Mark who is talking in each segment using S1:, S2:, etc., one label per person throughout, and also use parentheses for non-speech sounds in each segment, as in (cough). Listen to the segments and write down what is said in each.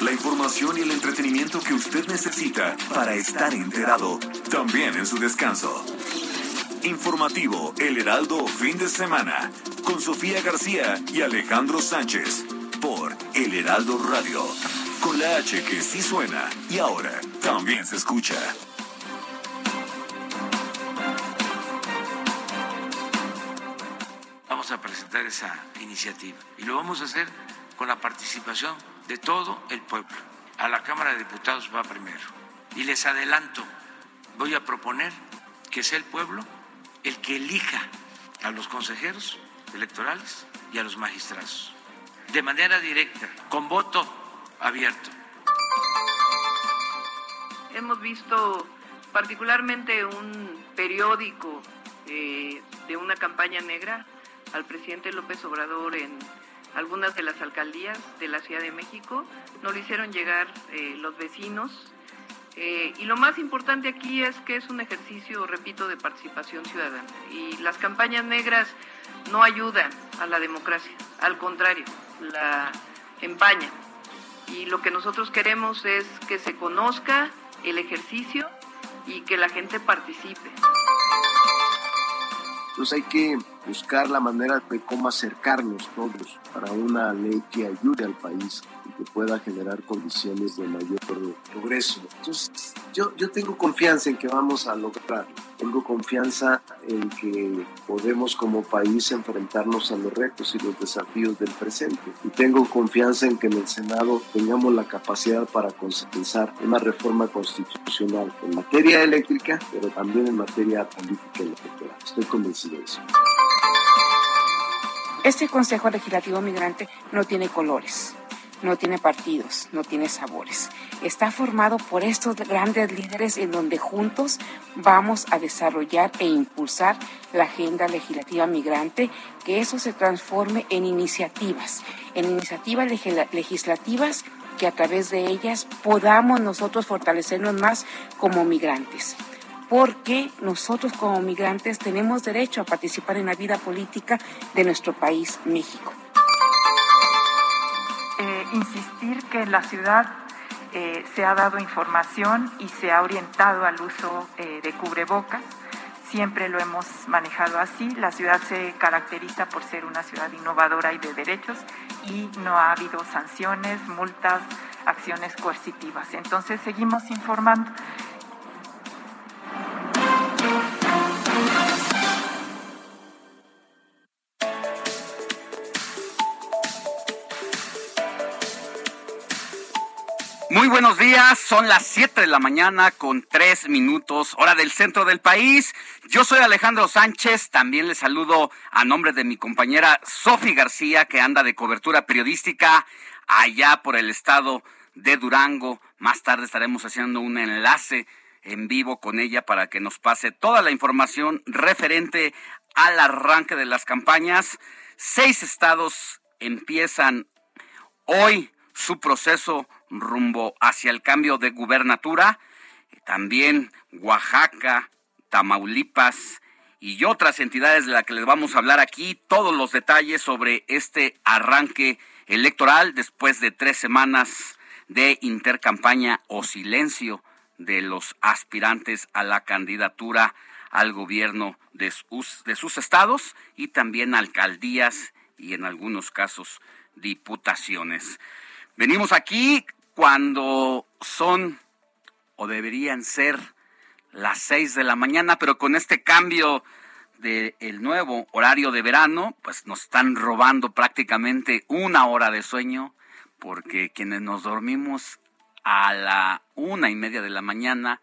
S1: la información y el entretenimiento que usted necesita para estar enterado, también en su descanso. Informativo El Heraldo Fin de Semana, con Sofía García y Alejandro Sánchez, por El Heraldo Radio, con la H que sí suena y ahora también se escucha.
S2: Vamos a presentar esa iniciativa y lo vamos a hacer con la participación de todo el pueblo. A la Cámara de Diputados va primero. Y les adelanto, voy a proponer que sea el pueblo el que elija a los consejeros electorales y a los magistrados, de manera directa, con voto abierto.
S3: Hemos visto particularmente un periódico eh, de una campaña negra al presidente López Obrador en algunas de las alcaldías de la Ciudad de México. No lo hicieron llegar eh, los vecinos. Eh, y lo más importante aquí es que es un ejercicio, repito, de participación ciudadana. Y las campañas negras no ayudan a la democracia, al contrario, la empañan. Y lo que nosotros queremos es que se conozca el ejercicio y que la gente participe.
S4: Entonces hay que buscar la manera de cómo acercarnos todos para una ley que ayude al país y que pueda generar condiciones de mayor progreso. Entonces yo, yo tengo confianza en que vamos a lograrlo. Tengo confianza en que podemos como país enfrentarnos a los retos y los desafíos del presente. Y tengo confianza en que en el Senado tengamos la capacidad para consensuar una reforma constitucional en materia eléctrica, pero también en materia política y electoral. Estoy convencido de eso.
S5: Este Consejo Legislativo Migrante no tiene colores, no tiene partidos, no tiene sabores. Está formado por estos grandes líderes en donde juntos vamos a desarrollar e impulsar la agenda legislativa migrante, que eso se transforme en iniciativas, en iniciativas legislativas que a través de ellas podamos nosotros fortalecernos más como migrantes porque nosotros como migrantes tenemos derecho a participar en la vida política de nuestro país, México.
S6: Eh, insistir que en la ciudad eh, se ha dado información y se ha orientado al uso eh, de cubrebocas. Siempre lo hemos manejado así. La ciudad se caracteriza por ser una ciudad innovadora y de derechos y no ha habido sanciones, multas, acciones coercitivas. Entonces seguimos informando.
S7: Muy buenos días, son las 7 de la mañana con 3 minutos, hora del centro del país. Yo soy Alejandro Sánchez, también le saludo a nombre de mi compañera Sofi García, que anda de cobertura periodística allá por el estado de Durango. Más tarde estaremos haciendo un enlace en vivo con ella para que nos pase toda la información referente al arranque de las campañas. Seis estados empiezan hoy su proceso rumbo hacia el cambio de gubernatura. También Oaxaca, Tamaulipas y otras entidades de las que les vamos a hablar aquí. Todos los detalles sobre este arranque electoral después de tres semanas de intercampaña o silencio de los aspirantes a la candidatura al gobierno de sus, de estados y también alcaldías y en algunos casos diputaciones. Venimos aquí cuando son o deberían ser las seis de la mañana, pero con este cambio del nuevo horario de verano, pues nos están robando prácticamente una hora de sueño, porque quienes nos dormimos a la una y media de la mañana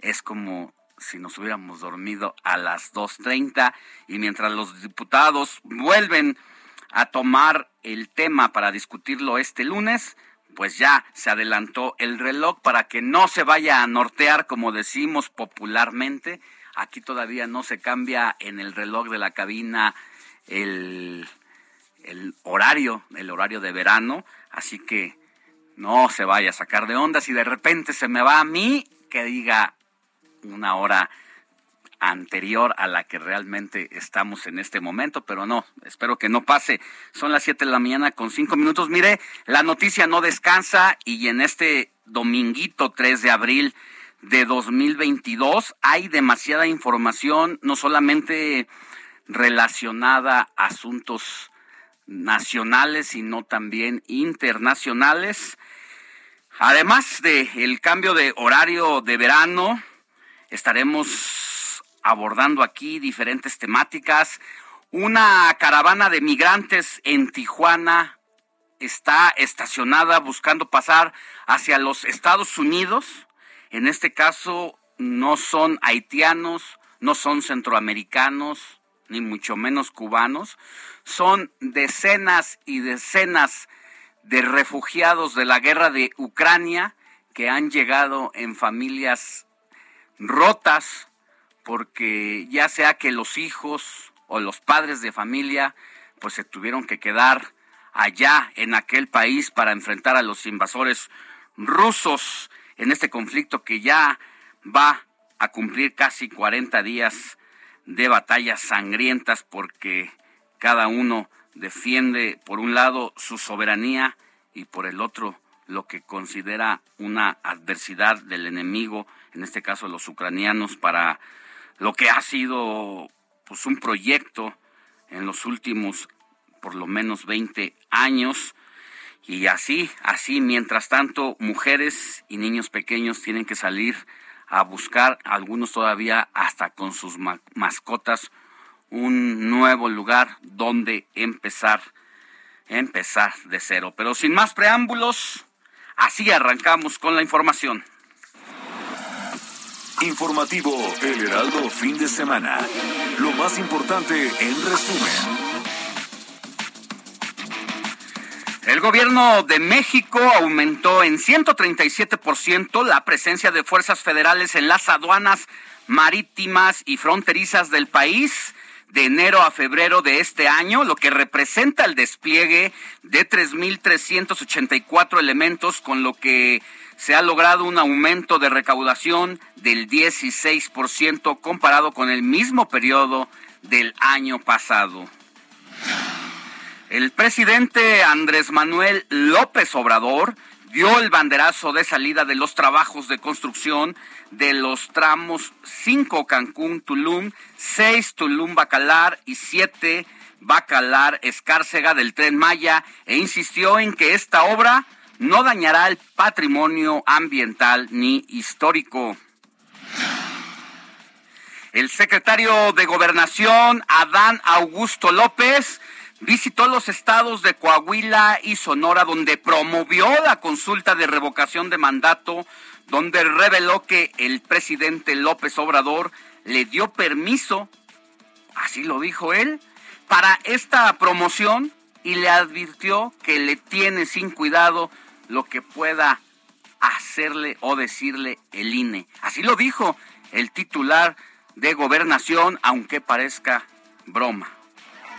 S7: es como si nos hubiéramos dormido a las 2.30 y mientras los diputados vuelven a tomar el tema para discutirlo este lunes, pues ya se adelantó el reloj para que no se vaya a nortear, como decimos popularmente. Aquí todavía no se cambia en el reloj de la cabina el, el horario, el horario de verano, así que no se vaya a sacar de onda si de repente se me va a mí que diga una hora anterior a la que realmente estamos en este momento, pero no, espero que no pase. Son las 7 de la mañana con 5 minutos. Mire, la noticia no descansa y en este dominguito 3 de abril de 2022 hay demasiada información, no solamente relacionada a asuntos nacionales, sino también internacionales. Además de el cambio de horario de verano, estaremos abordando aquí diferentes temáticas. Una caravana de migrantes en Tijuana está estacionada buscando pasar hacia los Estados Unidos. En este caso no son haitianos, no son centroamericanos, ni mucho menos cubanos. Son decenas y decenas de refugiados de la guerra de Ucrania que han llegado en familias rotas porque ya sea que los hijos o los padres de familia pues se tuvieron que quedar allá en aquel país para enfrentar a los invasores rusos en este conflicto que ya va a cumplir casi 40 días de batallas sangrientas porque cada uno defiende por un lado su soberanía y por el otro lo que considera una adversidad del enemigo, en este caso los ucranianos, para lo que ha sido pues un proyecto en los últimos por lo menos 20 años. Y así, así, mientras tanto, mujeres y niños pequeños tienen que salir a buscar, algunos todavía hasta con sus mascotas, un nuevo lugar donde empezar, empezar de cero. Pero sin más preámbulos, así arrancamos con la información.
S1: Informativo El Heraldo Fin de Semana. Lo más importante en resumen.
S7: El gobierno de México aumentó en 137% la presencia de fuerzas federales en las aduanas marítimas y fronterizas del país de enero a febrero de este año, lo que representa el despliegue de 3.384 elementos, con lo que se ha logrado un aumento de recaudación del 16% comparado con el mismo periodo del año pasado. El presidente Andrés Manuel López Obrador dio el banderazo de salida de los trabajos de construcción de los tramos 5 Cancún-Tulum, 6 Tulum-Bacalar y 7 Bacalar-Escárcega del tren Maya e insistió en que esta obra no dañará el patrimonio ambiental ni histórico. El secretario de Gobernación, Adán Augusto López, visitó los estados de Coahuila y Sonora, donde promovió la consulta de revocación de mandato, donde reveló que el presidente López Obrador le dio permiso, así lo dijo él, para esta promoción y le advirtió que le tiene sin cuidado lo que pueda hacerle o decirle el INE. Así lo dijo el titular de gobernación, aunque parezca broma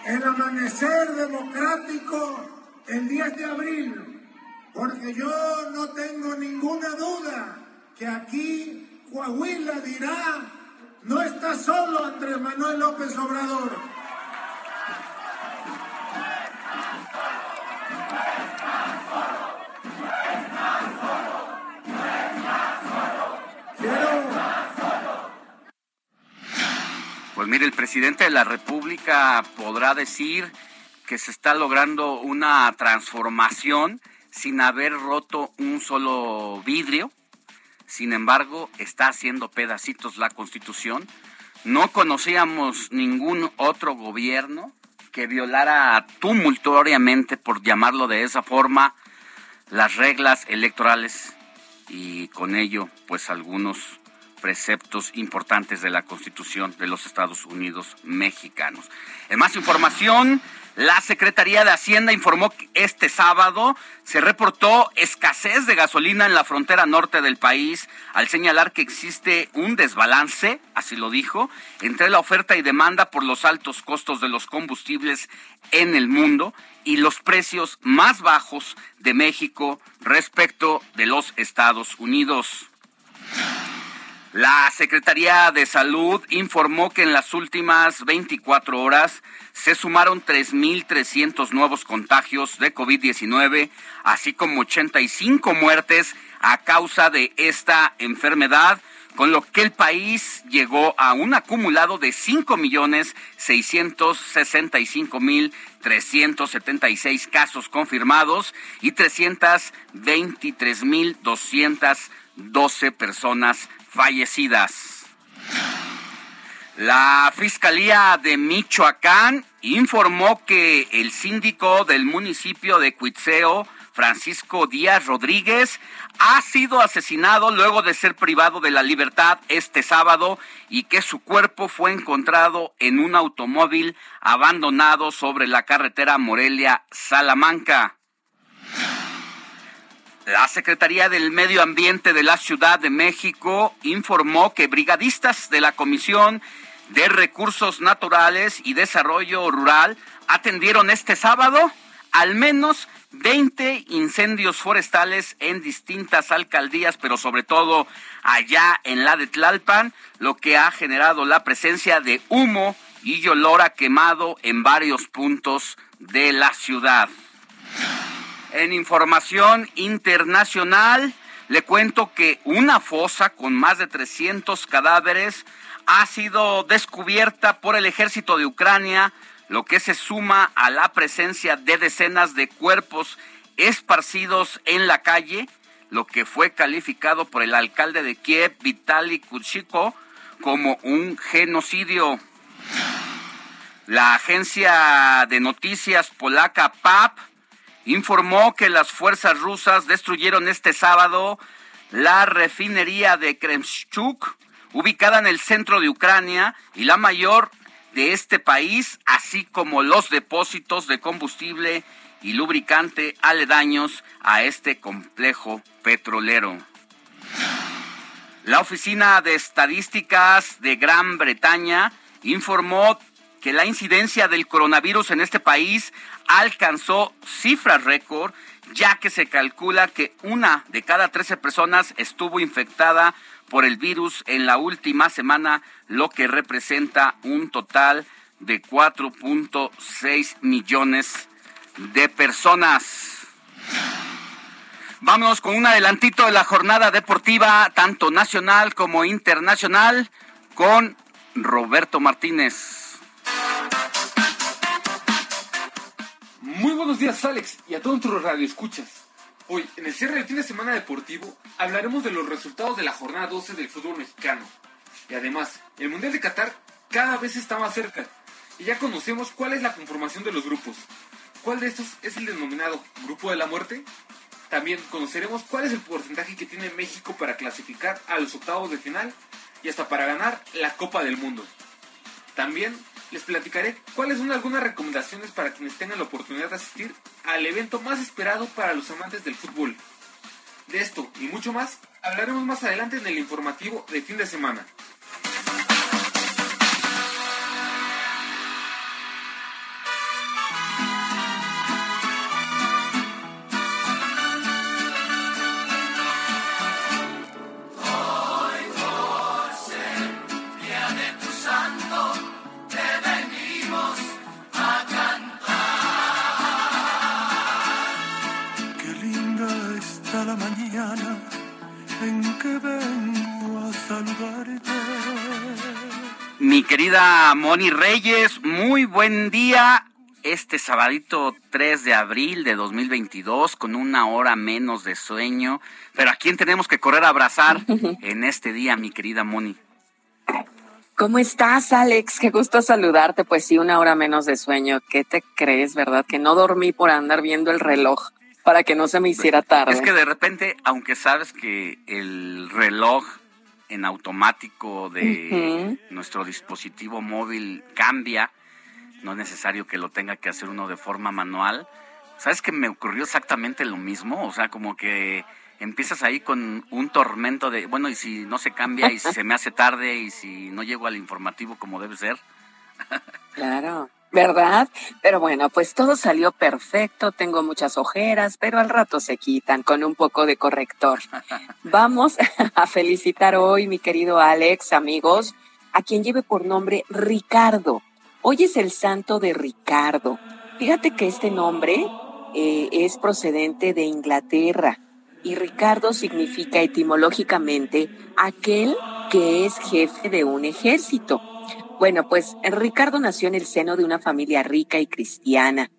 S8: el amanecer democrático el 10 de abril, porque yo no tengo ninguna duda que aquí Coahuila dirá, no está solo Andrés Manuel López Obrador.
S7: Pues mire, el presidente de la República podrá decir que se está logrando una transformación sin haber roto un solo vidrio. Sin embargo, está haciendo pedacitos la Constitución. No conocíamos ningún otro gobierno que violara tumultuariamente, por llamarlo de esa forma, las reglas electorales y con ello, pues algunos preceptos importantes de la Constitución de los Estados Unidos mexicanos. En más información, la Secretaría de Hacienda informó que este sábado se reportó escasez de gasolina en la frontera norte del país al señalar que existe un desbalance, así lo dijo, entre la oferta y demanda por los altos costos de los combustibles en el mundo y los precios más bajos de México respecto de los Estados Unidos. La Secretaría de Salud informó que en las últimas 24 horas se sumaron 3.300 nuevos contagios de COVID-19, así como 85 muertes a causa de esta enfermedad, con lo que el país llegó a un acumulado de 5.665.376 casos confirmados y 323.212 personas fallecidas. La Fiscalía de Michoacán informó que el síndico del municipio de Cuitzeo, Francisco Díaz Rodríguez, ha sido asesinado luego de ser privado de la libertad este sábado y que su cuerpo fue encontrado en un automóvil abandonado sobre la carretera Morelia-Salamanca. La Secretaría del Medio Ambiente de la Ciudad de México informó que brigadistas de la Comisión de Recursos Naturales y Desarrollo Rural atendieron este sábado al menos 20 incendios forestales en distintas alcaldías, pero sobre todo allá en la de Tlalpan, lo que ha generado la presencia de humo y olor a quemado en varios puntos de la ciudad. En información internacional, le cuento que una fosa con más de 300 cadáveres ha sido descubierta por el ejército de Ucrania, lo que se suma a la presencia de decenas de cuerpos esparcidos en la calle, lo que fue calificado por el alcalde de Kiev, Vitaly Kuchiko, como un genocidio. La agencia de noticias polaca PAP informó que las fuerzas rusas destruyeron este sábado la refinería de Kremchuk, ubicada en el centro de Ucrania y la mayor de este país, así como los depósitos de combustible y lubricante aledaños a este complejo petrolero. La Oficina de Estadísticas de Gran Bretaña informó que la incidencia del coronavirus en este país alcanzó cifras récord, ya que se calcula que una de cada 13 personas estuvo infectada por el virus en la última semana, lo que representa un total de 4.6 millones de personas. Vamos con un adelantito de la jornada deportiva, tanto nacional como internacional, con Roberto Martínez.
S9: Muy buenos días, Alex, y a todos nuestros radioescuchas. Hoy, en el cierre del fin de semana deportivo, hablaremos de los resultados de la jornada 12 del fútbol mexicano. Y además, el Mundial de Qatar cada vez está más cerca. Y ya conocemos cuál es la conformación de los grupos. ¿Cuál de estos es el denominado Grupo de la Muerte? También conoceremos cuál es el porcentaje que tiene México para clasificar a los octavos de final y hasta para ganar la Copa del Mundo. También les platicaré cuáles son algunas recomendaciones para quienes tengan la oportunidad de asistir al evento más esperado para los amantes del fútbol. De esto y mucho más hablaremos más adelante en el informativo de fin de semana.
S7: Mi querida Moni Reyes, muy buen día. Este sabadito 3 de abril de 2022 con una hora menos de sueño. Pero ¿a quién tenemos que correr a abrazar (laughs) en este día, mi querida Moni?
S5: ¿Cómo estás, Alex? Qué gusto saludarte. Pues sí, una hora menos de sueño. ¿Qué te crees, verdad? Que no dormí por andar viendo el reloj para que no se me hiciera tarde.
S7: Es que de repente, aunque sabes que el reloj en automático de nuestro dispositivo móvil cambia. No es necesario que lo tenga que hacer uno de forma manual. ¿Sabes que me ocurrió exactamente lo mismo? O sea, como que empiezas ahí con un tormento de, bueno, y si no se cambia, y si se me hace tarde, y si no llego al informativo como debe ser. (laughs)
S10: claro. ¿Verdad? Pero bueno, pues todo salió perfecto, tengo muchas ojeras, pero al rato se quitan con un poco de corrector. (laughs) Vamos a felicitar hoy, mi querido Alex, amigos, a quien lleve por nombre Ricardo. Hoy es el santo de Ricardo. Fíjate que este nombre eh, es procedente de Inglaterra y Ricardo significa etimológicamente aquel que es jefe de un ejército. Bueno, pues Ricardo nació en el seno de una familia rica y cristiana.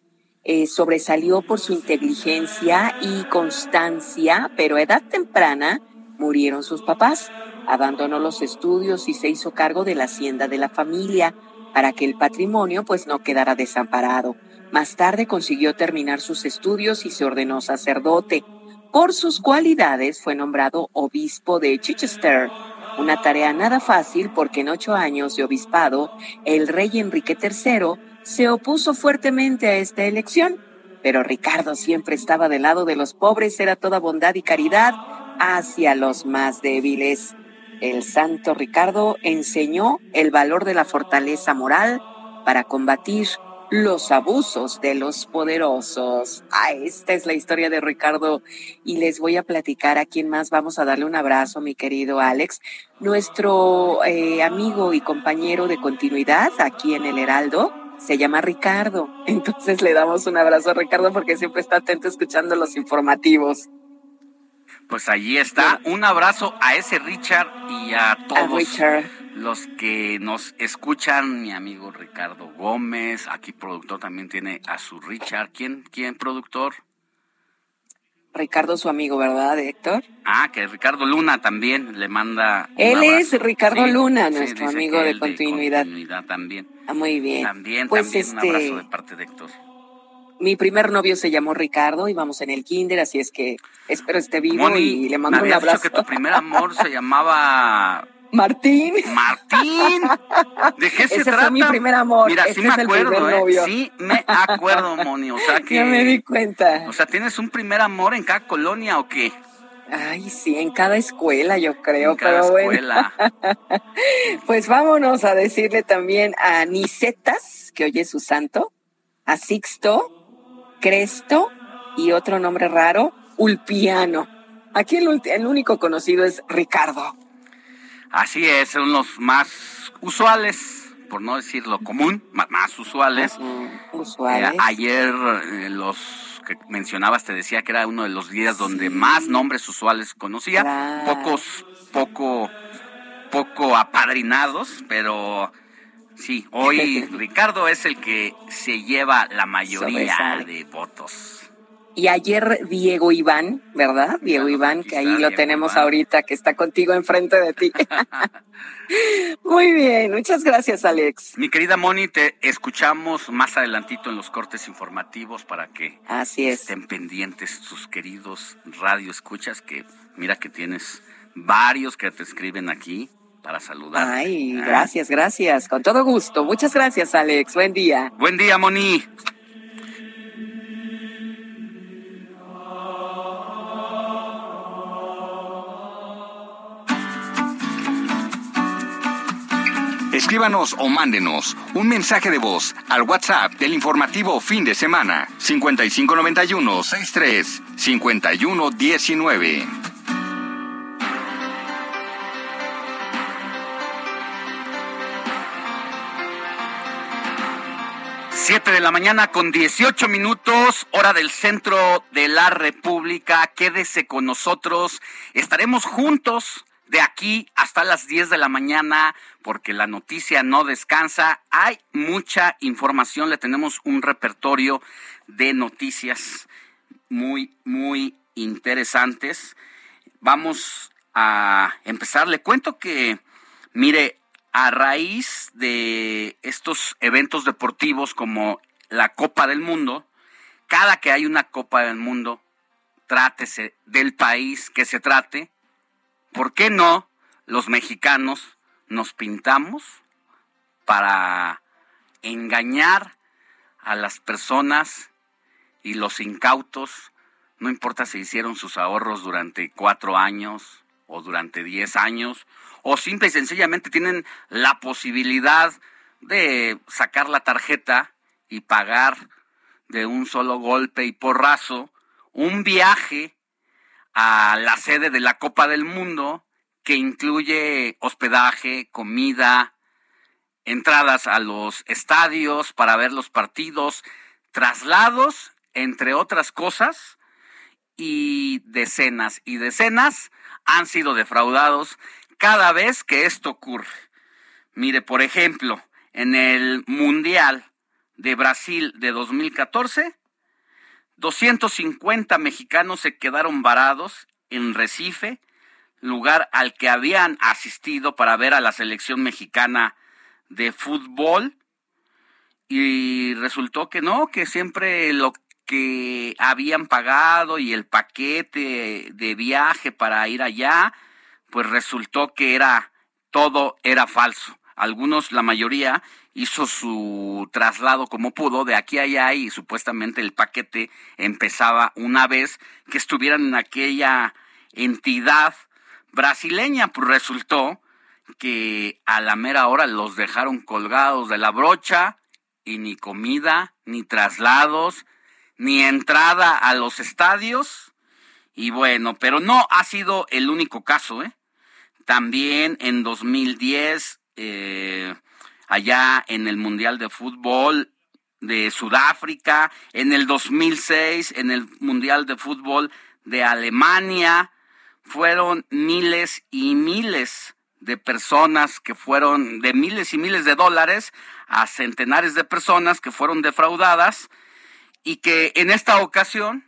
S10: Eh, sobresalió por su inteligencia y constancia, pero a edad temprana murieron sus papás. Abandonó los estudios y se hizo cargo de la hacienda de la familia para que el patrimonio pues no quedara desamparado. Más tarde consiguió terminar sus estudios y se ordenó sacerdote. Por sus cualidades fue nombrado obispo de Chichester una tarea nada fácil porque en ocho años de obispado, el rey Enrique III se opuso fuertemente a esta elección, pero Ricardo siempre estaba del lado de los pobres, era toda bondad y caridad hacia los más débiles. El santo Ricardo enseñó el valor de la fortaleza moral para combatir los abusos de los poderosos. Ah, esta es la historia de Ricardo y les voy a platicar a quién más vamos a darle un abrazo, mi querido Alex, nuestro eh, amigo y compañero de continuidad aquí en el Heraldo. Se llama Ricardo. (laughs) Entonces le damos un abrazo a Ricardo porque siempre está atento escuchando los informativos.
S7: Pues allí está. Un abrazo a ese Richard y a todos. Richard los que nos escuchan, mi amigo Ricardo Gómez, aquí productor también tiene a su Richard. ¿Quién, quién productor?
S10: Ricardo, su amigo, ¿verdad, Héctor?
S7: Ah, que Ricardo Luna también le manda.
S10: Él es Ricardo Luna, nuestro amigo de continuidad.
S7: de continuidad. también.
S10: Ah, muy bien.
S7: También, pues también un abrazo este, de parte de Héctor.
S10: Mi primer novio se llamó Ricardo, íbamos en el kinder, así es que espero esté vivo y le mando un abrazo.
S7: Dicho que tu primer amor se llamaba
S10: Martín.
S7: Martín. (laughs) ¿De qué se trata?
S10: Fue mi primer amor.
S7: Mira, sí me acuerdo, ¿eh? Sí me acuerdo, Moni. O sea que. (laughs)
S10: Ya me di cuenta.
S7: O sea, ¿tienes un primer amor en cada colonia o qué?
S10: Ay, sí, en cada escuela, yo creo, en cada pero escuela. (laughs) pues vámonos a decirle también a Nicetas, que oye su santo, a Sixto, Cresto y otro nombre raro, Ulpiano. Aquí el único conocido es Ricardo.
S7: Así es, son los más usuales, por no decir lo común, más, usuales.
S10: usuales.
S7: Eh, ayer eh, los que mencionabas te decía que era uno de los días donde más nombres usuales conocía, pocos, poco, poco apadrinados, pero sí, hoy (laughs) Ricardo es el que se lleva la mayoría de votos.
S10: Y ayer Diego Iván, ¿verdad? Diego Iván, que ahí lo tenemos ahorita, que está contigo enfrente de ti. (laughs) Muy bien, muchas gracias Alex.
S7: Mi querida Moni, te escuchamos más adelantito en los cortes informativos para que
S10: Así
S7: estén pendientes tus queridos radio escuchas, que mira que tienes varios que te escriben aquí para saludar.
S10: Ay, gracias, gracias, con todo gusto. Muchas gracias Alex, buen día.
S7: Buen día Moni.
S11: Escríbanos o mándenos un mensaje de voz al WhatsApp del informativo fin de semana 5591 63 5119.
S7: Siete de la mañana con 18 minutos, hora del centro de la República. Quédese con nosotros. Estaremos juntos de aquí hasta las 10 de la mañana porque la noticia no descansa. Hay mucha información, le tenemos un repertorio de noticias muy, muy interesantes. Vamos a empezar. Le cuento que, mire, a raíz de estos eventos deportivos como la Copa del Mundo, cada que hay una Copa del Mundo, trátese del país que se trate, ¿por qué no? los mexicanos nos pintamos para engañar a las personas y los incautos, no importa si hicieron sus ahorros durante cuatro años o durante diez años, o simple y sencillamente tienen la posibilidad de sacar la tarjeta y pagar de un solo golpe y porrazo un viaje a la sede de la Copa del Mundo que incluye hospedaje, comida, entradas a los estadios para ver los partidos, traslados, entre otras cosas, y decenas y decenas han sido defraudados cada vez que esto ocurre. Mire, por ejemplo, en el Mundial de Brasil de 2014, 250 mexicanos se quedaron varados en Recife, lugar al que habían asistido para ver a la selección mexicana de fútbol y resultó que no, que siempre lo que habían pagado y el paquete de viaje para ir allá, pues resultó que era todo era falso. Algunos, la mayoría, hizo su traslado como pudo de aquí a allá y supuestamente el paquete empezaba una vez que estuvieran en aquella entidad brasileña, pues resultó que a la mera hora los dejaron colgados de la brocha y ni comida, ni traslados, ni entrada a los estadios. Y bueno, pero no ha sido el único caso, ¿eh? También en 2010, eh, allá en el Mundial de Fútbol de Sudáfrica, en el 2006, en el Mundial de Fútbol de Alemania, fueron miles y miles de personas que fueron, de miles y miles de dólares a centenares de personas que fueron defraudadas y que en esta ocasión,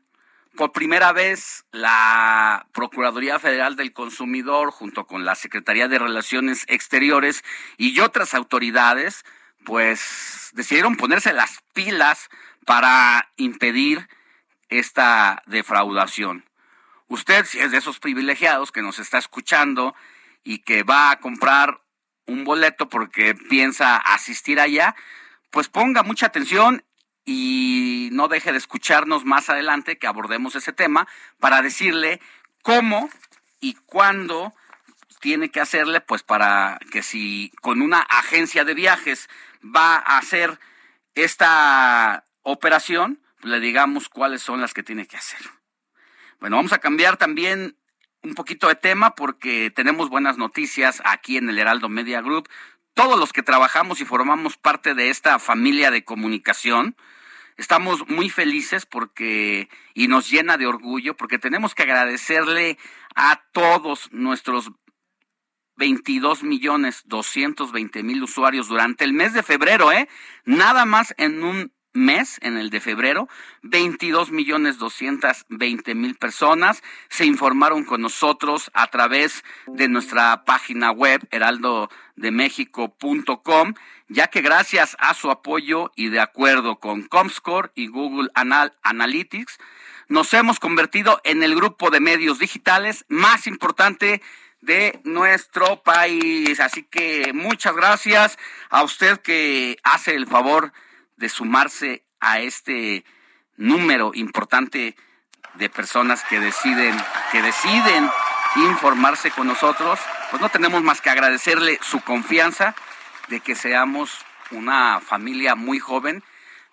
S7: por primera vez, la Procuraduría Federal del Consumidor, junto con la Secretaría de Relaciones Exteriores y otras autoridades, pues decidieron ponerse las pilas para impedir esta defraudación. Usted, si es de esos privilegiados que nos está escuchando y que va a comprar un boleto porque piensa asistir allá, pues ponga mucha atención y no deje de escucharnos más adelante que abordemos ese tema para decirle cómo y cuándo tiene que hacerle, pues para que si con una agencia de viajes va a hacer esta operación, le digamos cuáles son las que tiene que hacer. Bueno, vamos a cambiar también un poquito de tema porque tenemos buenas noticias aquí en el Heraldo Media Group. Todos los que trabajamos y formamos parte de esta familia de comunicación, estamos muy felices porque y nos llena de orgullo porque tenemos que agradecerle a todos nuestros 22 millones 220 mil usuarios durante el mes de febrero, ¿eh? Nada más en un mes, en el de febrero, 22 millones 220 mil personas se informaron con nosotros a través de nuestra página web heraldodemexico.com, ya que gracias a su apoyo y de acuerdo con Comscore y Google Analytics, nos hemos convertido en el grupo de medios digitales más importante de nuestro país. Así que muchas gracias a usted que hace el favor de sumarse a este número importante de personas que deciden, que deciden informarse con nosotros, pues no tenemos más que agradecerle su confianza de que seamos una familia muy joven.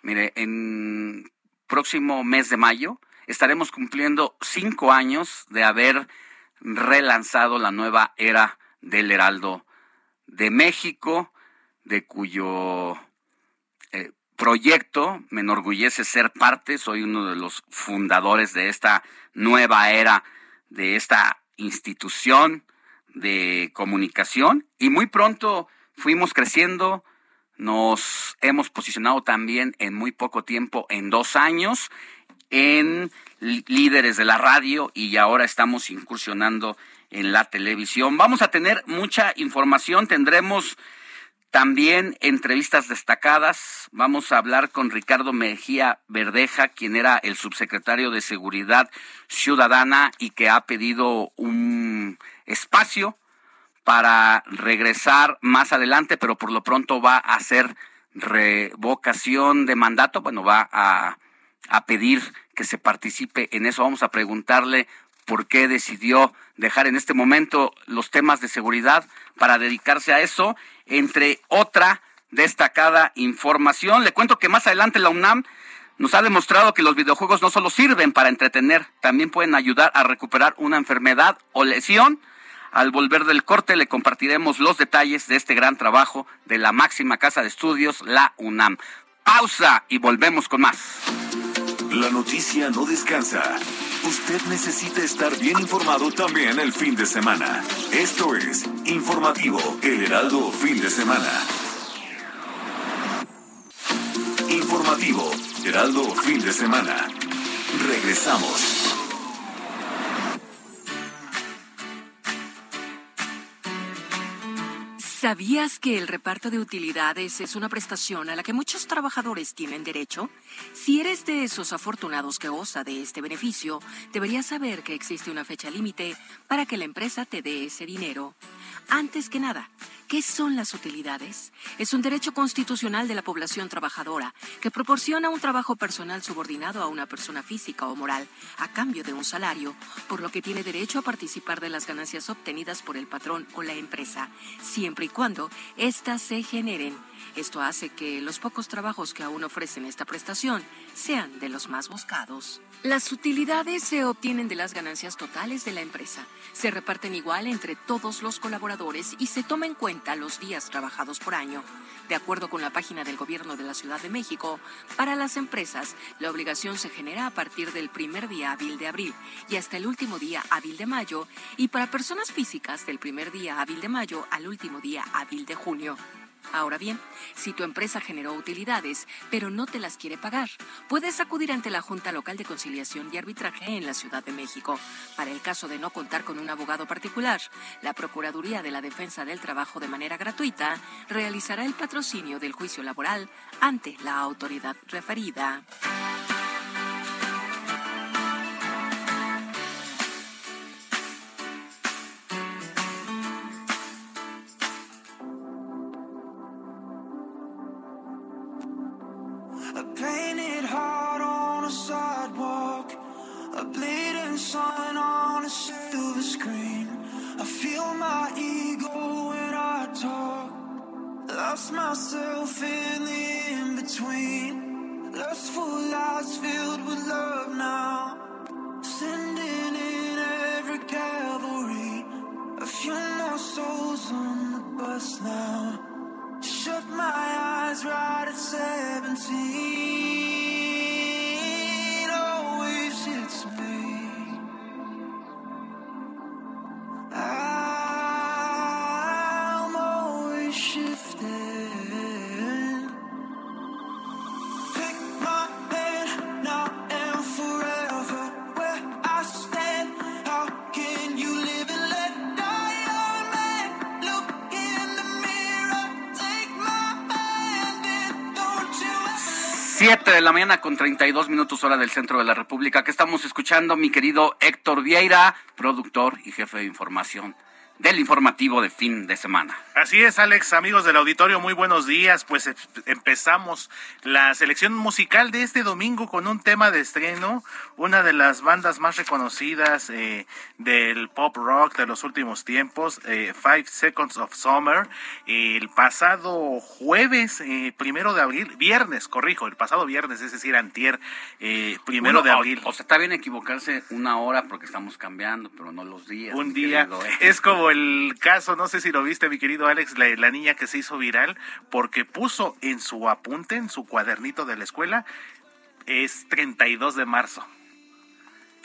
S7: Mire, en próximo mes de mayo estaremos cumpliendo cinco años de haber relanzado la nueva era del Heraldo de México, de cuyo proyecto, me enorgullece ser parte, soy uno de los fundadores de esta nueva era, de esta institución de comunicación y muy pronto fuimos creciendo, nos hemos posicionado también en muy poco tiempo, en dos años, en líderes de la radio y ahora estamos incursionando en la televisión. Vamos a tener mucha información, tendremos también entrevistas destacadas. Vamos a hablar con Ricardo Mejía Verdeja, quien era el subsecretario de Seguridad Ciudadana y que ha pedido un espacio para regresar más adelante, pero por lo pronto va a hacer revocación de mandato, bueno, va a, a pedir que se participe en eso. Vamos a preguntarle por qué decidió dejar en este momento los temas de seguridad para dedicarse a eso, entre otra destacada información. Le cuento que más adelante la UNAM nos ha demostrado que los videojuegos no solo sirven para entretener, también pueden ayudar a recuperar una enfermedad o lesión. Al volver del corte le compartiremos los detalles de este gran trabajo de la máxima casa de estudios, la UNAM. Pausa y volvemos con más.
S1: La noticia no descansa. Usted necesita estar bien informado también el fin de semana. Esto es Informativo El Heraldo Fin de Semana. Informativo Heraldo Fin de Semana. Regresamos.
S10: ¿Sabías que el reparto de utilidades es una prestación a la que muchos trabajadores tienen derecho? Si eres de esos afortunados que goza de este beneficio, deberías saber que existe una fecha límite para que la empresa te dé ese dinero. Antes que nada, ¿qué son las utilidades? Es un derecho constitucional de la población trabajadora que proporciona un trabajo personal subordinado a una persona física o moral a cambio de un salario, por lo que tiene derecho a participar de las ganancias obtenidas por el patrón o la empresa, siempre y cuando éstas se generen. Esto hace que los pocos trabajos que aún ofrecen esta prestación sean de los más buscados. Las utilidades se obtienen de las ganancias totales de la empresa. Se reparten igual entre todos los colaboradores y se toma en cuenta los días trabajados por año. De acuerdo con la página del Gobierno de la Ciudad de México, para las empresas la obligación se genera a partir del primer día hábil de abril y hasta el último día hábil de mayo y para personas físicas del primer día hábil de mayo al último día hábil de junio. Ahora bien, si tu empresa generó utilidades, pero no te las quiere pagar, puedes acudir ante la Junta Local de Conciliación y Arbitraje en la Ciudad de México. Para el caso de no contar con un abogado particular, la Procuraduría de la Defensa del Trabajo de manera gratuita realizará el patrocinio del juicio laboral ante la autoridad referida.
S12: Lost myself in the in between. Lustful lies filled with love now. Sending in every cavalry. A few more souls on the bus now. Shut my eyes right at 17.
S7: 7 de la mañana con 32 minutos hora del centro de la República. que estamos escuchando? Mi querido Héctor Vieira, productor y jefe de información del informativo de fin de semana.
S13: Así es, Alex, amigos del auditorio, muy buenos días. Pues eh, empezamos la selección musical de este domingo con un tema de estreno, una de las bandas más reconocidas eh, del pop rock de los últimos tiempos, eh, Five Seconds of Summer. El pasado jueves, eh, primero de abril, viernes, corrijo, el pasado viernes, es decir, antier, eh, primero de abril.
S7: O, sea, está bien equivocarse una hora porque estamos cambiando, pero no los días.
S13: un día.
S7: querido.
S13: Es como el caso, no sé si lo viste, mi querido Alex, la, niña que se hizo viral porque puso en su apunte, en su cuadernito de la escuela, es 32 de marzo.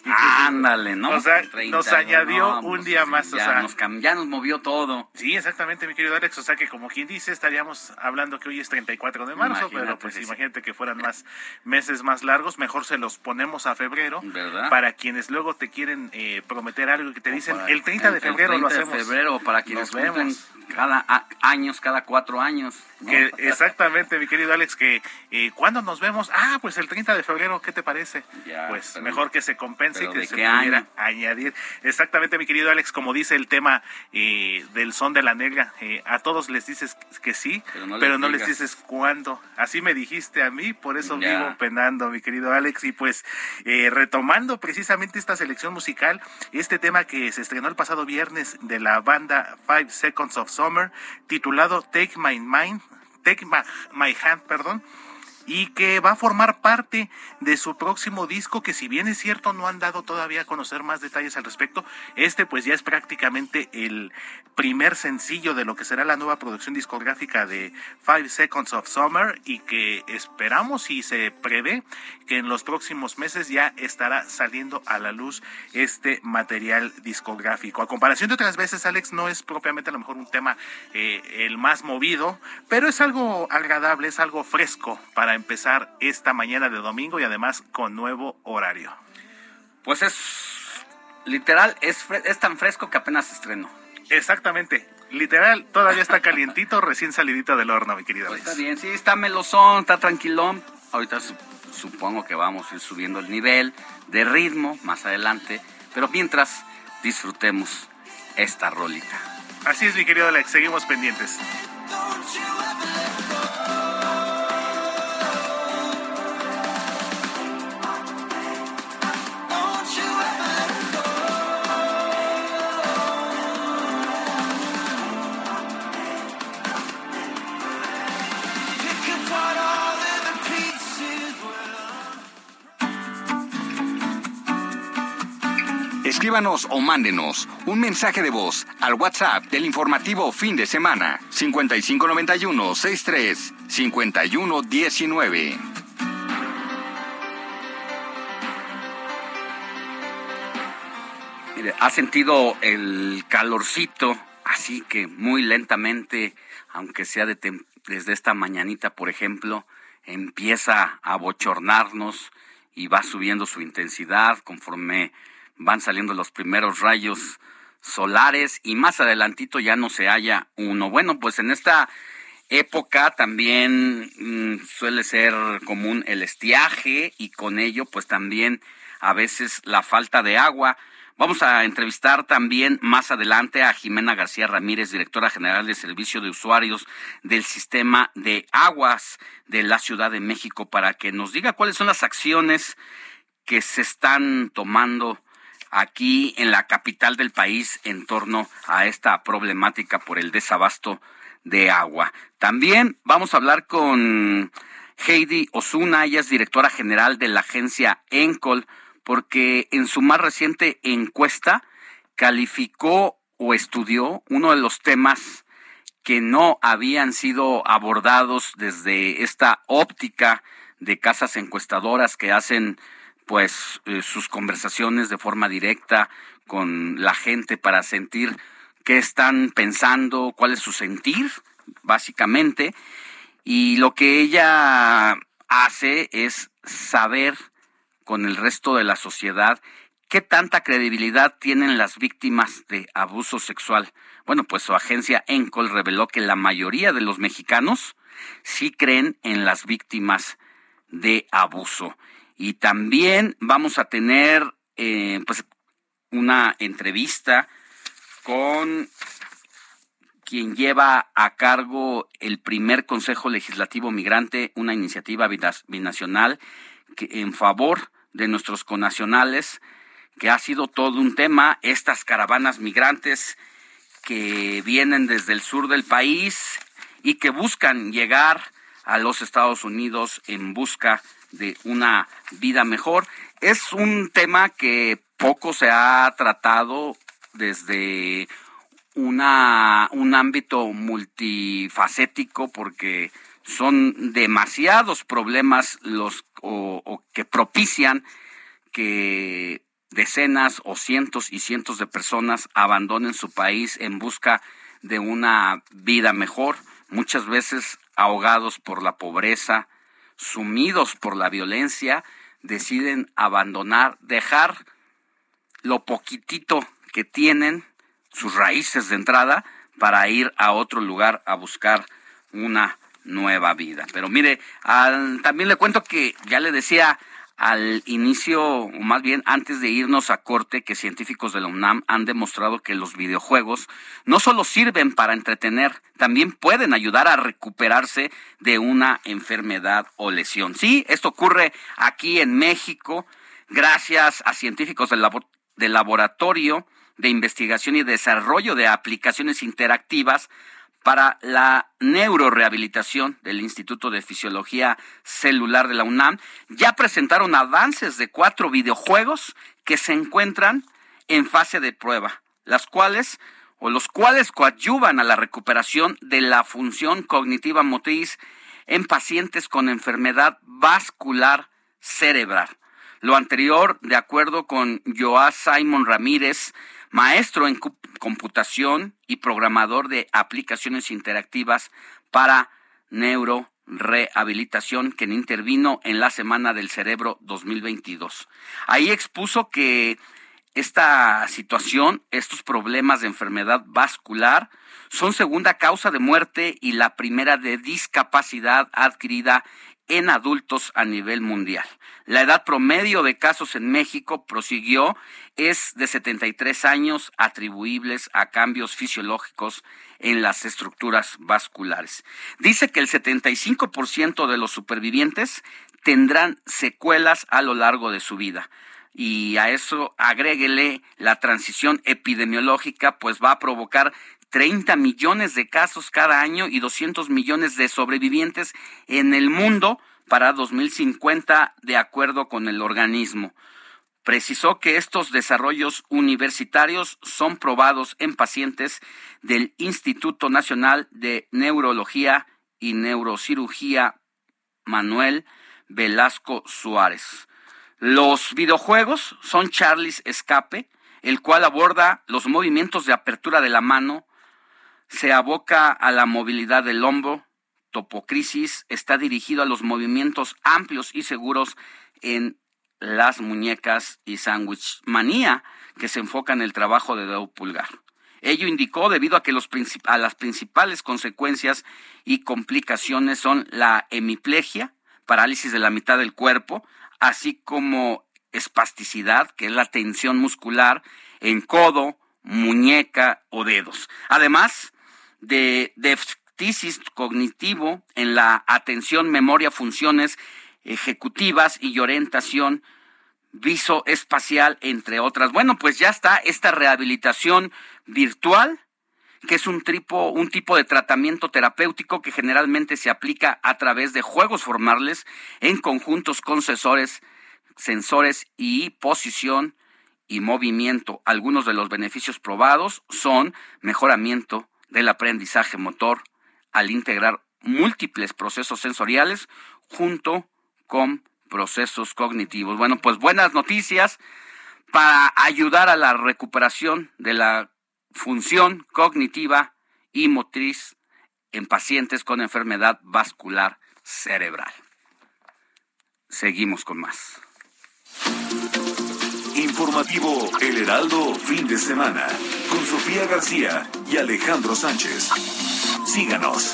S7: Ándale, ¿no?
S13: O sea,
S7: 30,
S13: nos añadió
S7: no,
S13: un
S7: pues,
S13: día
S7: sí,
S13: más. o
S7: ya,
S13: sea,
S7: nos, ya movió todo.
S13: Sí, exactamente, mi querido Alex. O sea que como quien dice, estaríamos hablando que hoy es 34 de marzo,
S7: Imagínate,
S13: pero pues
S7: sí.
S13: imagínate que fueran más meses más largos, mejor se los ponemos a febrero.
S7: ¿Verdad?
S13: Para quienes luego te quieren eh, prometer algo y que te dicen el 30 de
S7: el
S13: febrero lo
S7: 30 de
S13: hacemos.
S7: febrero, para quienes
S13: Nos vemos.
S7: cada años, cada cuatro años.
S13: Que, exactamente, mi querido Alex, que eh, cuando nos vemos, ah, pues el 30 de febrero, ¿qué te parece? pues mejor que se compense que se pudiera añadir. Exactamente, mi querido Alex, como dice el tema eh, del son de la negra, eh, a todos les dices que sí, pero no, les, dices cuándo. Así me dijiste a mí, por eso vivo penando, mi querido Alex. Y pues retomando precisamente esta selección musical, este tema que se estrenó el pasado viernes de la banda Five Seconds of Summer, titulado Take My Mind, Take My, Hand, perdón, y que va a formar parte de su próximo disco que si bien es cierto no han dado todavía a conocer más detalles al respecto, este pues ya es prácticamente el primer sencillo de lo que será la nueva producción discográfica de Five Seconds of Summer y que esperamos y se prevé que en los próximos meses ya estará saliendo a la luz este material discográfico. A comparación de otras veces, Alex, no es propiamente a lo mejor un tema eh, el más movido, pero es algo agradable, es algo fresco para empezar esta mañana de domingo y además con nuevo horario.
S7: Pues es literal, es, es tan fresco que apenas estrenó.
S13: Exactamente. Literal, todavía está calientito, (laughs) recién salidito del horno, mi querida.
S7: Pues está bien, sí, está melosón, está tranquilón. Ahorita supongo que vamos a ir subiendo el nivel de ritmo más adelante, pero mientras disfrutemos esta rolita.
S13: Así es, mi querido Alex, seguimos pendientes.
S11: Escríbanos o mándenos un mensaje de voz al WhatsApp del informativo fin de semana 5591 63 5119.
S7: Mire, ha sentido el calorcito, así que muy lentamente, aunque sea desde esta mañanita, por ejemplo, empieza a bochornarnos y va subiendo su intensidad conforme van saliendo los primeros rayos solares y más adelantito ya no se halla uno. Bueno, pues en esta época también mm, suele ser común el estiaje y con ello pues también a veces la falta de agua. Vamos a entrevistar también más adelante a Jimena García Ramírez, directora general de Servicio de Usuarios del Sistema de Aguas de la Ciudad de México, para que nos diga cuáles son las acciones que se están tomando aquí en la capital del país en torno a esta problemática por el desabasto de agua. También vamos a hablar con Heidi Osuna, ella es directora general de la agencia Encol, porque en su más reciente encuesta calificó o estudió uno de los temas que no habían sido abordados desde esta óptica de casas encuestadoras que hacen pues eh, sus conversaciones de forma directa con la gente para sentir qué están pensando, cuál es su sentir, básicamente. Y lo que ella hace es saber con el resto de la sociedad qué tanta credibilidad tienen las víctimas de abuso sexual. Bueno, pues su agencia Encol reveló que la mayoría de los mexicanos sí creen en las víctimas de abuso. Y también vamos a tener eh, pues una entrevista con quien lleva a cargo el primer Consejo Legislativo Migrante, una iniciativa binacional que, en favor de nuestros conacionales, que ha sido todo un tema, estas caravanas migrantes que vienen desde el sur del país y que buscan llegar a los Estados Unidos en busca de una vida mejor. Es un tema que poco se ha tratado desde una, un ámbito multifacético porque son demasiados problemas los o que propician que decenas o cientos y cientos de personas abandonen su país en busca de una vida mejor, muchas veces ahogados por la pobreza, sumidos por la violencia, deciden abandonar, dejar lo poquitito que tienen, sus raíces de entrada, para ir a otro lugar a buscar una nueva vida. Pero mire, también le cuento que ya le decía al inicio, o más bien antes de irnos a corte, que científicos de la UNAM han demostrado que los videojuegos no solo sirven para entretener, también pueden ayudar a recuperarse de una enfermedad o lesión. Sí, esto ocurre aquí en México gracias a científicos del, del laboratorio de investigación y desarrollo de aplicaciones interactivas para la neurorehabilitación del Instituto de Fisiología Celular de la UNAM, ya presentaron avances de cuatro videojuegos que se encuentran en fase de prueba, las cuales o los cuales coadyuvan a la recuperación de la función cognitiva motriz en pacientes con enfermedad vascular cerebral. Lo anterior, de acuerdo con Joa Simon Ramírez, maestro en computación y programador de aplicaciones interactivas para neurorehabilitación, quien intervino en la Semana del Cerebro 2022. Ahí expuso que esta situación, estos problemas de enfermedad vascular, son segunda causa de muerte y la primera de discapacidad adquirida en adultos a nivel mundial. La edad promedio de casos en México prosiguió es de 73 años atribuibles a cambios fisiológicos en las estructuras vasculares. Dice que el 75% de los supervivientes tendrán secuelas a lo largo de su vida. Y a eso agréguele la transición epidemiológica, pues va a provocar 30 millones de casos cada año y 200 millones de sobrevivientes en el mundo para 2050, de acuerdo con el organismo. Precisó que estos desarrollos universitarios son probados en pacientes del Instituto Nacional de Neurología y Neurocirugía Manuel Velasco Suárez. Los videojuegos son Charlie's Escape, el cual aborda los movimientos de apertura de la mano, se aboca a la movilidad del hombro. Topocrisis está dirigido a los movimientos amplios y seguros en las muñecas y sándwich manía, que se enfoca en el trabajo de dedo pulgar. Ello indicó debido a que los a las principales consecuencias y complicaciones son la hemiplegia, parálisis de la mitad del cuerpo, así como espasticidad, que es la tensión muscular en codo, muñeca o dedos. Además, de déficit cognitivo en la atención, memoria, funciones ejecutivas y orientación visoespacial, entre otras. Bueno, pues ya está esta rehabilitación virtual, que es un tipo, un tipo de tratamiento terapéutico que generalmente se aplica a través de juegos formales en conjuntos con sensores, sensores y posición y movimiento. Algunos de los beneficios probados son mejoramiento del aprendizaje motor al integrar múltiples procesos sensoriales junto con procesos cognitivos. Bueno, pues buenas noticias para ayudar a la recuperación de la función cognitiva y motriz en pacientes con enfermedad vascular cerebral. Seguimos con más.
S1: Informativo El Heraldo, fin de semana, con Sofía García y Alejandro Sánchez. Síganos.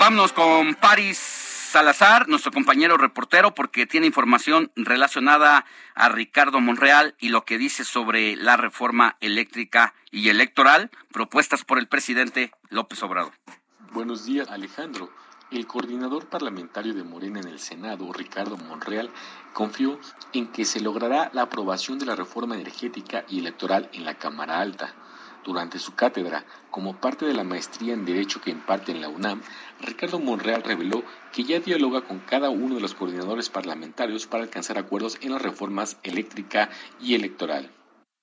S7: Vámonos con Paris Salazar, nuestro compañero reportero, porque tiene información relacionada a Ricardo Monreal y lo que dice sobre la reforma eléctrica y electoral propuestas por el presidente López Obrador.
S12: Buenos días, Alejandro. El coordinador parlamentario de Morena en el Senado, Ricardo Monreal, confió en que se logrará la aprobación de la reforma energética y electoral en la Cámara Alta. Durante su cátedra, como parte de la maestría en Derecho que imparte en la UNAM, Ricardo Monreal reveló que ya dialoga con cada uno de los coordinadores parlamentarios para alcanzar acuerdos en las reformas eléctrica y electoral.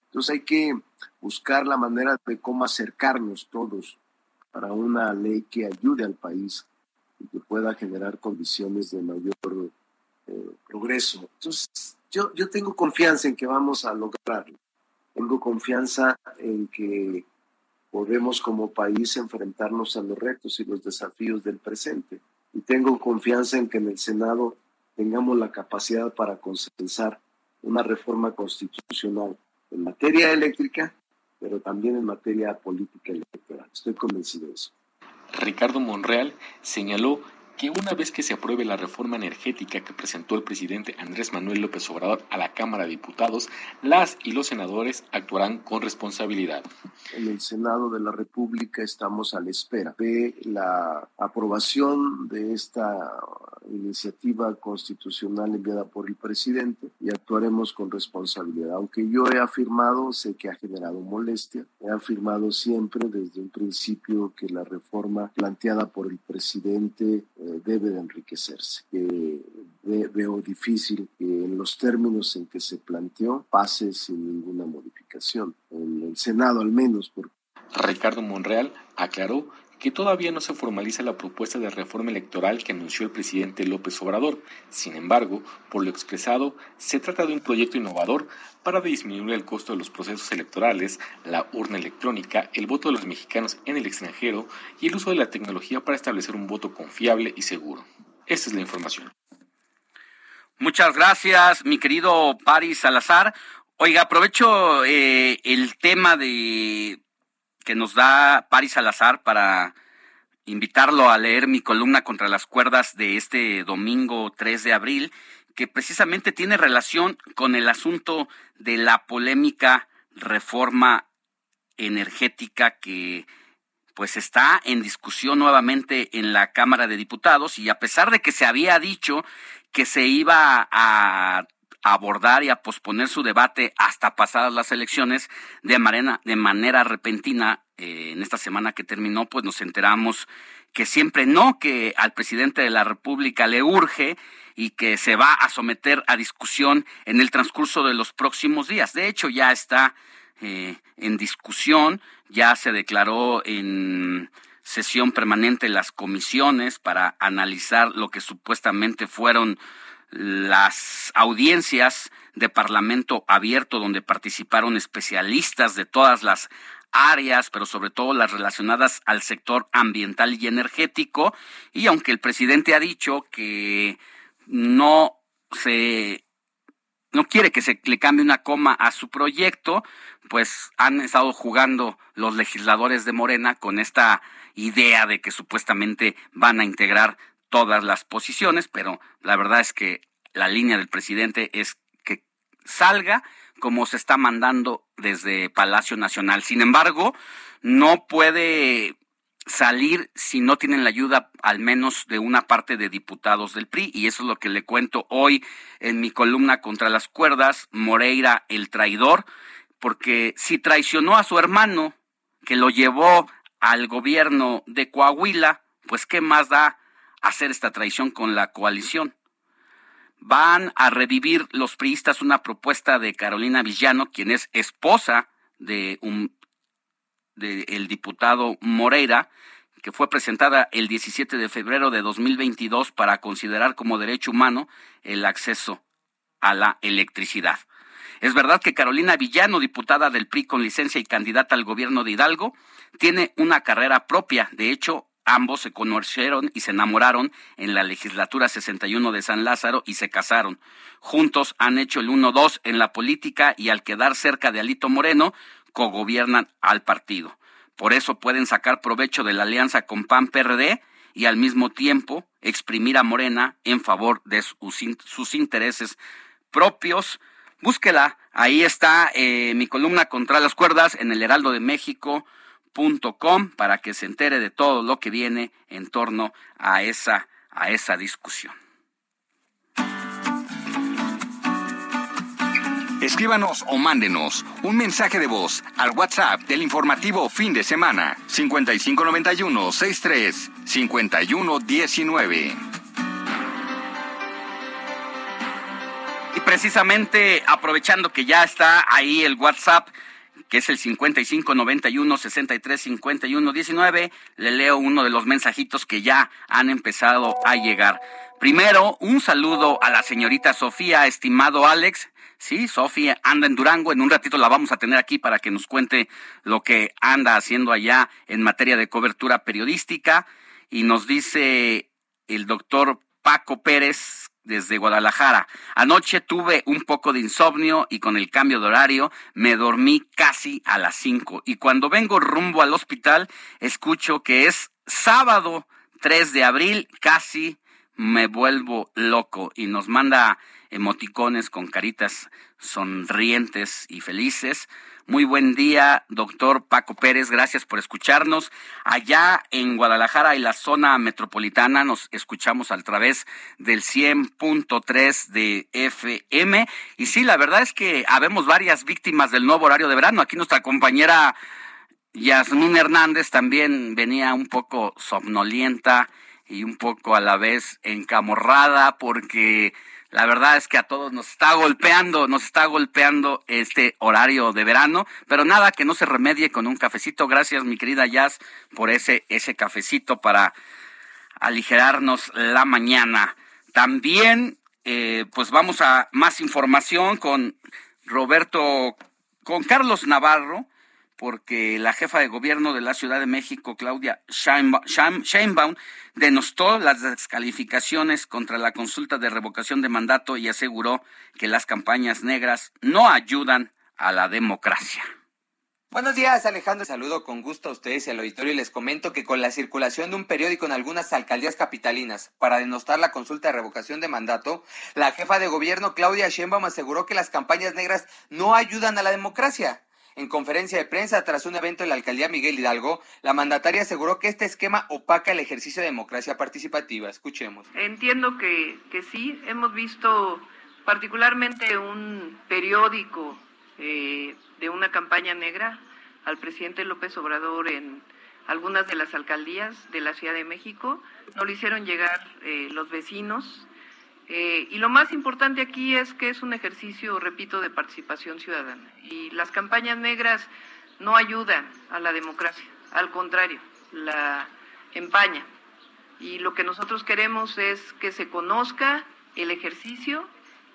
S4: Entonces hay que buscar la manera de cómo acercarnos todos para una ley que ayude al país y que pueda generar condiciones de mayor eh, progreso. Entonces, yo, yo tengo confianza en que vamos a lograrlo. Tengo confianza en que podemos como país enfrentarnos a los retos y los desafíos del presente. Y tengo confianza en que en el Senado tengamos la capacidad para consensar una reforma constitucional en materia eléctrica pero también en materia política electoral. Estoy convencido de eso.
S12: Ricardo Monreal señaló que una vez que se apruebe la reforma energética que presentó el presidente Andrés Manuel López Obrador a la Cámara de Diputados, las y los senadores actuarán con responsabilidad.
S4: En el Senado de la República estamos a la espera de la aprobación de esta iniciativa constitucional enviada por el presidente y actuaremos con responsabilidad. Aunque yo he afirmado, sé que ha generado molestia, he afirmado siempre desde un principio que la reforma planteada por el presidente eh, debe de enriquecerse. veo difícil que en los términos en que se planteó pase sin ninguna modificación, en el Senado al menos. Porque...
S12: Ricardo Monreal aclaró que todavía no se formaliza la propuesta de reforma electoral que anunció el presidente López Obrador. Sin embargo, por lo expresado, se trata de un proyecto innovador para disminuir el costo de los procesos electorales, la urna electrónica, el voto de los mexicanos en el extranjero y el uso de la tecnología para establecer un voto confiable y seguro. Esta es la información.
S7: Muchas gracias, mi querido Paris Salazar. Oiga, aprovecho eh, el tema de que nos da Paris Salazar para invitarlo a leer mi columna contra las cuerdas de este domingo 3 de abril, que precisamente tiene relación con el asunto de la polémica reforma energética que pues está en discusión nuevamente en la Cámara de Diputados y a pesar de que se había dicho que se iba a abordar y a posponer su debate hasta pasadas las elecciones de manera, de manera repentina eh, en esta semana que terminó, pues nos enteramos que siempre no, que al presidente de la República le urge y que se va a someter a discusión en el transcurso de los próximos días. De hecho, ya está eh, en discusión, ya se declaró en sesión permanente las comisiones para analizar lo que supuestamente fueron las audiencias de Parlamento abierto donde participaron especialistas de todas las áreas, pero sobre todo las relacionadas al sector ambiental y energético. Y aunque el presidente ha dicho que no se no quiere que se le cambie una coma a su proyecto, pues han estado jugando los legisladores de Morena con esta idea de que supuestamente van a integrar todas las posiciones, pero la verdad es que la línea del presidente es que salga como se está mandando desde Palacio Nacional. Sin embargo, no puede salir si no tienen la ayuda al menos de una parte de diputados del PRI y eso es lo que le cuento hoy en mi columna contra las cuerdas, Moreira el traidor, porque si traicionó a su hermano que lo llevó al gobierno de Coahuila, pues qué más da hacer esta traición con la coalición. Van a revivir los priistas una propuesta de Carolina Villano, quien es esposa de un del diputado Moreira, que fue presentada el 17 de febrero de 2022 para considerar como derecho humano el acceso a la electricidad. Es verdad que Carolina Villano, diputada del PRI con licencia y candidata al gobierno de Hidalgo, tiene una carrera propia. De hecho, ambos se conocieron y se enamoraron en la legislatura 61 de San Lázaro y se casaron. Juntos han hecho el 1-2 en la política y al quedar cerca de Alito Moreno, cogobiernan al partido. Por eso pueden sacar provecho de la alianza con PAN-PRD y al mismo tiempo exprimir a Morena en favor de sus, intereses propios. Búsquela, ahí está eh, mi columna contra las cuerdas en el Heraldo de México para que se entere de todo lo que viene en torno a esa, a esa discusión.
S11: Escríbanos o mándenos un mensaje de voz al WhatsApp del informativo fin de semana 5591 63 5119.
S7: Y precisamente aprovechando que ya está ahí el WhatsApp que es el 5591 63 51 19, le leo uno de los mensajitos que ya han empezado a llegar. Primero, un saludo a la señorita Sofía, estimado Alex. Sí, Sofía anda en Durango. En un ratito la vamos a tener aquí para que nos cuente lo que anda haciendo allá en materia de cobertura periodística. Y nos dice el doctor Paco Pérez desde Guadalajara. Anoche tuve un poco de insomnio y con el cambio de horario me dormí casi a las 5. Y cuando vengo rumbo al hospital, escucho que es sábado 3 de abril, casi me vuelvo loco y nos manda emoticones con caritas sonrientes y felices. Muy buen día, doctor Paco Pérez. Gracias por escucharnos. Allá en Guadalajara y la zona metropolitana nos escuchamos a través del 100.3 de FM. Y sí, la verdad es que habemos varias víctimas del nuevo horario de verano. Aquí nuestra compañera Yasmín Hernández también venía un poco somnolienta y un poco a la vez encamorrada porque la verdad es que a todos nos está golpeando, nos está golpeando este horario de verano, pero nada que no se remedie con un cafecito. Gracias, mi querida Jazz, por ese, ese cafecito para aligerarnos la mañana. También, eh, pues vamos a más información con Roberto, con Carlos Navarro, porque la jefa de gobierno de la Ciudad de México, Claudia Sheinbaum, denostó las descalificaciones contra la consulta de revocación de mandato y aseguró que las campañas negras no ayudan a la democracia.
S14: Buenos días, Alejandro. Saludo con gusto a ustedes y al auditorio y les comento que con la circulación de un periódico en algunas alcaldías capitalinas para denostar la consulta de revocación de mandato, la jefa de gobierno Claudia Sheinbaum aseguró que las campañas negras no ayudan a la democracia. En conferencia de prensa tras un evento en la alcaldía Miguel Hidalgo, la mandataria aseguró que este esquema opaca el ejercicio de democracia participativa. Escuchemos.
S3: Entiendo que, que sí, hemos visto particularmente un periódico eh, de una campaña negra al presidente López Obrador en algunas de las alcaldías de la Ciudad de México. No lo hicieron llegar eh, los vecinos eh, y lo más importante aquí es que es un ejercicio, repito, de participación ciudadana. Y las campañas negras no ayudan a la democracia, al contrario, la empaña. Y lo que nosotros queremos es que se conozca el ejercicio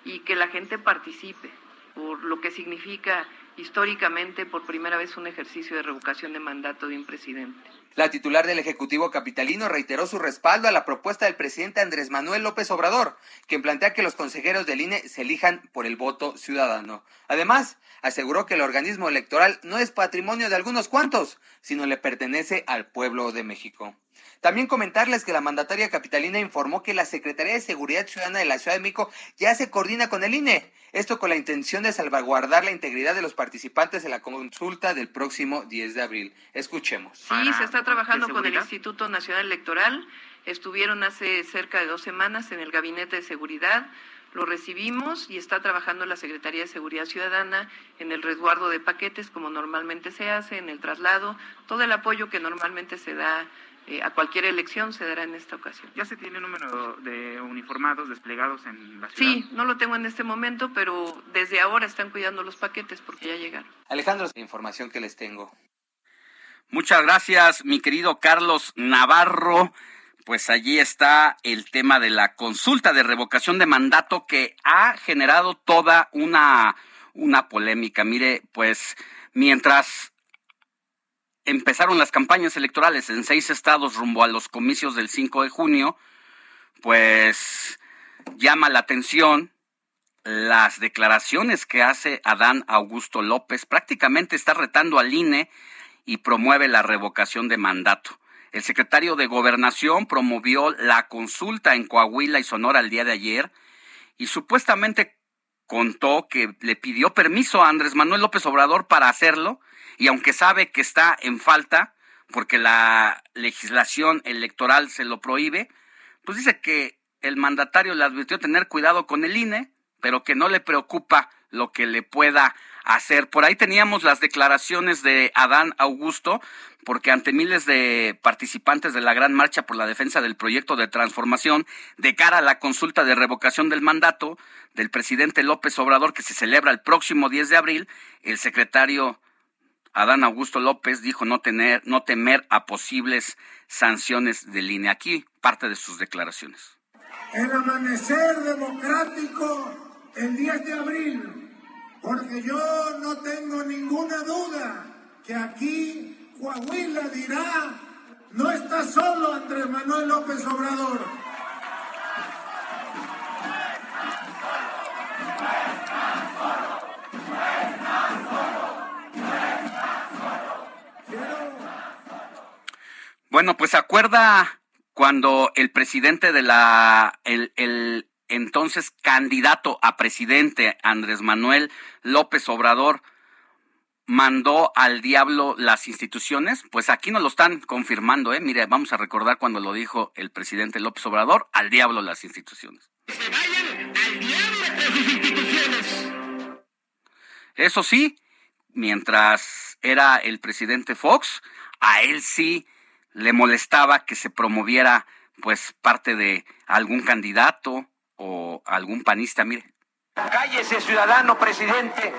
S3: y que la gente participe, por lo que significa históricamente por primera vez un ejercicio de revocación de mandato de un presidente.
S14: La titular del Ejecutivo Capitalino reiteró su respaldo a la propuesta del presidente Andrés Manuel López Obrador, quien plantea que los consejeros del INE se elijan por el voto ciudadano. Además, aseguró que el organismo electoral no es patrimonio de algunos cuantos, sino le pertenece al pueblo de México. También comentarles que la mandataria capitalina informó que la Secretaría de Seguridad Ciudadana de la Ciudad de México ya se coordina con el INE, esto con la intención de salvaguardar la integridad de los participantes en la consulta del próximo 10 de abril. Escuchemos.
S3: Sí, se está trabajando con el Instituto Nacional Electoral. Estuvieron hace cerca de dos semanas en el Gabinete de Seguridad. Lo recibimos y está trabajando la Secretaría de Seguridad Ciudadana en el resguardo de paquetes, como normalmente se hace, en el traslado, todo el apoyo que normalmente se da eh, a cualquier elección se dará en esta ocasión.
S15: ¿Ya se tiene número de uniformados desplegados en la ciudad?
S3: Sí, no lo tengo en este momento, pero desde ahora están cuidando los paquetes porque ya llegaron.
S14: Alejandro, la información que les tengo.
S7: Muchas gracias, mi querido Carlos Navarro. Pues allí está el tema de la consulta de revocación de mandato que ha generado toda una, una polémica. Mire, pues mientras empezaron las campañas electorales en seis estados rumbo a los comicios del 5 de junio, pues llama la atención las declaraciones que hace Adán Augusto López. Prácticamente está retando al INE y promueve la revocación de mandato. El secretario de Gobernación promovió la consulta en Coahuila y Sonora el día de ayer y supuestamente contó que le pidió permiso a Andrés Manuel López Obrador para hacerlo y aunque sabe que está en falta, porque la legislación electoral se lo prohíbe, pues dice que el mandatario le advirtió tener cuidado con el INE, pero que no le preocupa lo que le pueda hacer. Por ahí teníamos las declaraciones de Adán Augusto, porque ante miles de participantes de la gran marcha por la defensa del proyecto de transformación de cara a la consulta de revocación del mandato del presidente López Obrador que se celebra el próximo 10 de abril, el secretario Adán Augusto López dijo no tener, no temer a posibles sanciones de línea. Aquí parte de sus declaraciones.
S8: El amanecer democrático el 10 de abril, porque yo no tengo ninguna duda que aquí Coahuila dirá, no está solo Andrés Manuel López Obrador.
S7: Bueno, pues se acuerda cuando el presidente de la, el, el entonces candidato a presidente, Andrés Manuel López Obrador, mandó al diablo las instituciones, pues aquí nos lo están confirmando, ¿eh? Mire, vamos a recordar cuando lo dijo el presidente López Obrador, al diablo las instituciones. Se vayan al diablo sus instituciones. Eso sí, mientras era el presidente Fox, a él sí le molestaba que se promoviera pues parte de algún candidato o algún panista, mire.
S16: Cállese, ciudadano presidente.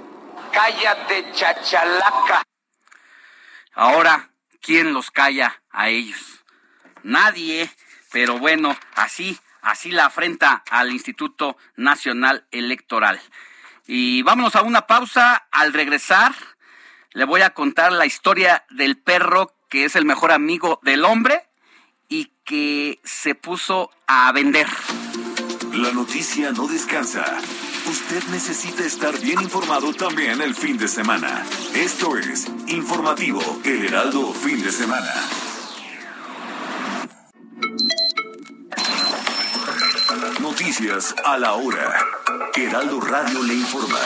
S16: Cállate, chachalaca.
S7: Ahora, ¿quién los calla a ellos? Nadie, pero bueno, así, así la afrenta al Instituto Nacional Electoral. Y vámonos a una pausa. Al regresar, le voy a contar la historia del perro que es el mejor amigo del hombre y que se puso a vender.
S1: La noticia no descansa. Usted necesita estar bien informado también el fin de semana. Esto es Informativo El Heraldo Fin de Semana. Noticias a la hora. Heraldo Radio le informa.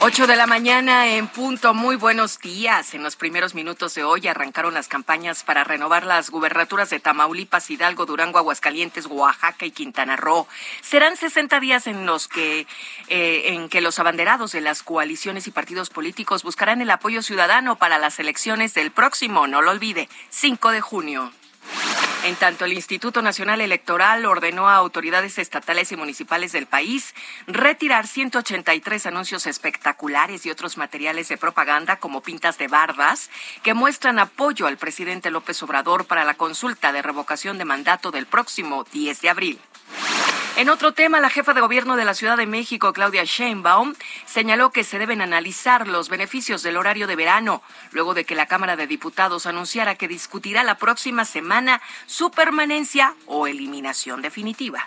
S10: 8 de la mañana en punto. Muy buenos días. En los primeros minutos de hoy arrancaron las campañas para renovar las gubernaturas de Tamaulipas, Hidalgo, Durango, Aguascalientes, Oaxaca y Quintana Roo. Serán 60 días en los que, eh, en que los abanderados de las coaliciones y partidos políticos buscarán el apoyo ciudadano para las elecciones del próximo, no lo olvide, 5 de junio. En tanto, el Instituto Nacional Electoral ordenó a autoridades estatales y municipales del país retirar 183 anuncios espectaculares y otros materiales de propaganda como pintas de barbas que muestran apoyo al presidente López Obrador para la consulta de revocación de mandato del próximo 10 de abril. En otro tema, la jefa de gobierno de la Ciudad de México, Claudia Sheinbaum, señaló que se deben analizar los beneficios del horario de verano, luego de que la Cámara de Diputados anunciara que discutirá la próxima semana su permanencia o eliminación definitiva.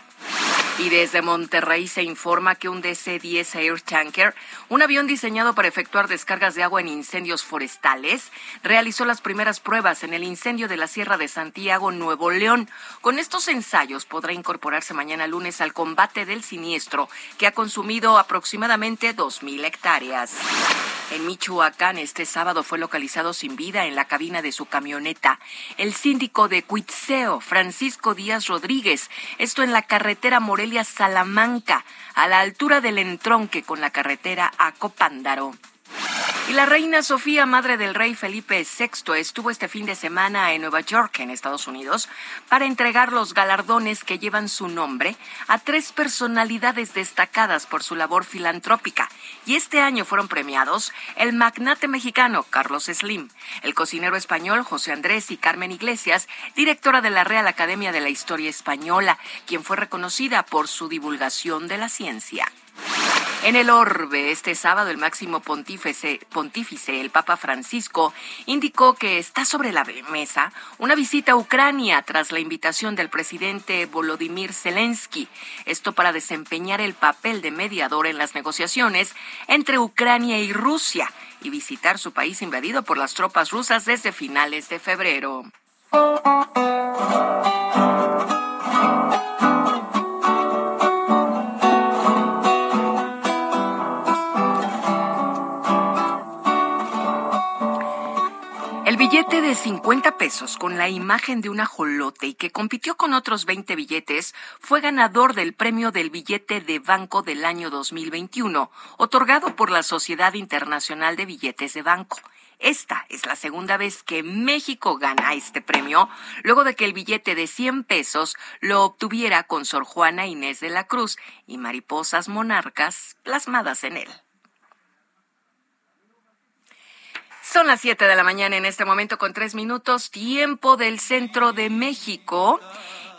S10: Y desde Monterrey se informa que un DC-10 Air Tanker, un avión diseñado para efectuar descargas de agua en incendios forestales, realizó las primeras pruebas en el incendio de la Sierra de Santiago, Nuevo León. Con estos ensayos podrá incorporarse mañana lunes al combate del siniestro, que ha consumido aproximadamente 2.000 hectáreas. En Michoacán, este sábado fue localizado sin vida en la cabina de su camioneta el síndico de Cuitzeo, Francisco Díaz Rodríguez, esto en la carretera Morelia-Salamanca, a la altura del entronque con la carretera a Copándaro. Y la reina Sofía, madre del rey Felipe VI, estuvo este fin de semana en Nueva York, en Estados Unidos, para entregar los galardones que llevan su nombre a tres personalidades destacadas por su labor filantrópica. Y este año fueron premiados el magnate mexicano Carlos Slim, el cocinero español José Andrés y Carmen Iglesias, directora de la Real Academia de la Historia Española, quien fue reconocida por su divulgación de la ciencia. En el orbe, este sábado, el máximo pontífice, pontífice, el Papa Francisco, indicó que está sobre la mesa una visita a Ucrania tras la invitación del presidente Volodymyr Zelensky. Esto para desempeñar el papel de mediador en las negociaciones entre Ucrania y Rusia y visitar su país invadido por las tropas rusas desde finales de febrero. Billete de 50 pesos con la imagen de un ajolote y que compitió con otros 20 billetes fue ganador del premio del billete de banco del año 2021, otorgado por la Sociedad Internacional de Billetes de Banco. Esta es la segunda vez que México gana este premio, luego de que el billete de 100 pesos lo obtuviera con Sor Juana Inés de la Cruz y mariposas monarcas plasmadas en él. Son las 7 de la mañana en este momento con tres minutos, tiempo del centro de México.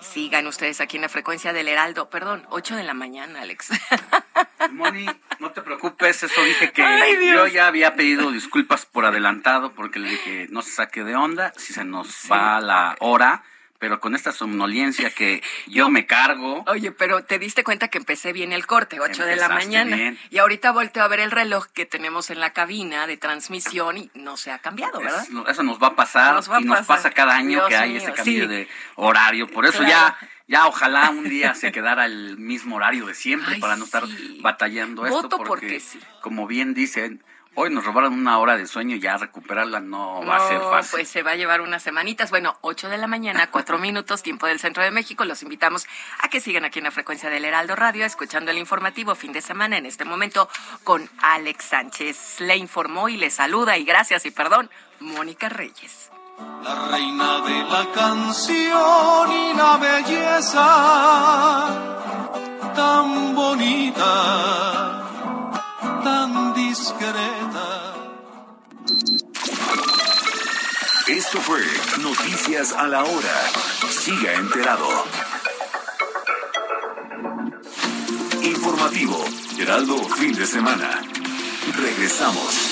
S10: Sigan ustedes aquí en la frecuencia del Heraldo. Perdón, 8 de la mañana, Alex. (laughs)
S7: Moni, no te preocupes, eso dije que
S10: Ay,
S7: yo ya había pedido disculpas por adelantado porque le dije no se saque de onda, si se nos va la hora, pero con esta somnolencia que yo me cargo.
S10: Oye, pero te diste cuenta que empecé bien el corte, 8 de la mañana.
S7: bien.
S10: Y ahorita volteo a ver el reloj que tenemos en la cabina de transmisión y no se ha cambiado, ¿verdad?
S7: Es- eso nos va a pasar
S10: Nos va a
S7: y nos
S10: pasar.
S7: pasa cada año
S10: Dios
S7: que hay
S10: mío,
S7: este cambio
S10: sí.
S7: de horario. Por eso
S10: Claro.
S7: ya, ya ojalá un día se quedara el mismo horario de siempre (laughs)
S10: Ay,
S7: para no estar
S10: sí.
S7: batallando esto.
S10: Voto
S7: porque,
S10: porque sí.
S7: como bien dicen, hoy nos robaron una hora de sueño y ya recuperarla no, va a ser fácil.
S10: Pues se va a llevar unas semanitas. Bueno, 8 de la mañana, 4 minutos, tiempo del centro de México. Los invitamos a que sigan aquí en la frecuencia del Heraldo Radio, escuchando el informativo fin de semana en este momento con Alex Sánchez. Le informó y le saluda y gracias y perdón, Mónica Reyes.
S17: La reina de la canción y la belleza, tan bonita, tan
S1: Esto fue Noticias a la Hora. Siga enterado. Informativo, Heraldo Fin de Semana. Regresamos.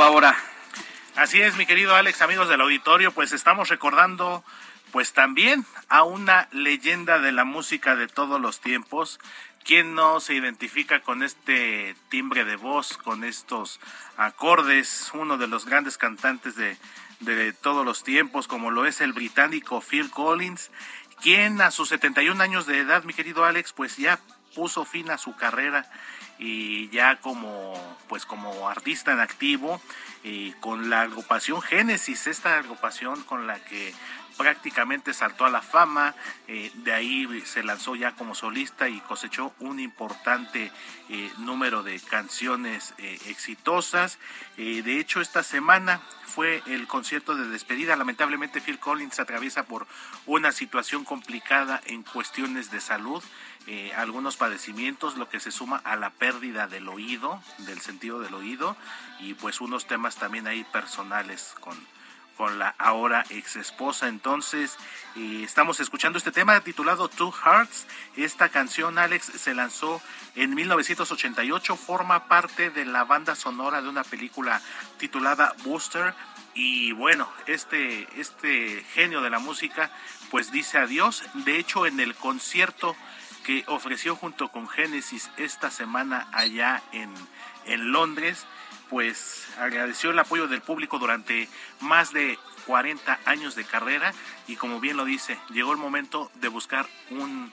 S7: Ahora?
S13: Así es, mi querido Alex, amigos del auditorio, pues estamos recordando pues también a una leyenda de la música de todos los tiempos. ¿Quién no se identifica con este timbre de voz, con estos acordes? Uno de los grandes cantantes de, de todos los tiempos, como lo es el británico Phil Collins, quien a sus 71 años de edad, mi querido Alex, pues ya puso fin a su carrera y ya como pues como artista en activo y con la agrupación Génesis, esta agrupación con la que prácticamente saltó a la fama, eh, de ahí se lanzó ya como solista y cosechó un importante eh, número de canciones eh, exitosas. De hecho, esta semana fue el concierto de despedida. Lamentablemente Phil Collins atraviesa por una situación complicada en cuestiones de salud, eh, algunos padecimientos, lo que se suma a la pérdida del oído, del sentido del oído, y pues unos temas también ahí personales con, con la ahora ex esposa. Entonces, eh, estamos escuchando este tema titulado Two Hearts. Esta canción, Alex, se lanzó en 1988, forma parte de la banda sonora de una película titulada Booster. Y bueno, este, este genio de la música, pues dice adiós. De hecho, en el concierto que ofreció junto con Genesis esta semana allá en, en Londres, pues agradeció el apoyo del público durante más de 40 años de carrera y como bien lo dice, llegó el momento de buscar un,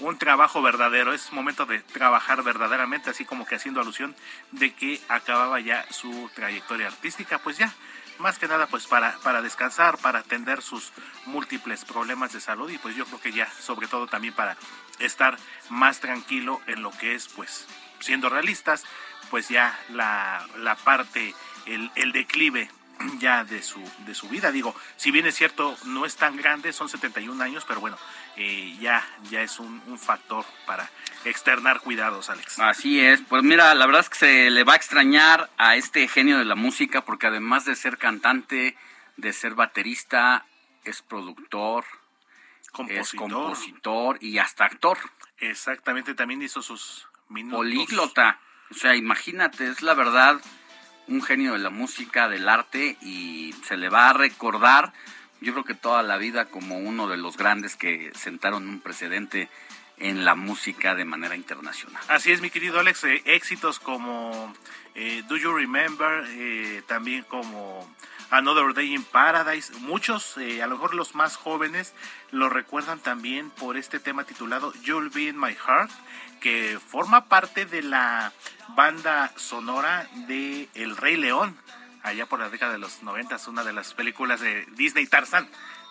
S13: un trabajo verdadero, es momento de trabajar verdaderamente, así como que haciendo alusión de que acababa ya su trayectoria artística, pues ya, más que nada pues para, para descansar, para atender sus múltiples problemas de salud y pues yo creo que ya sobre todo también para estar más tranquilo en lo que es pues siendo realistas, pues ya la, la parte, el, declive (clears throat) ya de su, de su vida. Digo, si bien es cierto, no es tan grande, son 71 años, pero bueno, eh, ya, ya es un, un factor para externar cuidados, Alex.
S7: Así es, pues mira, la verdad es que se le va a extrañar a este genio de la música porque además de ser cantante, de ser baterista, es productor, es
S13: Compositor.
S7: compositor y hasta actor.
S13: Exactamente, también hizo sus minutos.
S7: Políglota. O sea, imagínate, es la verdad un genio de la música, del arte y se le va a recordar, yo creo que toda la vida como uno de los grandes que sentaron un precedente en la música de manera internacional.
S13: Así es, mi querido Alex, eh, éxitos como eh, Do You Remember, eh, también como Another Day in Paradise. Muchos, eh, a lo mejor los más jóvenes, lo recuerdan también por este tema titulado You'll Be in My Heart, que forma parte de la banda sonora de El Rey León, allá por la década de los 90, una de las películas de Disney Tarzan.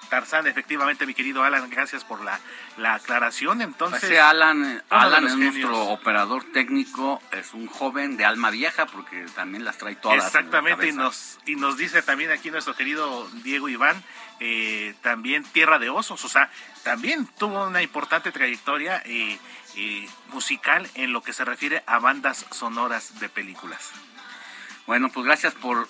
S13: Tarzán, efectivamente, mi querido Alan, gracias por la, la aclaración. Entonces,
S7: Ese Alan, Alan es nuestro operador técnico, es un joven de alma vieja porque también las trae todas.
S13: Exactamente, y nos, y nos dice también aquí nuestro querido Diego Iván, eh, también Tierra de Osos, o sea, también tuvo una importante trayectoria eh, eh, musical en lo que se refiere a bandas sonoras de películas.
S7: Bueno, pues gracias por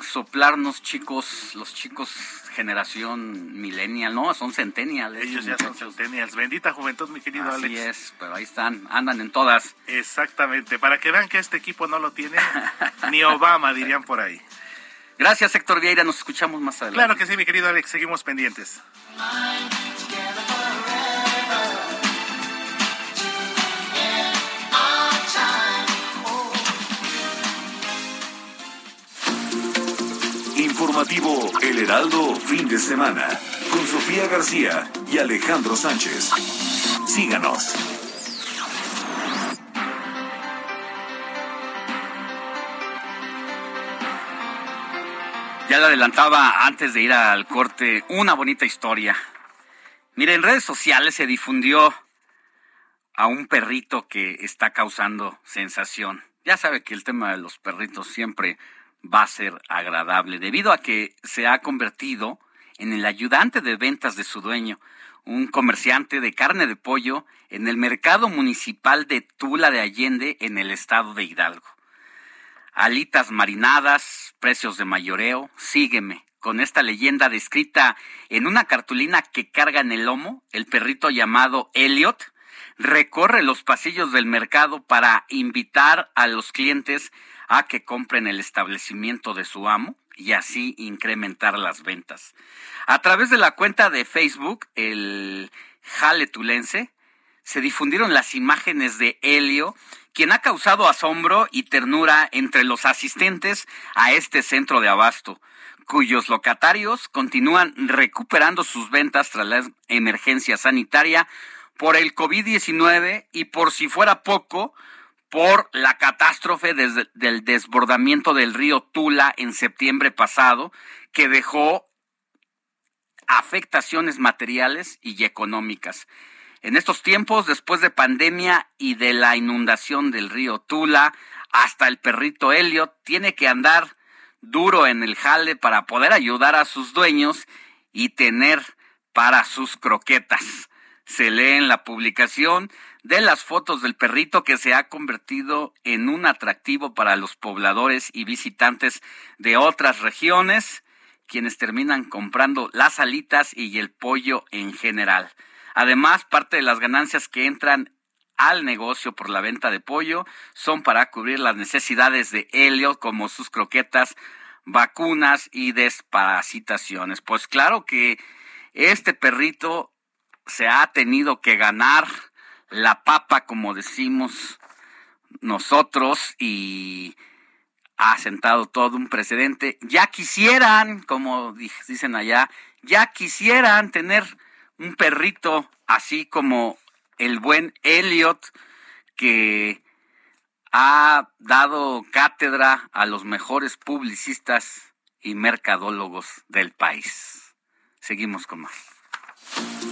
S7: soplarnos, chicos, los chicos generación millennial, no, son centennials.
S13: Ellos ya son centennials. Bendita juventud, mi querido
S7: Así
S13: Alex.
S7: es, pero ahí están, andan en todas.
S13: Exactamente, para que vean que este equipo no lo tiene (laughs) ni Obama, dirían por ahí.
S7: Gracias, Héctor Vieira, nos escuchamos más adelante.
S13: Claro que sí, mi querido Alex, seguimos pendientes.
S1: Informativo El Heraldo, fin de semana, con Sofía García y Alejandro Sánchez. Síganos.
S7: Ya le adelantaba antes de ir al corte una bonita historia. Mire, en redes sociales se difundió a un perrito que está causando sensación. Ya sabe que el tema de los perritos siempre va a ser agradable, debido a que se ha convertido en el ayudante de ventas de su dueño, un comerciante de carne de pollo en el mercado municipal de Tula de Allende, en el estado de Hidalgo. Alitas marinadas, precios de mayoreo, sígueme. Con esta leyenda descrita en una cartulina que carga en el lomo, el perrito llamado Elliot recorre los pasillos del mercado para invitar a los clientes a que compren el establecimiento de su amo y así incrementar las ventas. A través de la cuenta de Facebook, el Jale Tulense, se difundieron las imágenes de Helio, quien ha causado asombro y ternura entre los asistentes a este centro de abasto, cuyos locatarios continúan recuperando sus ventas tras la emergencia sanitaria por el COVID-19 y por si fuera poco, por la catástrofe del desbordamiento del río Tula en septiembre pasado, que dejó afectaciones materiales y económicas. En estos tiempos, después de pandemia y de la inundación del río Tula, hasta el perrito Elliot tiene que andar duro en el jale para poder ayudar a sus dueños y tener para sus croquetas. Se lee en la publicación de las fotos del perrito que se ha convertido en un atractivo para los pobladores y visitantes de otras regiones, quienes terminan comprando las alitas y el pollo en general. Además, parte de las ganancias que entran al negocio por la venta de pollo son para cubrir las necesidades de Helio, como sus croquetas, vacunas y desparasitaciones. Pues claro que este perrito se ha tenido que ganar la papa, como decimos nosotros, y ha sentado todo un precedente. Ya quisieran, como dicen allá, ya quisieran tener un perrito así como el buen Elliot, que ha dado cátedra a los mejores publicistas y mercadólogos del país. Seguimos con más.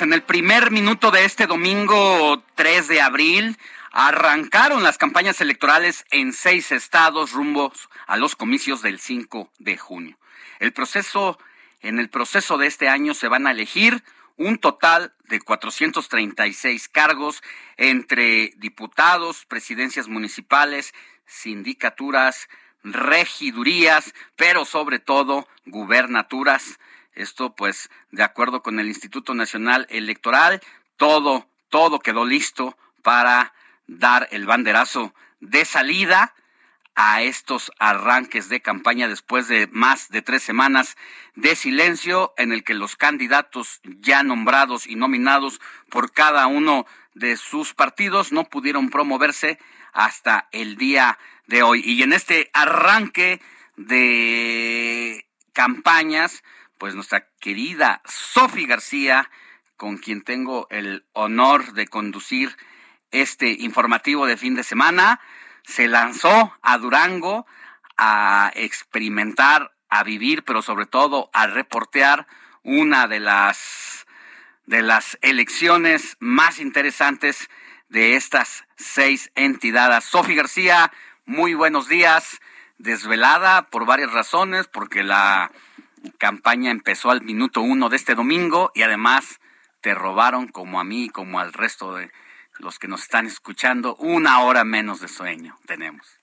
S7: Pues en el primer minuto de este domingo 3 de abril arrancaron las campañas electorales en seis estados rumbo a los comicios del 5 de junio. El proceso, en el proceso de este año se van a elegir un total de 436 cargos entre diputados, presidencias municipales, sindicaturas, regidurías, pero sobre todo gubernaturas. Esto pues de acuerdo con el Instituto Nacional Electoral, todo, todo quedó listo para dar el banderazo de salida a estos arranques de campaña después de más de tres semanas de silencio en el que los candidatos ya nombrados y nominados por cada uno de sus partidos no pudieron promoverse hasta el día de hoy. Y en este arranque de campañas, pues nuestra querida Sofi García, con quien tengo el honor de conducir este informativo de fin de semana, se lanzó a Durango a experimentar, a vivir, pero sobre todo a reportear una de las de las elecciones más interesantes de estas seis entidades. Sofi García, muy buenos días. Desvelada por varias razones, porque la campaña empezó al minuto uno de este domingo y además te robaron como a mí, como al resto de los que nos están escuchando, una hora menos de sueño tenemos.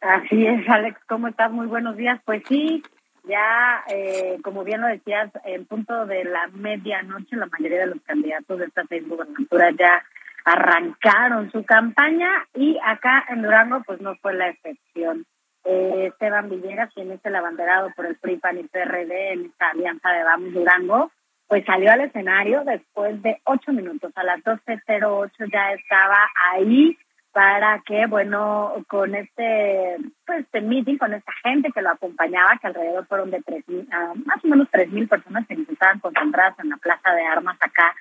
S18: Así es, Alex, ¿cómo estás? Muy buenos días. Pues sí, ya, eh, como bien lo decías, en punto de la medianoche, la mayoría de los candidatos de esta seis gubernaturas ya arrancaron su campaña y acá en Durango, pues no fue la excepción. Eh, Esteban Villegas, quien es el abanderado por el PRI, PAN y PRD en esta alianza de Vamos Durango, pues salió al escenario después de ocho minutos. A las 12.08 ya estaba ahí para que, bueno, con este, pues, este meeting, con esta gente que lo acompañaba, que alrededor fueron de tres mil, ah, más o menos tres mil personas que estaban concentradas en la plaza de armas acá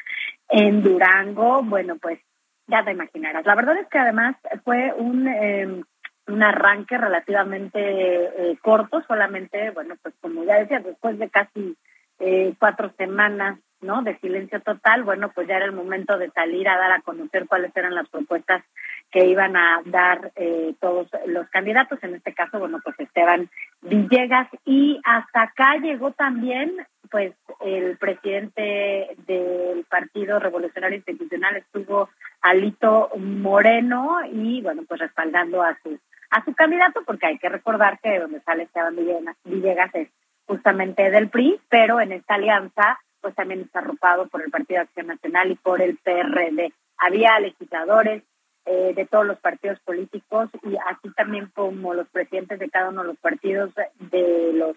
S18: en Durango, bueno, pues ya te imaginarás. La verdad es que además fue un, em, un arranque relativamente eh, corto, solamente, bueno, pues como ya decía, después de casi eh, cuatro semanas ¿no? de silencio total, bueno, pues ya era el momento de salir a dar a conocer cuáles eran las propuestas que iban a dar eh, todos los candidatos, en este caso, bueno, pues Esteban Villegas, y hasta acá llegó también, pues, el presidente del Partido Revolucionario Institucional, estuvo Alito Moreno, y bueno, pues respaldando a su, a su candidato, porque hay que recordar que donde sale Esteban Villegas es justamente del PRI, pero en esta alianza pues también está arropado por el Partido de Acción Nacional y por el PRD. Había legisladores eh, de todos los partidos políticos y así también como los presidentes de cada uno de los partidos de los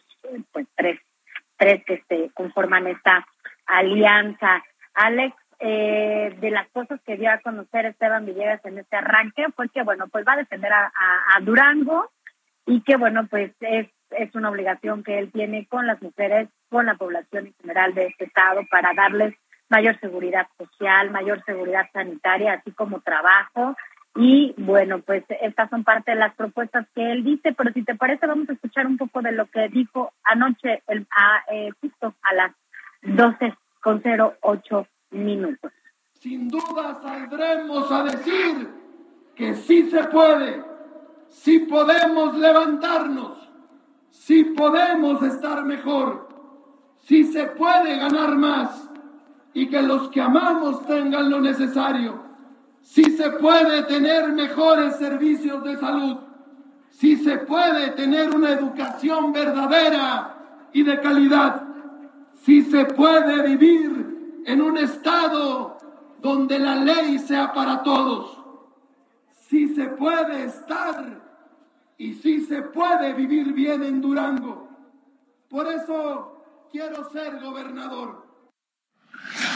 S18: pues tres tres que este, conforman esta alianza. Alex, eh, de las cosas que dio a conocer Esteban Villegas en este arranque fue que bueno pues va a defender a, Durango y que bueno pues es es una obligación que él tiene con las mujeres, con la población en general de este estado para darles mayor seguridad social, mayor seguridad sanitaria, así como trabajo. Y bueno, pues estas son parte de las propuestas que él dice, pero si te parece vamos a escuchar un poco de lo que dijo anoche, el, a, eh, justo a las 12 con 08
S8: Sin duda saldremos a decir que sí se puede, sí podemos levantarnos si podemos estar mejor, si se puede ganar más y que los que amamos tengan lo necesario, si se puede tener mejores servicios de salud, si se puede tener una educación verdadera y de calidad, si se puede vivir en un estado donde la ley sea para todos, si se puede estar y sí se puede vivir bien en Durango. Por eso quiero ser gobernador.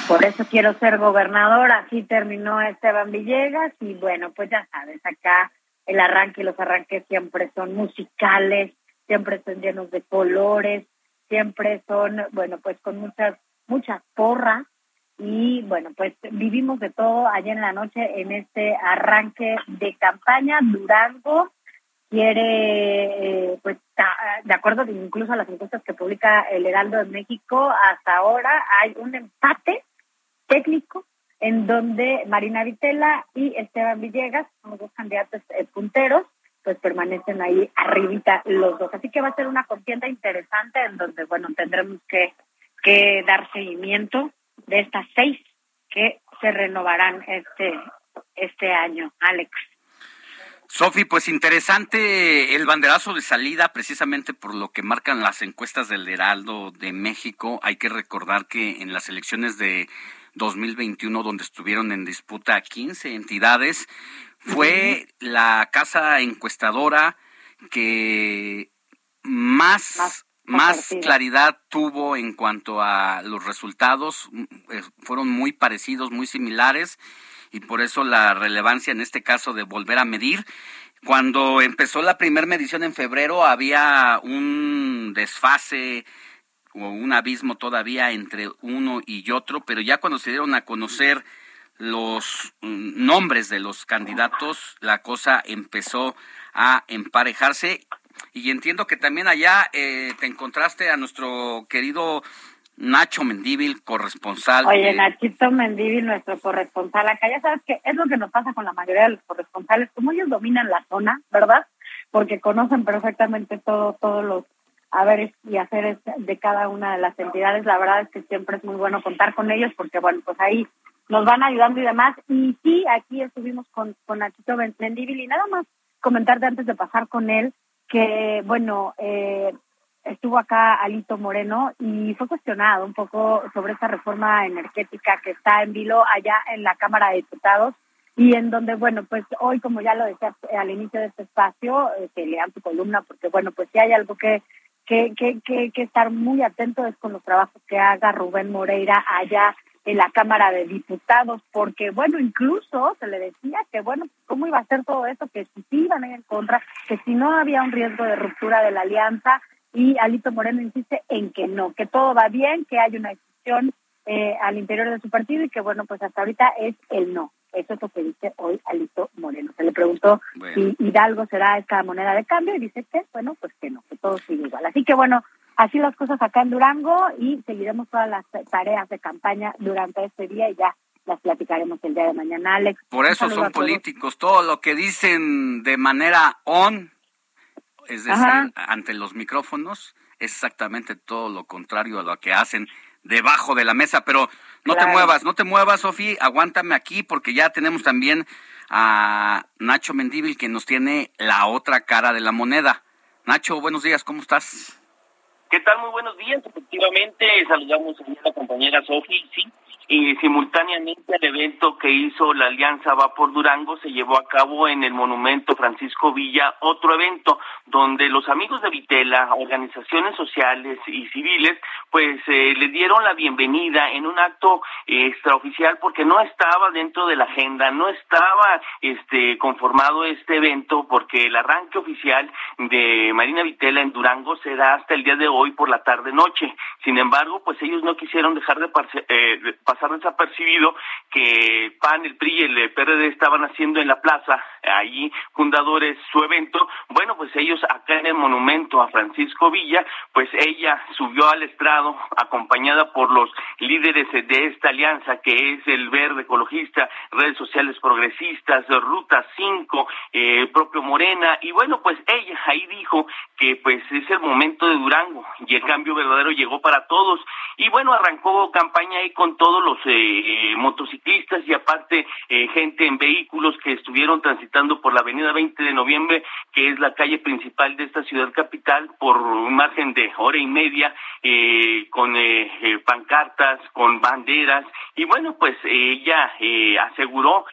S18: Por eso quiero ser gobernador, así terminó Esteban Villegas y bueno, pues ya sabes, acá el arranque y los arranques siempre son musicales, siempre son llenos de colores, siempre son, bueno, pues con muchas, muchas porras y bueno, pues vivimos de todo allá en la noche en este arranque de campaña Durango quiere, eh, pues, de acuerdo incluso a las encuestas que publica el Heraldo de México, hasta ahora hay un empate técnico en donde Marina Vitela y Esteban Villegas, los dos candidatos eh, punteros, pues permanecen ahí arribita los dos. Así que va a ser una contienda interesante en donde, bueno, tendremos que, que dar seguimiento de estas seis que se renovarán este, este año, Alex.
S7: Sofi, pues interesante el banderazo de salida, precisamente por lo que marcan las encuestas del Heraldo de México. Hay que recordar que en las elecciones de 2021, donde estuvieron en disputa 15 entidades, fue la casa encuestadora que más, más, claridad tuvo en cuanto a los resultados. Eh, fueron muy parecidos, muy similares y por eso la relevancia en este caso de volver a medir. Cuando empezó la primera medición en febrero había un desfase o un abismo todavía entre uno y otro, pero ya cuando se dieron a conocer los mm, nombres de los candidatos, la cosa empezó a emparejarse. Y entiendo que también allá eh, te encontraste a nuestro querido Nacho Mendívil, corresponsal.
S18: Oye, Nachito Mendívil, nuestro corresponsal acá, ya sabes que es lo que nos pasa con la mayoría de los corresponsales, como ellos dominan la zona, ¿verdad? Porque conocen perfectamente todo, todos los haberes y haceres de cada una de las entidades. La verdad es que siempre es muy bueno contar con ellos porque, bueno, pues ahí nos van ayudando y demás. Y sí, aquí estuvimos con, con Nachito Mendívil y nada más comentarte antes de pasar con él que, bueno, eh, estuvo acá Alito Moreno y fue cuestionado un poco sobre esta reforma energética que está en vilo allá en la Cámara de Diputados y en donde, bueno, pues hoy, como ya lo decía al inicio de este espacio, eh, que lean tu columna, porque, bueno, pues si hay algo que, que, que, que, que estar muy atento es con los trabajos que haga Rubén Moreira allá en la Cámara de Diputados, porque, bueno, incluso se le decía que, bueno, ¿cómo iba a ser todo esto? Que si iban a ir en contra, que si no había un riesgo de ruptura de la alianza, y Alito Moreno insiste en que no, que todo va bien, que hay una decisión eh, al interior de su partido y que bueno, pues hasta ahorita es el no. Eso es lo que dice hoy Alito Moreno. Se le preguntó si Hidalgo será esta moneda de cambio y dice que, bueno, pues que no, que todo sigue igual. Así que bueno, así las cosas acá en Durango y seguiremos todas las tareas de campaña durante este día y ya las platicaremos el día de mañana, Alex.
S7: Por eso son políticos, todo lo que dicen de manera on es decir, ante los micrófonos, es exactamente todo lo contrario a lo que hacen debajo de la mesa. Pero no te muevas, no te muevas, Sofi, aguántame aquí porque ya tenemos también a Nacho Mendíbil que nos tiene la otra cara de la moneda. Nacho, buenos días, ¿cómo estás?
S19: ¿Qué tal? Muy buenos días. Efectivamente, saludamos a la compañera Sofi. Y simultáneamente el evento que hizo la Alianza Va por Durango se llevó a cabo en el Monumento Francisco Villa, otro evento donde los amigos de Vitela, organizaciones sociales y civiles, pues eh, le dieron la bienvenida en un acto extraoficial porque no estaba dentro de la agenda, no estaba este conformado este evento porque el arranque oficial de Marina Vitela en Durango se da hasta el día de hoy por la tarde noche. Sin embargo, pues ellos no quisieron dejar de, eh, pasar desapercibido que PAN, el PRI y el PRD estaban haciendo en la plaza, allí fundadores su evento, bueno, pues ellos acá en el monumento a Francisco Villa, pues ella subió al estrado acompañada por los líderes de esta alianza que es el Verde Ecologista, redes sociales progresistas, Ruta 5, eh, propio Morena, y bueno, pues ella ahí dijo que pues es el momento de Durango y el cambio verdadero llegó para todos, y bueno, arrancó campaña ahí con todos los los eh, motociclistas y aparte eh, gente en vehículos que estuvieron transitando por la avenida 20 de noviembre, que es la calle principal de esta ciudad capital, por un margen de hora y media, eh, con pancartas, con banderas, y bueno, pues ella aseguró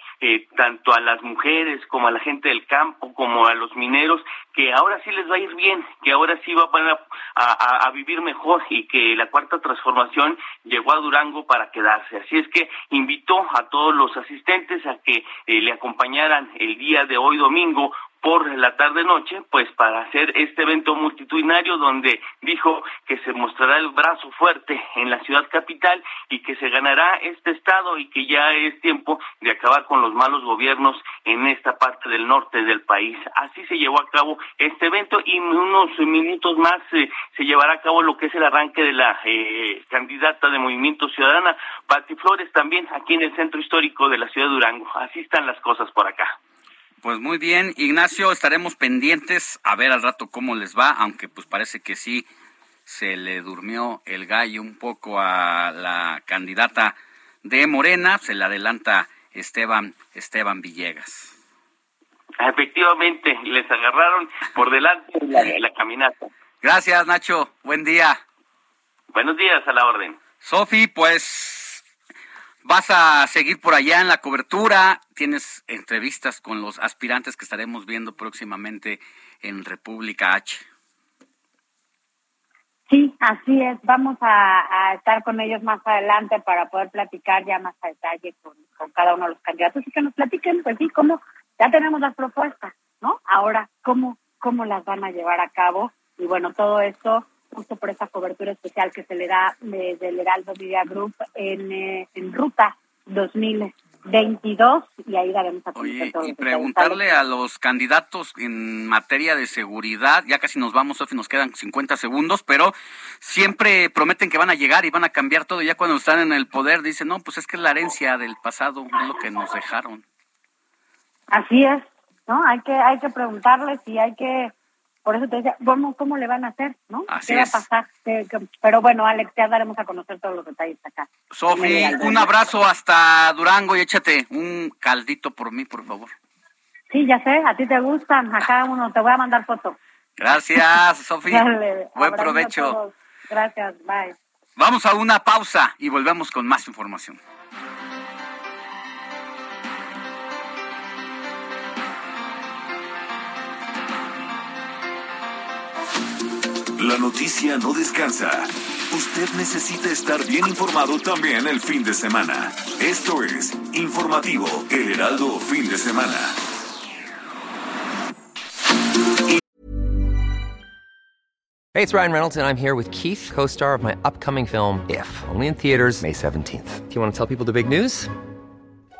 S19: tanto a las mujeres como a la gente del campo, como a los mineros, que ahora sí les va a ir bien, que ahora sí van a, a vivir mejor y que la cuarta transformación llegó a Durango para quedarse. Así es que invitó a todos los asistentes a que eh, le acompañaran el día de hoy domingo por la tarde noche, pues para hacer este evento multitudinario donde dijo que se mostrará el brazo fuerte en la ciudad capital y que se ganará este estado y que ya es tiempo de acabar con los malos gobiernos en esta parte del norte del país. Así se llevó a cabo este evento y en unos minutos más eh, se llevará a cabo lo que es el arranque de la eh, candidata de Movimiento Ciudadana, Pati Flores, también aquí en el centro histórico de la ciudad de Durango. Así están las cosas por acá.
S7: Pues muy bien, Ignacio, estaremos pendientes a ver al rato cómo les va, aunque pues parece que sí se le durmió el gallo un poco a la candidata de Morena, se le adelanta Esteban Esteban Villegas.
S20: Efectivamente, les agarraron por delante la, la caminata.
S7: Gracias, Nacho. Buen día.
S20: Buenos días, a la orden.
S7: Sofi, pues vas a seguir por allá en la cobertura. Tienes entrevistas con los aspirantes que estaremos viendo próximamente en República H.
S18: Sí, así es. Vamos a, estar con ellos más adelante para poder platicar ya más a detalle con, con cada uno de los candidatos y que nos platiquen, pues sí, cómo ya tenemos las propuestas, ¿no? Ahora, cómo, cómo las van a llevar a cabo. Y bueno, todo esto justo por esa cobertura especial que se le da desde el Heraldo Media Group en, eh, en Ruta 2022 y ahí daremos a
S7: Oye,
S18: todo
S7: y preguntarle a los candidatos en materia de seguridad, ya casi nos vamos, Sofi, nos quedan 50 segundos, pero siempre prometen que van a llegar y van a cambiar todo, y ya cuando están en el poder dicen, no, pues es que es la herencia del pasado, es lo que nos dejaron.
S18: Así es, ¿no? Hay que hay que preguntarles y hay que por eso te decía, ¿cómo, cómo le van a hacer, no?
S7: Así
S18: ¿Qué va a pasar? ¿Qué- qué- Pero bueno, Alex, ya daremos a conocer todos los detalles acá.
S7: Sofi, un abrazo hasta Durango y échate un caldito por mí, por favor.
S18: Sí, ya sé, a ti te gustan, a cada uno te voy a mandar foto.
S7: Gracias, (laughs) Sofi.
S18: Dale,
S7: Buen provecho.
S18: Gracias, bye.
S7: Vamos a una pausa y volvemos con más información.
S1: La noticia no descansa. Usted necesita estar bien informado también el fin de semana. Esto es Informativo El Heraldo Fin de Semana.
S21: Hey, it's Ryan Reynolds, and I'm here with Keith, co star of my upcoming film, If, only in theaters, May 17th. Do you want to tell people the big news?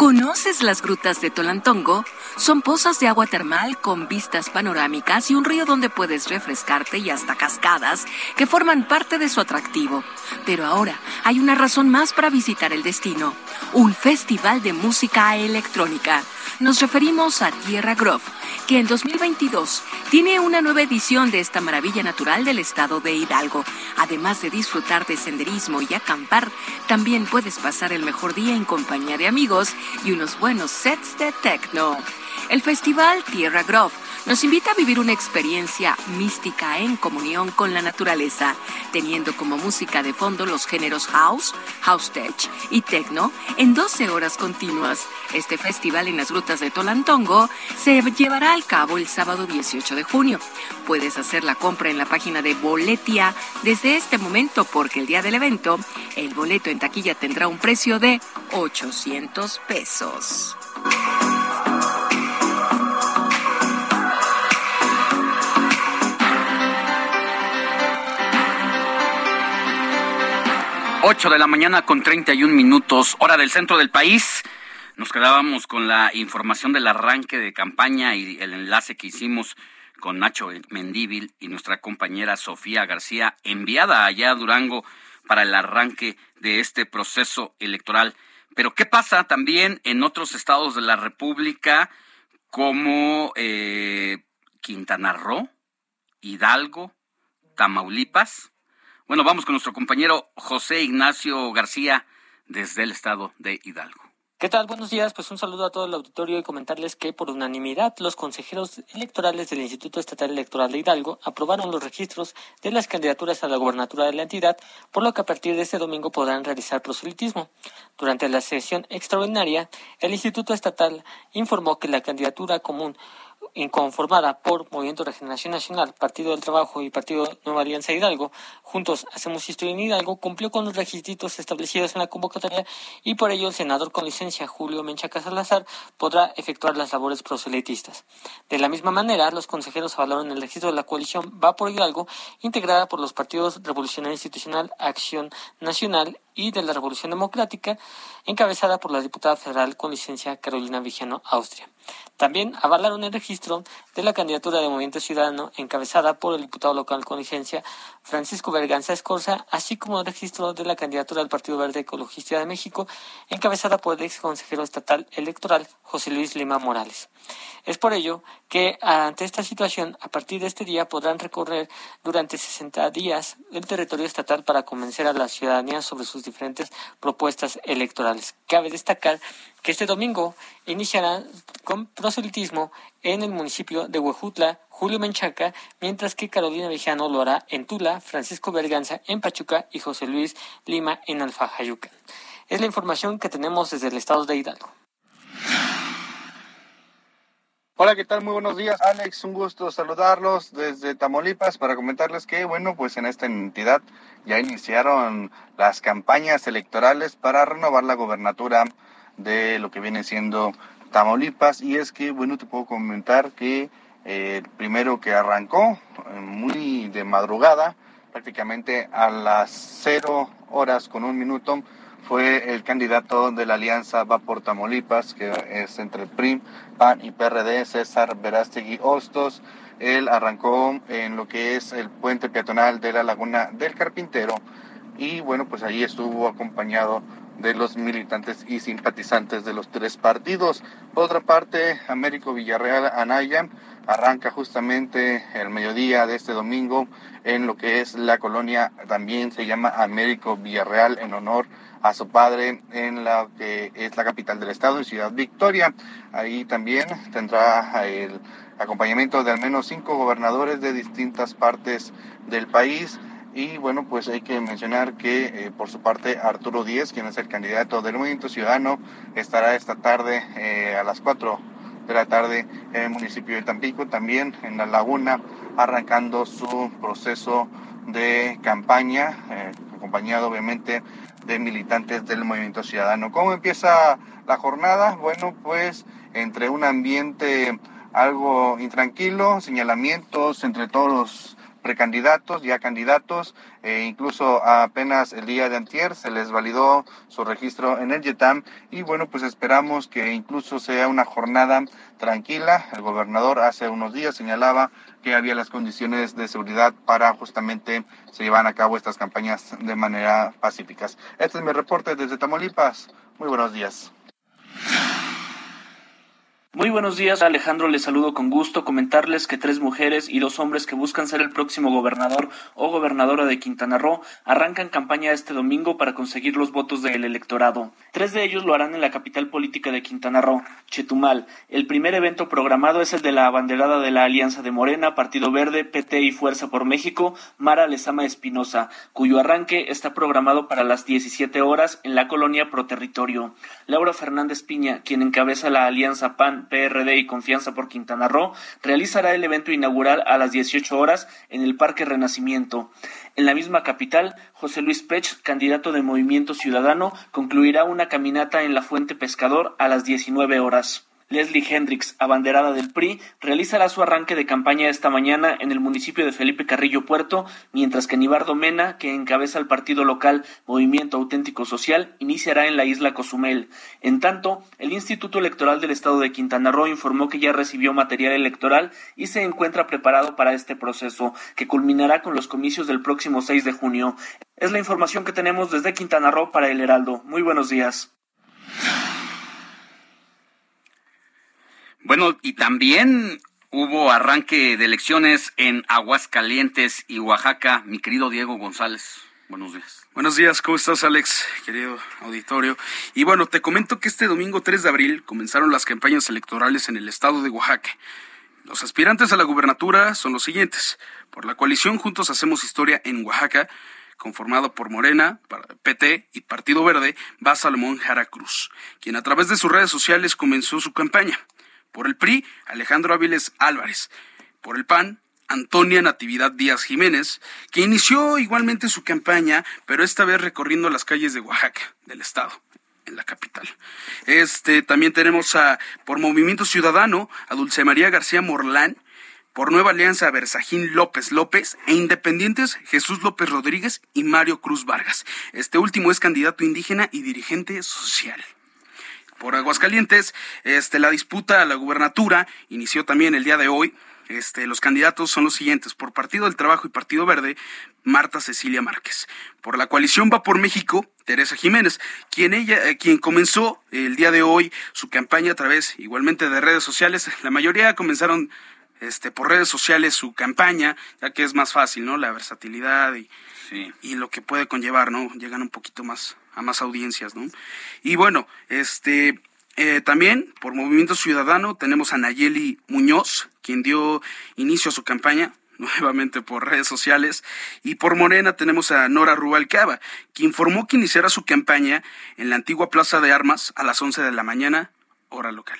S10: ¿Conoces las grutas de Tolantongo? Son pozas de agua termal con vistas panorámicas y un río donde puedes refrescarte y hasta cascadas que forman parte de su atractivo. Pero ahora hay una razón más para visitar el destino, un festival de música electrónica. Nos referimos a Tierra Grove, que en 2022 tiene una nueva edición de esta maravilla natural del estado de Hidalgo. Además de disfrutar de senderismo y acampar, también puedes pasar el mejor día en compañía de amigos y unos buenos sets de techno. El festival Tierra Grove nos invita a vivir una experiencia mística en comunión con la naturaleza, teniendo como música de fondo los géneros house, house tech y techno en 12 horas continuas. Este festival en las grutas de Tolantongo se llevará al cabo el sábado 18 de junio. Puedes hacer la compra en la página de Boletia desde este momento porque el día del evento el boleto en taquilla tendrá un precio de 800 pesos.
S7: 8 de la mañana con 31 minutos, hora del centro del país. Nos quedábamos con la información del arranque de campaña y el enlace que hicimos con Nacho Mendíbil y nuestra compañera Sofía García, enviada allá a Durango para el arranque de este proceso electoral. Pero ¿qué pasa también en otros estados de la República como eh, Quintana Roo, Hidalgo, Tamaulipas? Bueno, vamos con nuestro compañero José Ignacio García desde el estado de Hidalgo.
S22: ¿Qué tal? Buenos días. Pues un saludo a todo el auditorio y comentarles que por unanimidad los consejeros electorales del Instituto Estatal Electoral de Hidalgo aprobaron los registros de las candidaturas a la gobernatura de la entidad, por lo que a partir de este domingo podrán realizar proselitismo. Durante la sesión extraordinaria, el Instituto Estatal informó que la candidatura común inconformada por Movimiento Regeneración Nacional, Partido del Trabajo y Partido Nueva Alianza Hidalgo, juntos Hacemos Historia en Hidalgo, cumplió con los requisitos establecidos en la convocatoria y por ello el senador con licencia Julio Menchaca Salazar podrá efectuar las labores proselitistas. De la misma manera, los consejeros avalaron el registro de la coalición Va por Hidalgo, integrada por los partidos Revolucionario Institucional, Acción Nacional y de la Revolución Democrática, encabezada por la diputada federal con licencia Carolina Vigiano, Austria. También avalaron el registro de la candidatura de Movimiento Ciudadano encabezada por el diputado local con licencia Francisco Berganza Escorza, así como el registro de la candidatura del Partido Verde Ecologista de México encabezada por el ex consejero estatal electoral José Luis Lima Morales. Es por ello que ante esta situación, a partir de este día podrán recorrer durante 60 días el territorio estatal para convencer a la ciudadanía sobre sus diferentes propuestas electorales. Cabe destacar que este domingo iniciará con proselitismo en el municipio de Huejutla, Julio Menchaca, mientras que Carolina Vejano lo hará en Tula, Francisco Berganza en Pachuca y José Luis Lima en Alfajayuca. Es la información que tenemos desde el estado de Hidalgo.
S23: Hola, ¿qué tal? Muy buenos días, Alex. Un gusto saludarlos desde Tamaulipas para comentarles que, bueno, pues en esta entidad ya iniciaron las campañas electorales para renovar la gobernatura de lo que viene siendo Tamaulipas. Y es que, bueno, te puedo comentar que eh, primero que arrancó eh, muy de madrugada, prácticamente a las cero horas con un minuto, fue el candidato de la alianza Va por Tamaulipas, que es entre el PAN y PRD, César Verástegui Hostos. Él arrancó en lo que es el puente peatonal de la Laguna del Carpintero y bueno, pues ahí estuvo acompañado de los militantes y simpatizantes de los tres partidos. Por otra parte, Américo Villarreal Anaya arranca justamente el mediodía de este domingo en lo que es la colonia, también se llama Américo Villarreal en honor a su padre en la que es la capital del estado, en Ciudad Victoria. Ahí también tendrá el acompañamiento de al menos cinco gobernadores de distintas partes del país. Y bueno, pues hay que mencionar que eh, por su parte Arturo Díez, quien es el candidato del Movimiento Ciudadano, estará esta tarde eh, a las 4 de la tarde en el municipio de Tampico, también en la laguna, arrancando su proceso de campaña, eh, acompañado obviamente de militantes del movimiento ciudadano. ¿Cómo empieza la jornada? Bueno, pues entre un ambiente algo intranquilo, señalamientos entre todos los precandidatos, ya candidatos, e incluso apenas el día de antier se les validó su registro en el YETAM y bueno, pues esperamos que incluso sea una jornada tranquila. El gobernador hace unos días señalaba que había las condiciones de seguridad para justamente se llevan a cabo estas campañas de manera pacíficas. Este es mi reporte desde Tamaulipas. Muy buenos días.
S24: Muy buenos días, Alejandro. Les saludo con gusto. Comentarles que tres mujeres y dos hombres que buscan ser el próximo gobernador o gobernadora de Quintana Roo arrancan campaña este domingo para conseguir los votos del electorado. Tres de ellos lo harán en la capital política de Quintana Roo, Chetumal. El primer evento programado es el de la abanderada de la Alianza de Morena, Partido Verde, PT y Fuerza por México, Mara Lezama Espinosa, cuyo arranque está programado para las 17 horas en la colonia Pro Territorio. Laura Fernández Piña, quien encabeza la Alianza PAN PRD y Confianza por Quintana Roo, realizará el evento inaugural a las 18 horas en el Parque Renacimiento. En la misma capital, José Luis Pech, candidato de Movimiento Ciudadano, concluirá una caminata en la Fuente Pescador a las 19 horas. Leslie Hendricks, abanderada del PRI, realizará su arranque de campaña esta mañana en el municipio de Felipe Carrillo Puerto, mientras que Nibardo Mena, que encabeza el partido local Movimiento Auténtico Social, iniciará en la isla Cozumel. En tanto, el Instituto Electoral del Estado de Quintana Roo informó que ya recibió material electoral y se encuentra preparado para este proceso, que culminará con los comicios del próximo 6 de junio. Es la información que tenemos desde Quintana Roo para el Heraldo. Muy buenos días.
S7: Bueno, y también hubo arranque de elecciones en Aguascalientes y Oaxaca. Mi querido Diego González, buenos días.
S25: Buenos días, ¿cómo estás Alex, querido auditorio? Y bueno, te comento que este domingo 3 de abril comenzaron las campañas electorales en el estado de Oaxaca. Los aspirantes a la gubernatura son los siguientes. Por la coalición Juntos Hacemos Historia en Oaxaca, conformado por Morena, PT y Partido Verde, va Salomón Jara Cruz, quien a través de sus redes sociales comenzó su campaña. Por el PRI, Alejandro Áviles Álvarez. Por el PAN, Antonia Natividad Díaz Jiménez, que inició igualmente su campaña, pero esta vez recorriendo las calles de Oaxaca, del estado, en la capital. Este, también tenemos a, por Movimiento Ciudadano, a Dulce María García Morlán, por Nueva Alianza Versajín López López e Independientes Jesús López Rodríguez y Mario Cruz Vargas. Este último es candidato indígena y dirigente social. Por Aguascalientes, este, la disputa a la gubernatura inició también el día de hoy. Este, los candidatos son los siguientes. Por Partido del Trabajo y Partido Verde, Marta Cecilia Márquez. Por la coalición Va por México, Teresa Jiménez, quien ella, eh, quien comenzó el día de hoy su campaña a través igualmente de redes sociales. (laughs) La mayoría comenzaron este, por redes sociales su campaña, ya que es más fácil, ¿no? La versatilidad y, y lo que puede conllevar, ¿no? Llegan un poquito más a más audiencias, ¿no? Y bueno, este, eh, también por Movimiento Ciudadano tenemos a Nayeli Muñoz, quien dio inicio a su campaña (laughs) nuevamente por redes sociales, y por Morena tenemos a Nora Rubalcaba, quien informó que iniciará su campaña en la antigua Plaza de Armas a las 11 de la mañana, hora local.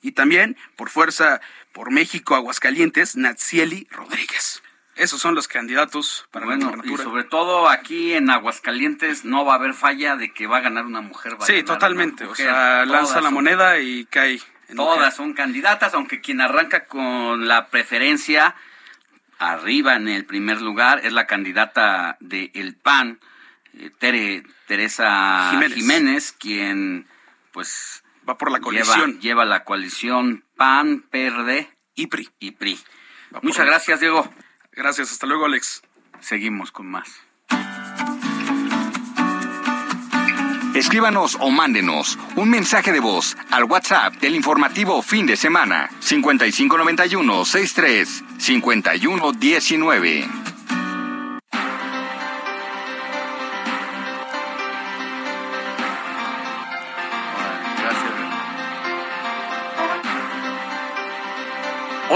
S25: Y también por Fuerza por México Aguascalientes, Natsieli Rodríguez. Esos son los candidatos para
S7: bueno,
S25: la gubernatura.
S7: Y sobre todo aquí en Aguascalientes no va a haber falla de que va a ganar una mujer. Va a
S25: sí,
S7: ganar
S25: totalmente.
S7: una
S25: O sea, lanza la moneda y cae. en
S7: Todas
S25: mujer.
S7: son candidatas, aunque quien arranca con la preferencia arriba en el primer lugar es la candidata de El PAN, eh, Tere- Teresa
S25: Jiménez.
S7: Jiménez. quien pues
S25: va por la
S7: lleva,
S25: coalición.
S7: lleva la coalición PAN, PRD
S25: y PRI.
S7: Y PRI. Muchas gracias, Diego.
S25: Gracias, hasta luego, Alex.
S7: Seguimos con más.
S11: Escríbanos o mándenos un mensaje de voz al WhatsApp del informativo fin de semana 5591 63 51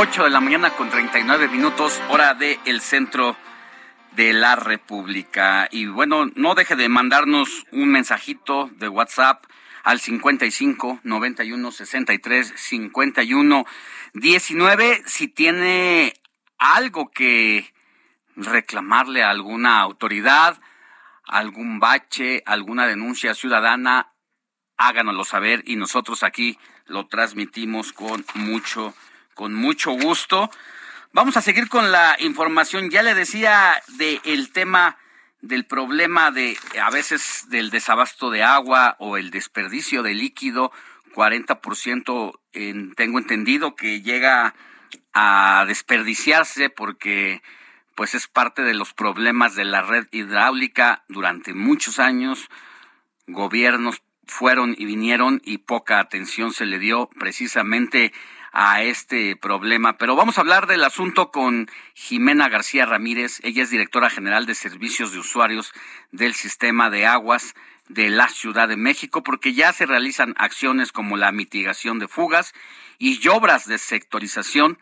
S7: 8 de la mañana con 39 minutos, hora de el centro de la República. Y bueno, no deje de mandarnos un mensajito de WhatsApp al 55 91 63 51 19 si tiene algo que reclamarle a alguna autoridad, algún bache, alguna denuncia ciudadana, háganoslo saber y nosotros aquí lo transmitimos con mucho, con mucho gusto. Vamos a seguir con la información. Ya le decía del tema del problema de a veces del desabasto de agua o el desperdicio de líquido, 40% en, tengo entendido que llega a desperdiciarse porque pues es parte de los problemas de la red hidráulica durante muchos años gobiernos fueron y vinieron y poca atención se le dio precisamente a este problema. Pero vamos a hablar del asunto con Jimena García Ramírez. Ella es directora general de servicios de usuarios del sistema de aguas de la Ciudad de México, porque ya se realizan acciones como la mitigación de fugas y obras de sectorización,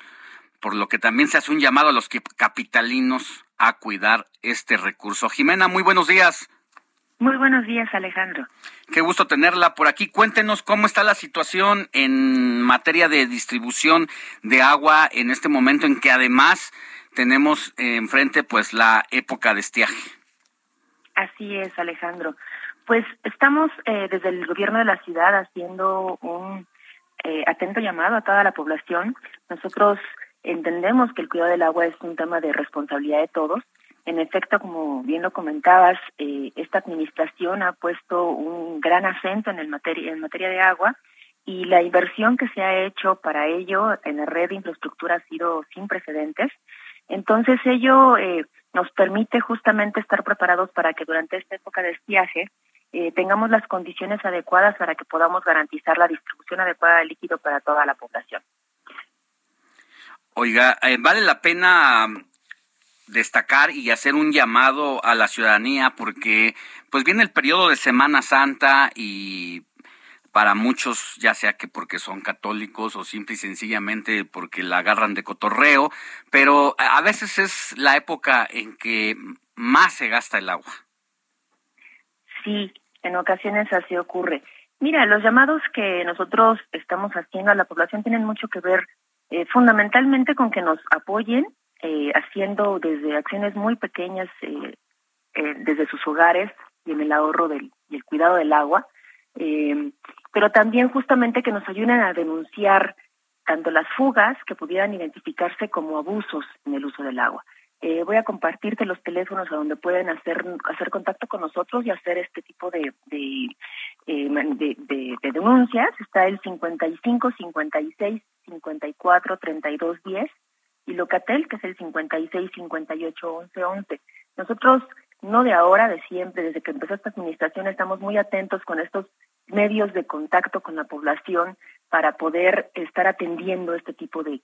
S7: por lo que también se hace un llamado a los capitalinos a cuidar este recurso. Jimena, muy buenos días.
S26: Muy buenos días, Alejandro.
S7: Qué gusto tenerla por aquí. Cuéntenos cómo está la situación en materia de distribución de agua en este momento en que además tenemos eh, enfrente pues la época de estiaje.
S26: Así es, Alejandro. Pues estamos eh, desde el gobierno de la ciudad haciendo un eh, atento llamado a toda la población. Nosotros entendemos que el cuidado del agua es un tema de responsabilidad de todos. En efecto, como bien lo comentabas, eh, esta administración ha puesto un gran acento en, el materia, en materia de agua y la inversión que se ha hecho para ello en la red de infraestructura ha sido sin precedentes. Entonces ello eh, nos permite justamente estar preparados para que durante esta época de estiaje eh, tengamos las condiciones adecuadas para que podamos garantizar la distribución adecuada de líquido para toda la población.
S7: Oiga, eh, vale la pena destacar y hacer un llamado a la ciudadanía porque pues viene el periodo de Semana Santa y para muchos, ya sea que porque son católicos o simple y sencillamente porque la agarran de cotorreo, pero a veces es la época en que más se gasta el agua.
S26: Sí, en ocasiones así ocurre. Mira, los llamados que nosotros estamos haciendo a la población tienen mucho que ver eh, fundamentalmente con que nos apoyen eh, haciendo desde acciones muy pequeñas eh, eh, desde sus hogares y en el ahorro del, y el cuidado del agua, eh, pero también justamente que nos ayuden a denunciar tanto las fugas que pudieran identificarse como abusos en el uso del agua. Eh, voy a compartirte los teléfonos a donde pueden hacer hacer contacto con nosotros y hacer este tipo de de, eh, de, de, de, denuncias. Está el 55 56 54 32 10 y Locatel, que es el 56 58 11 11. Nosotros, no de ahora, de siempre, desde que empezó esta administración, estamos muy atentos con estos medios de contacto con la población para poder estar atendiendo este tipo de,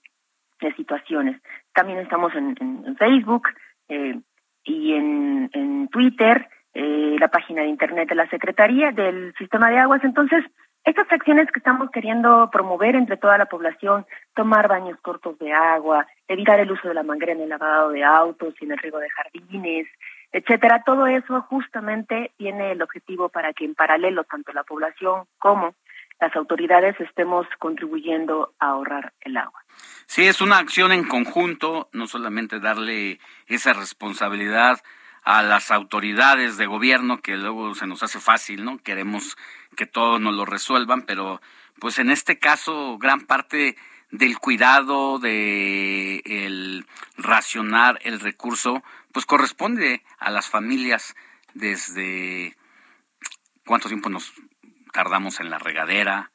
S26: situaciones. También estamos en, en Facebook eh, y en, en Twitter, eh, la página de Internet de la Secretaría del Sistema de Aguas. Entonces, estas acciones que estamos queriendo promover entre toda la población, tomar baños cortos de agua, evitar el uso de la manguera en el lavado de autos y en el riego de jardines, etcétera, todo eso justamente tiene el objetivo para que en paralelo tanto la población como las autoridades estemos contribuyendo a ahorrar el agua.
S7: Sí, es una acción en conjunto, no solamente darle esa responsabilidad a las autoridades de gobierno, que luego se nos hace fácil, ¿no? Queremos que todos nos lo resuelvan, pero pues en este caso gran parte del cuidado, de el racionar el recurso, pues corresponde a las familias desde cuánto tiempo nos tardamos en la regadera,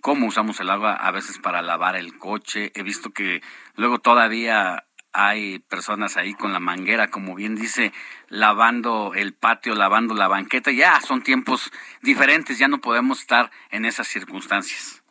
S7: cómo usamos el agua a veces para lavar el coche. He visto que luego todavía hay personas ahí con la manguera, como bien dice, lavando el patio, lavando la banqueta. Ya son tiempos diferentes, ya no podemos estar en esas circunstancias.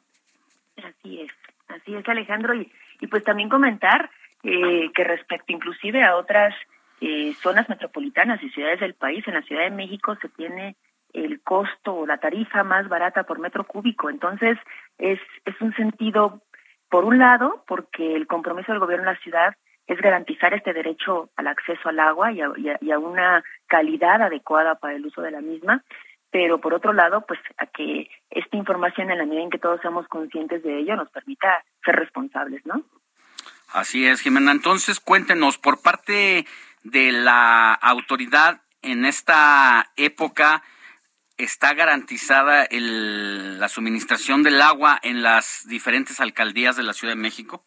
S26: Así es, así es Alejandro. Y, pues también comentar eh, que respecto inclusive a otras eh, zonas metropolitanas y ciudades del país, en la Ciudad de México se tiene el costo o la tarifa más barata por metro cúbico. Entonces, es, es un sentido, por un lado, porque el compromiso del gobierno de la ciudad es garantizar este derecho al acceso al agua y a, una calidad adecuada para el uso de la misma, pero por otro lado, pues a que esta información, en la medida en que todos seamos conscientes de ello, nos permita ser responsables, ¿no?
S7: Así es, Jimena. Entonces, cuéntenos, por parte de la autoridad en esta época, ¿está garantizada el, la suministración del agua en las diferentes alcaldías de la Ciudad de México?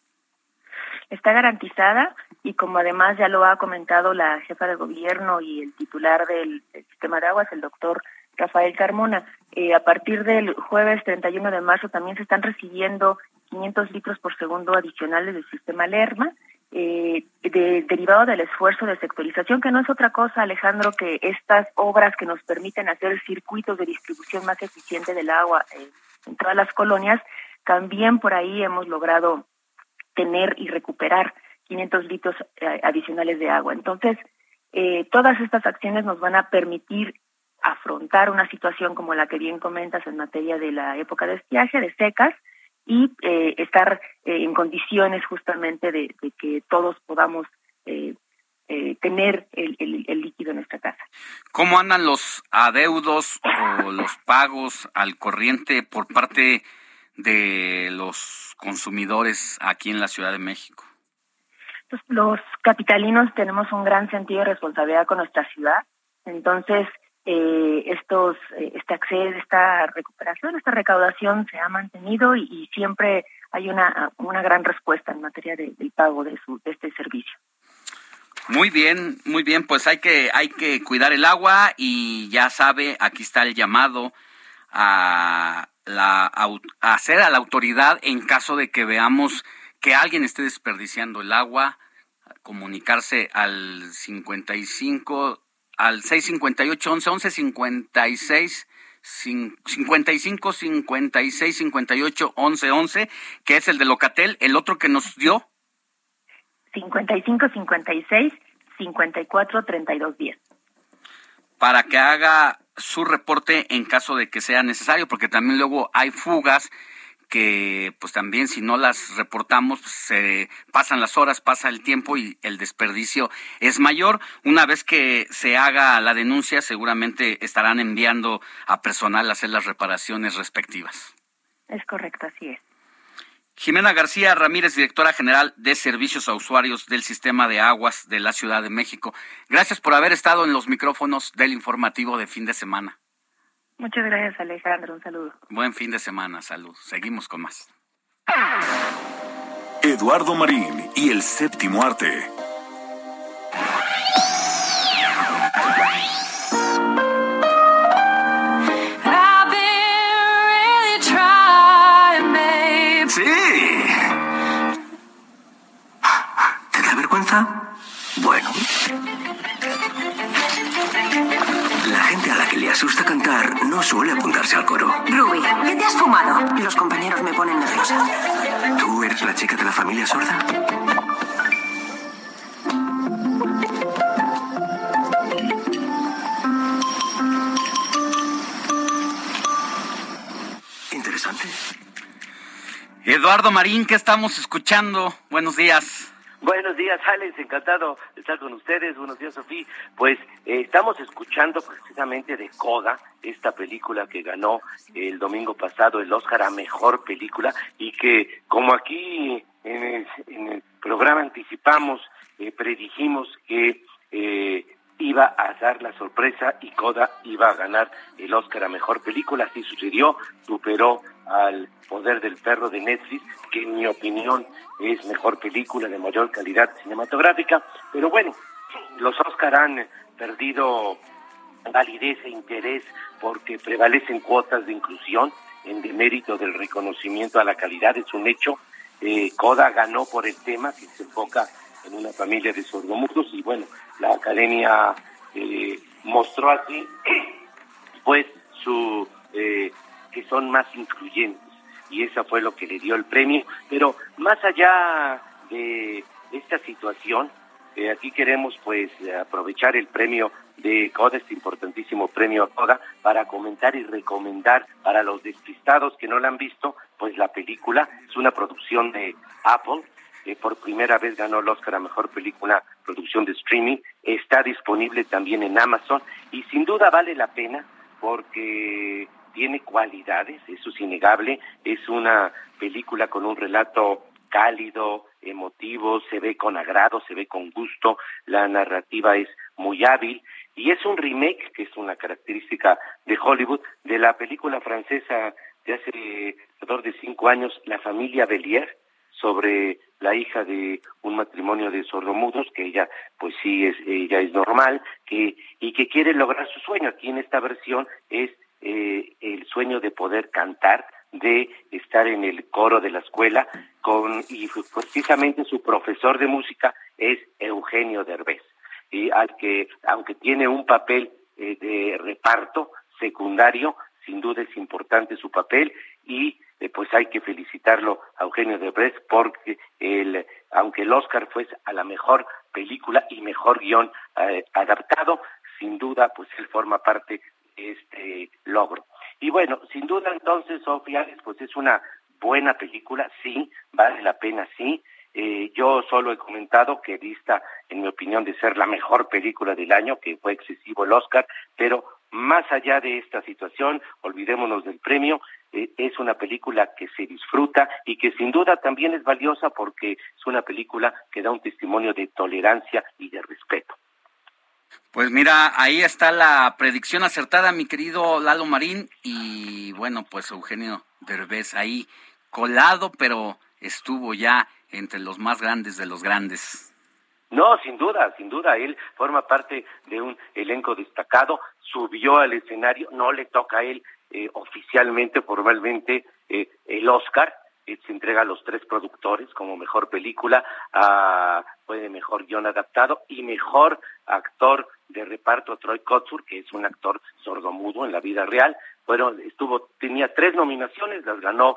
S26: Está garantizada y como además ya lo ha comentado la jefa de gobierno y el titular del, sistema de aguas, el doctor Rafael Carmona, eh, a partir del jueves 31 de marzo también se están recibiendo 500 litros por segundo adicionales del sistema Lerma, eh, de, derivado del esfuerzo de sectorización, que no es otra cosa, Alejandro, que estas obras que nos permiten hacer circuitos de distribución más eficiente del agua eh, en todas las colonias, también por ahí hemos logrado tener y recuperar 500 litros eh, adicionales de agua. Entonces, eh, todas estas acciones nos van a permitir afrontar una situación como la que bien comentas en materia de la época de estiaje, de secas, y eh, estar en condiciones justamente de, que todos podamos tener el, el, líquido en nuestra casa.
S7: ¿Cómo andan los adeudos o los pagos al corriente por parte de los consumidores aquí en la Ciudad de México?
S26: Pues los capitalinos tenemos un gran sentido de responsabilidad con nuestra ciudad, entonces eh, estos, eh, este acceso, esta recuperación, esta recaudación se ha mantenido y, siempre hay una, una gran respuesta en materia de, del pago de, su, de este servicio.
S7: Muy bien, muy bien, pues hay que, hay que cuidar el agua y ya sabe, aquí está el llamado a la, hacer a la autoridad en caso de que veamos que alguien esté desperdiciando el agua, comunicarse al 55, al 658 11 11 56 55 56 58 11 11, que es el de Locatel, el otro que nos dio
S26: 55 56 54 32 10.
S7: Para que haga su reporte en caso de que sea necesario, porque también luego hay fugas que pues también si no las reportamos pues, se pasan las horas, pasa el tiempo y el desperdicio es mayor. Una vez que se haga la denuncia, seguramente estarán enviando a personal a hacer las reparaciones respectivas.
S26: Es correcto, así es.
S7: Jimena García Ramírez, directora general de Servicios a Usuarios del Sistema de Aguas de la Ciudad de México. Gracias por haber estado en los micrófonos del informativo de fin de semana.
S26: Muchas gracias, Alejandro. Un saludo.
S7: Buen fin de semana. Salud. Seguimos con más.
S1: Eduardo Marín y el séptimo arte.
S27: Vergüenza? Bueno. La gente a la que le asusta cantar no suele apuntarse al coro.
S28: Ruby, ¿qué te has fumado? Los compañeros me ponen nerviosa.
S27: ¿Tú eres la chica de la familia sorda? Interesante.
S7: Eduardo Marín, ¿qué estamos escuchando? Buenos días.
S20: Buenos días, Alex. Encantado de estar con ustedes. Buenos días, Sofía. Pues eh, estamos escuchando precisamente de Coda, esta película que ganó el domingo pasado el Oscar a Mejor Película y que, como aquí en el, en el programa anticipamos, eh, predijimos que eh, iba a dar la sorpresa y Coda iba a ganar el Oscar a Mejor Película. Así sucedió, superó al Poder del Perro de Netflix, que en mi opinión es mejor película de mayor calidad cinematográfica. Pero bueno, los Oscar han perdido validez e interés porque prevalecen cuotas de inclusión en demérito del reconocimiento a la calidad, es un hecho. Eh, Coda ganó por el tema que se enfoca en una familia de sordomudos y bueno, la academia eh, mostró así (clears throat) pues su eh, que son más incluyentes y eso fue lo que le dio el premio. Pero más allá de esta situación eh, aquí queremos pues aprovechar el premio de CODA, este importantísimo premio CODA, para comentar y recomendar para los despistados que no la han visto, pues la película. Es una producción de Apple, que por primera vez ganó el Oscar a Mejor Película Producción de Streaming, está disponible también en Amazon y sin duda vale la pena porque tiene cualidades, eso es innegable, es una película con un relato cálido, emotivo, se ve con agrado, se ve con gusto, la narrativa es muy hábil y es un remake, que es una característica de Hollywood, de la película francesa de hace alrededor de cinco años, La familia Bellier, sobre la hija de un matrimonio de sordomudos, que ella, pues sí, es, ella es normal, que, y que quiere lograr su sueño. Aquí en esta versión es eh, el sueño de poder cantar, de estar en el coro de la escuela, con, y precisamente su profesor de música es Eugenio Derbez, y al que, aunque tiene un papel eh, de reparto secundario, sin duda es importante su papel y eh, pues hay que felicitarlo a Eugenio Derbez porque el, aunque el Oscar fue a la mejor película y mejor guion eh, adaptado, sin duda pues él forma parte este logro. Y bueno, sin duda entonces, Sofía, pues es una buena película, sí, vale la pena, sí. Eh, yo solo he comentado que vista, en mi opinión, de ser la mejor película del año, que fue excesivo el Oscar, pero más allá de esta situación, olvidémonos del premio, eh, es una película que se disfruta y que sin duda también es valiosa porque es una película que da un testimonio de tolerancia y de respeto.
S7: Pues mira, ahí está la predicción acertada, mi querido Lalo Marín, y bueno, pues Eugenio Derbez ahí colado, pero estuvo ya entre los más grandes de los grandes.
S20: No, sin duda, sin duda, él forma parte de un elenco destacado, subió al escenario, no le toca a él eh, oficialmente, formalmente, eh, el Oscar, se entrega a los tres productores como mejor película, a, fue de mejor guion adaptado y mejor actor de reparto Troy Kotsur, que es un actor sordomudo en la vida real. Bueno, estuvo, tenía tres nominaciones, las ganó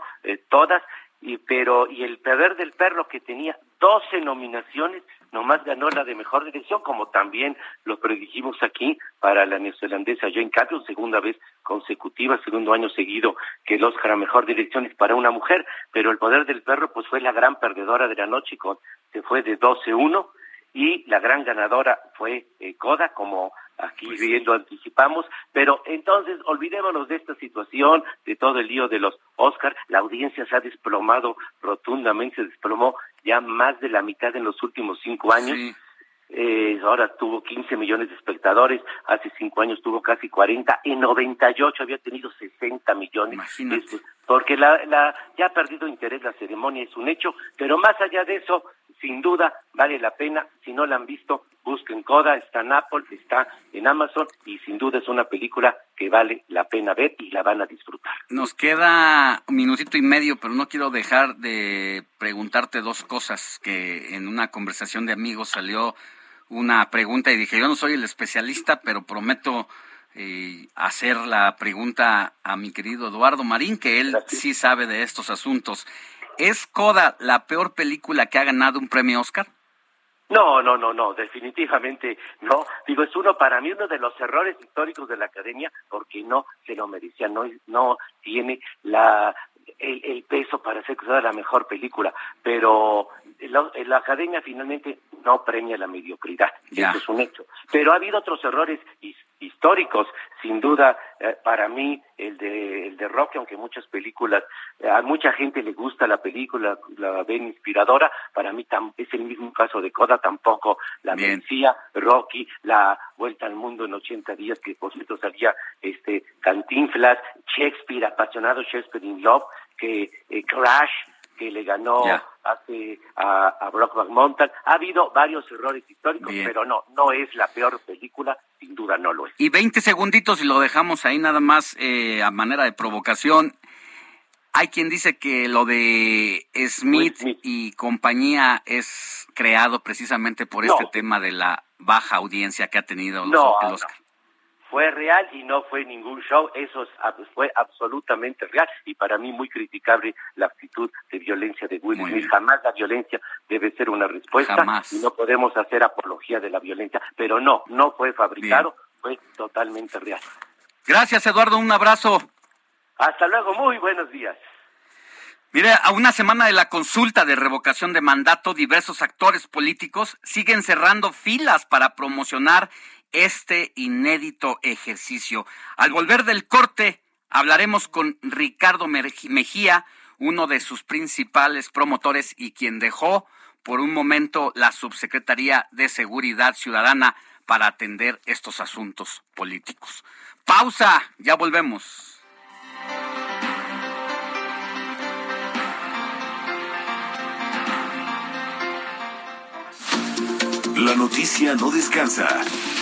S20: todas, y pero y el perder del perro que tenía 12 nominaciones nomás ganó la de mejor dirección como también lo predijimos aquí para la neozelandesa Jane Campion segunda vez consecutiva segundo año seguido que el Oscar a mejor dirección es para una mujer pero el poder del perro pues fue la gran perdedora de la noche con se fue de 12-1 y la gran ganadora fue eh, Coda como aquí
S7: Pues
S20: bien lo anticipamos, pero entonces olvidémonos de esta situación, de todo el lío de los Oscar, la audiencia se ha desplomado rotundamente, se desplomó ya más de la mitad en los últimos cinco años. eh, ahora tuvo 15 millones de espectadores, hace cinco años tuvo casi 40, en 98 había tenido 60 millones. Imagínate. porque la, la, ya ha perdido interés la ceremonia, es un hecho, pero más allá de eso, sin duda vale la pena, si no la han visto, busquen Coda, está en Apple, está en Amazon y sin duda es una película que vale la pena ver y la van a disfrutar.
S7: Nos queda un minutito y medio, pero no quiero dejar de preguntarte dos cosas que en una conversación de amigos salió una pregunta y dije, yo no soy el especialista, pero prometo eh, hacer la pregunta a mi querido Eduardo Marín, que él sí sabe de estos asuntos. ¿Es Coda la peor película que ha ganado un premio Oscar?
S20: No, no, no, no, definitivamente no. Digo, es uno para mí uno de los errores históricos de la academia porque no se lo merecía, no, no tiene la el, peso para ser considerada la mejor película, pero la, la, academia finalmente no premia la mediocridad, eso es un hecho. Pero ha habido otros errores históricos, sin duda, eh, para mí el de, el de Rocky, aunque muchas películas, eh, a mucha gente le gusta la película, la ven inspiradora, para mí es el mismo caso de Coda, tampoco la merecía. Rocky, la Vuelta al Mundo en 80 días, que por cierto salía este Cantinflas, Shakespeare, apasionado Shakespeare in Love, que eh, Crash, que le ganó hace a, a Brockback Mountain. Ha habido varios errores históricos, pero no, no es la peor película, sin duda no lo es.
S7: Y 20 segunditos y lo dejamos ahí nada más eh, a manera de provocación. Hay quien dice que lo de Smith, y compañía es creado precisamente por este tema de la baja audiencia que ha tenido los,
S20: fue real y no fue ningún show, eso fue absolutamente real y para mí muy criticable la actitud de violencia de Will Smith. Jamás la violencia debe ser una respuesta y no podemos hacer apología de la violencia, pero no, no fue fabricado, fue totalmente real.
S7: Gracias Eduardo, un abrazo.
S20: Hasta luego, muy buenos días.
S7: Mire, a una semana de la consulta de revocación de mandato, diversos actores políticos siguen cerrando filas para promocionar este inédito ejercicio. Al volver del corte, hablaremos con Ricardo Mejía, uno de sus principales promotores y quien dejó por un momento la Subsecretaría de Seguridad Ciudadana para atender estos asuntos políticos. Pausa, ya volvemos.
S1: La noticia no descansa.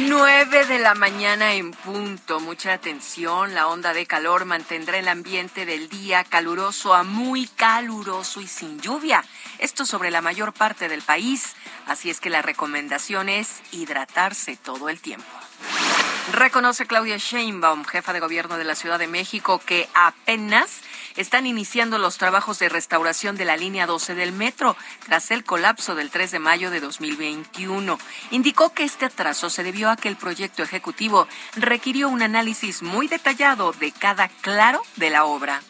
S10: 9 de la mañana en punto. Mucha atención. La onda de calor mantendrá el ambiente del día caluroso a muy caluroso y sin lluvia. Esto sobre la mayor parte del país. Así es que la recomendación es hidratarse todo el tiempo. Reconoce Claudia Sheinbaum, jefa de gobierno de la Ciudad de México, que apenas están iniciando los trabajos de restauración de la línea 12 del metro tras el colapso del 3 de mayo de 2021. Indicó que este atraso se debió a que el proyecto ejecutivo requirió un análisis muy detallado de cada claro de la obra.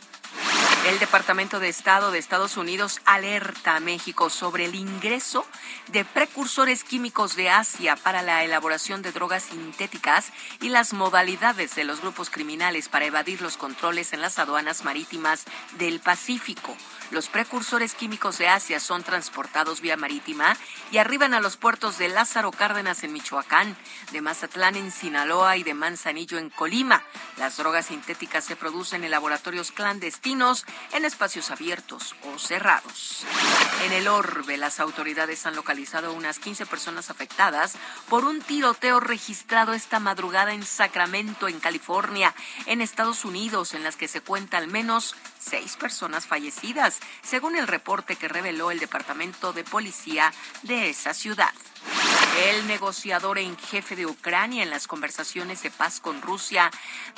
S10: El Departamento de Estado de Estados Unidos alerta a México sobre el ingreso de precursores químicos de Asia para la elaboración de drogas sintéticas y las modalidades de los grupos criminales para evadir los controles en las aduanas marítimas del Pacífico. Los precursores químicos de Asia son transportados vía marítima y arriban a los puertos de Lázaro Cárdenas en Michoacán, de Mazatlán en Sinaloa y de Manzanillo en Colima. Las drogas sintéticas se producen en laboratorios clandestinos, en espacios abiertos o cerrados. En el Orbe, las autoridades han localizado unas 15 personas afectadas por un tiroteo registrado esta madrugada en Sacramento, en California, en Estados Unidos, en las que se cuenta al menos seis personas fallecidas, según el reporte que reveló el Departamento de Policía de esa ciudad. El negociador en jefe de Ucrania en las conversaciones de paz con Rusia,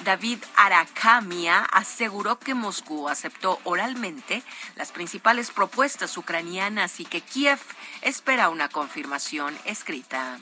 S10: David Arakamia, aseguró que Moscú aceptó oralmente las principales propuestas ucranianas y que Kiev espera una confirmación escrita.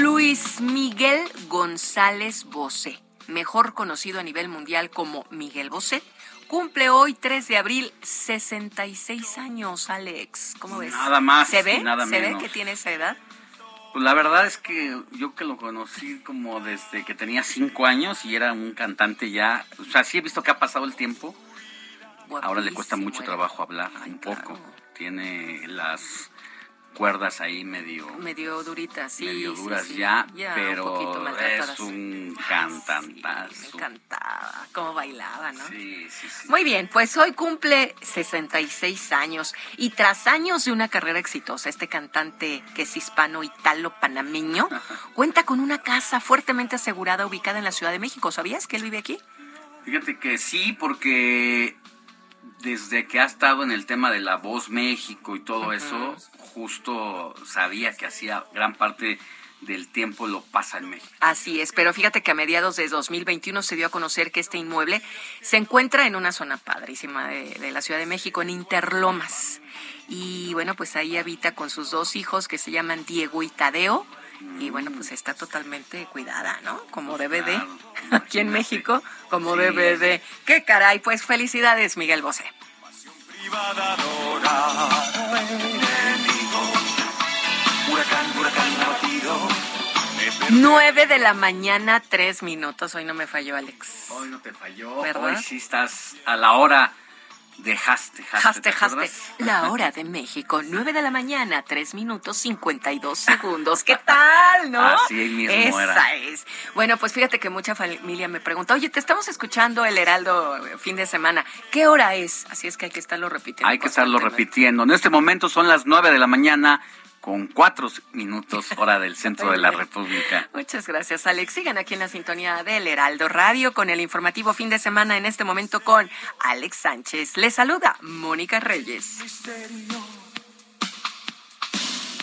S10: Luis Miguel González Bosé, mejor conocido a nivel mundial como Miguel Bosé, cumple hoy 3 de abril 66 años, Alex. ¿Cómo ves?
S7: Nada más.
S10: ¿Se ve?
S7: Nada
S10: ¿Se
S7: menos.
S10: ve que tiene esa edad?
S7: Pues la verdad es que yo que lo conocí como desde que tenía cinco años y era un cantante ya, o sea, sí he visto que ha pasado el tiempo. Ahora le cuesta mucho trabajo hablar, un poco. Tiene las cuerdas ahí medio,
S10: Medio durita, sí.
S7: medio
S10: sí,
S7: duras
S10: sí.
S7: ya,
S10: un poquito
S7: pero
S10: maltratadas.
S7: es un cantantazo.
S10: Cantaba, cómo bailaba, ¿no?
S7: Sí, sí, sí.
S10: Muy bien, pues hoy cumple 66 años y tras años de una carrera exitosa, este cantante que es hispano-italo-panameño (laughs) cuenta con una casa fuertemente asegurada ubicada en la Ciudad de México. ¿Sabías que él vive aquí?
S7: Fíjate que sí, porque desde que ha estado en el tema de la voz México y todo eso, justo sabía que hacía gran parte del tiempo lo pasa en México.
S10: Así es, pero fíjate que a mediados de 2021 se dio a conocer que este inmueble se encuentra en una zona padrísima de, de la Ciudad de México, en Interlomas. Y bueno, pues ahí habita con sus dos hijos que se llaman Diego y Tadeo. Y bueno, pues está totalmente cuidada, ¿no? Como debe de. (laughs) Aquí en México, como
S7: Sí.
S10: debe de. ¡Qué caray! Pues felicidades, Miguel Bosé.
S17: Huracán, huracán abatido.
S10: 9 de la mañana, tres minutos. Hoy no me falló, Alex.
S7: Hoy no te falló,
S10: ¿Verdad?
S7: hoy sí estás a la hora dejaste,
S10: Jaste,
S7: ¿te
S10: jaste.
S7: acuerdas?
S10: La hora de México, 9 de la mañana, 3 minutos 52 segundos. ¿Qué tal, no?
S7: Así mismo
S10: Esa
S7: era.
S10: es. Bueno, pues fíjate que mucha familia me pregunta, oye, te estamos escuchando el Heraldo eh, fin de semana. ¿Qué hora es? Así es que hay que estarlo repitiendo.
S7: Hay que estarlo repitiendo. En este momento son las 9 de la mañana con 4 minutos hora del (laughs) centro de la República.
S10: Muchas gracias, Alex. Sigan aquí en la sintonía del Heraldo Radio con el informativo fin de semana en este momento con Alex Sánchez. Les saluda Mónica Reyes.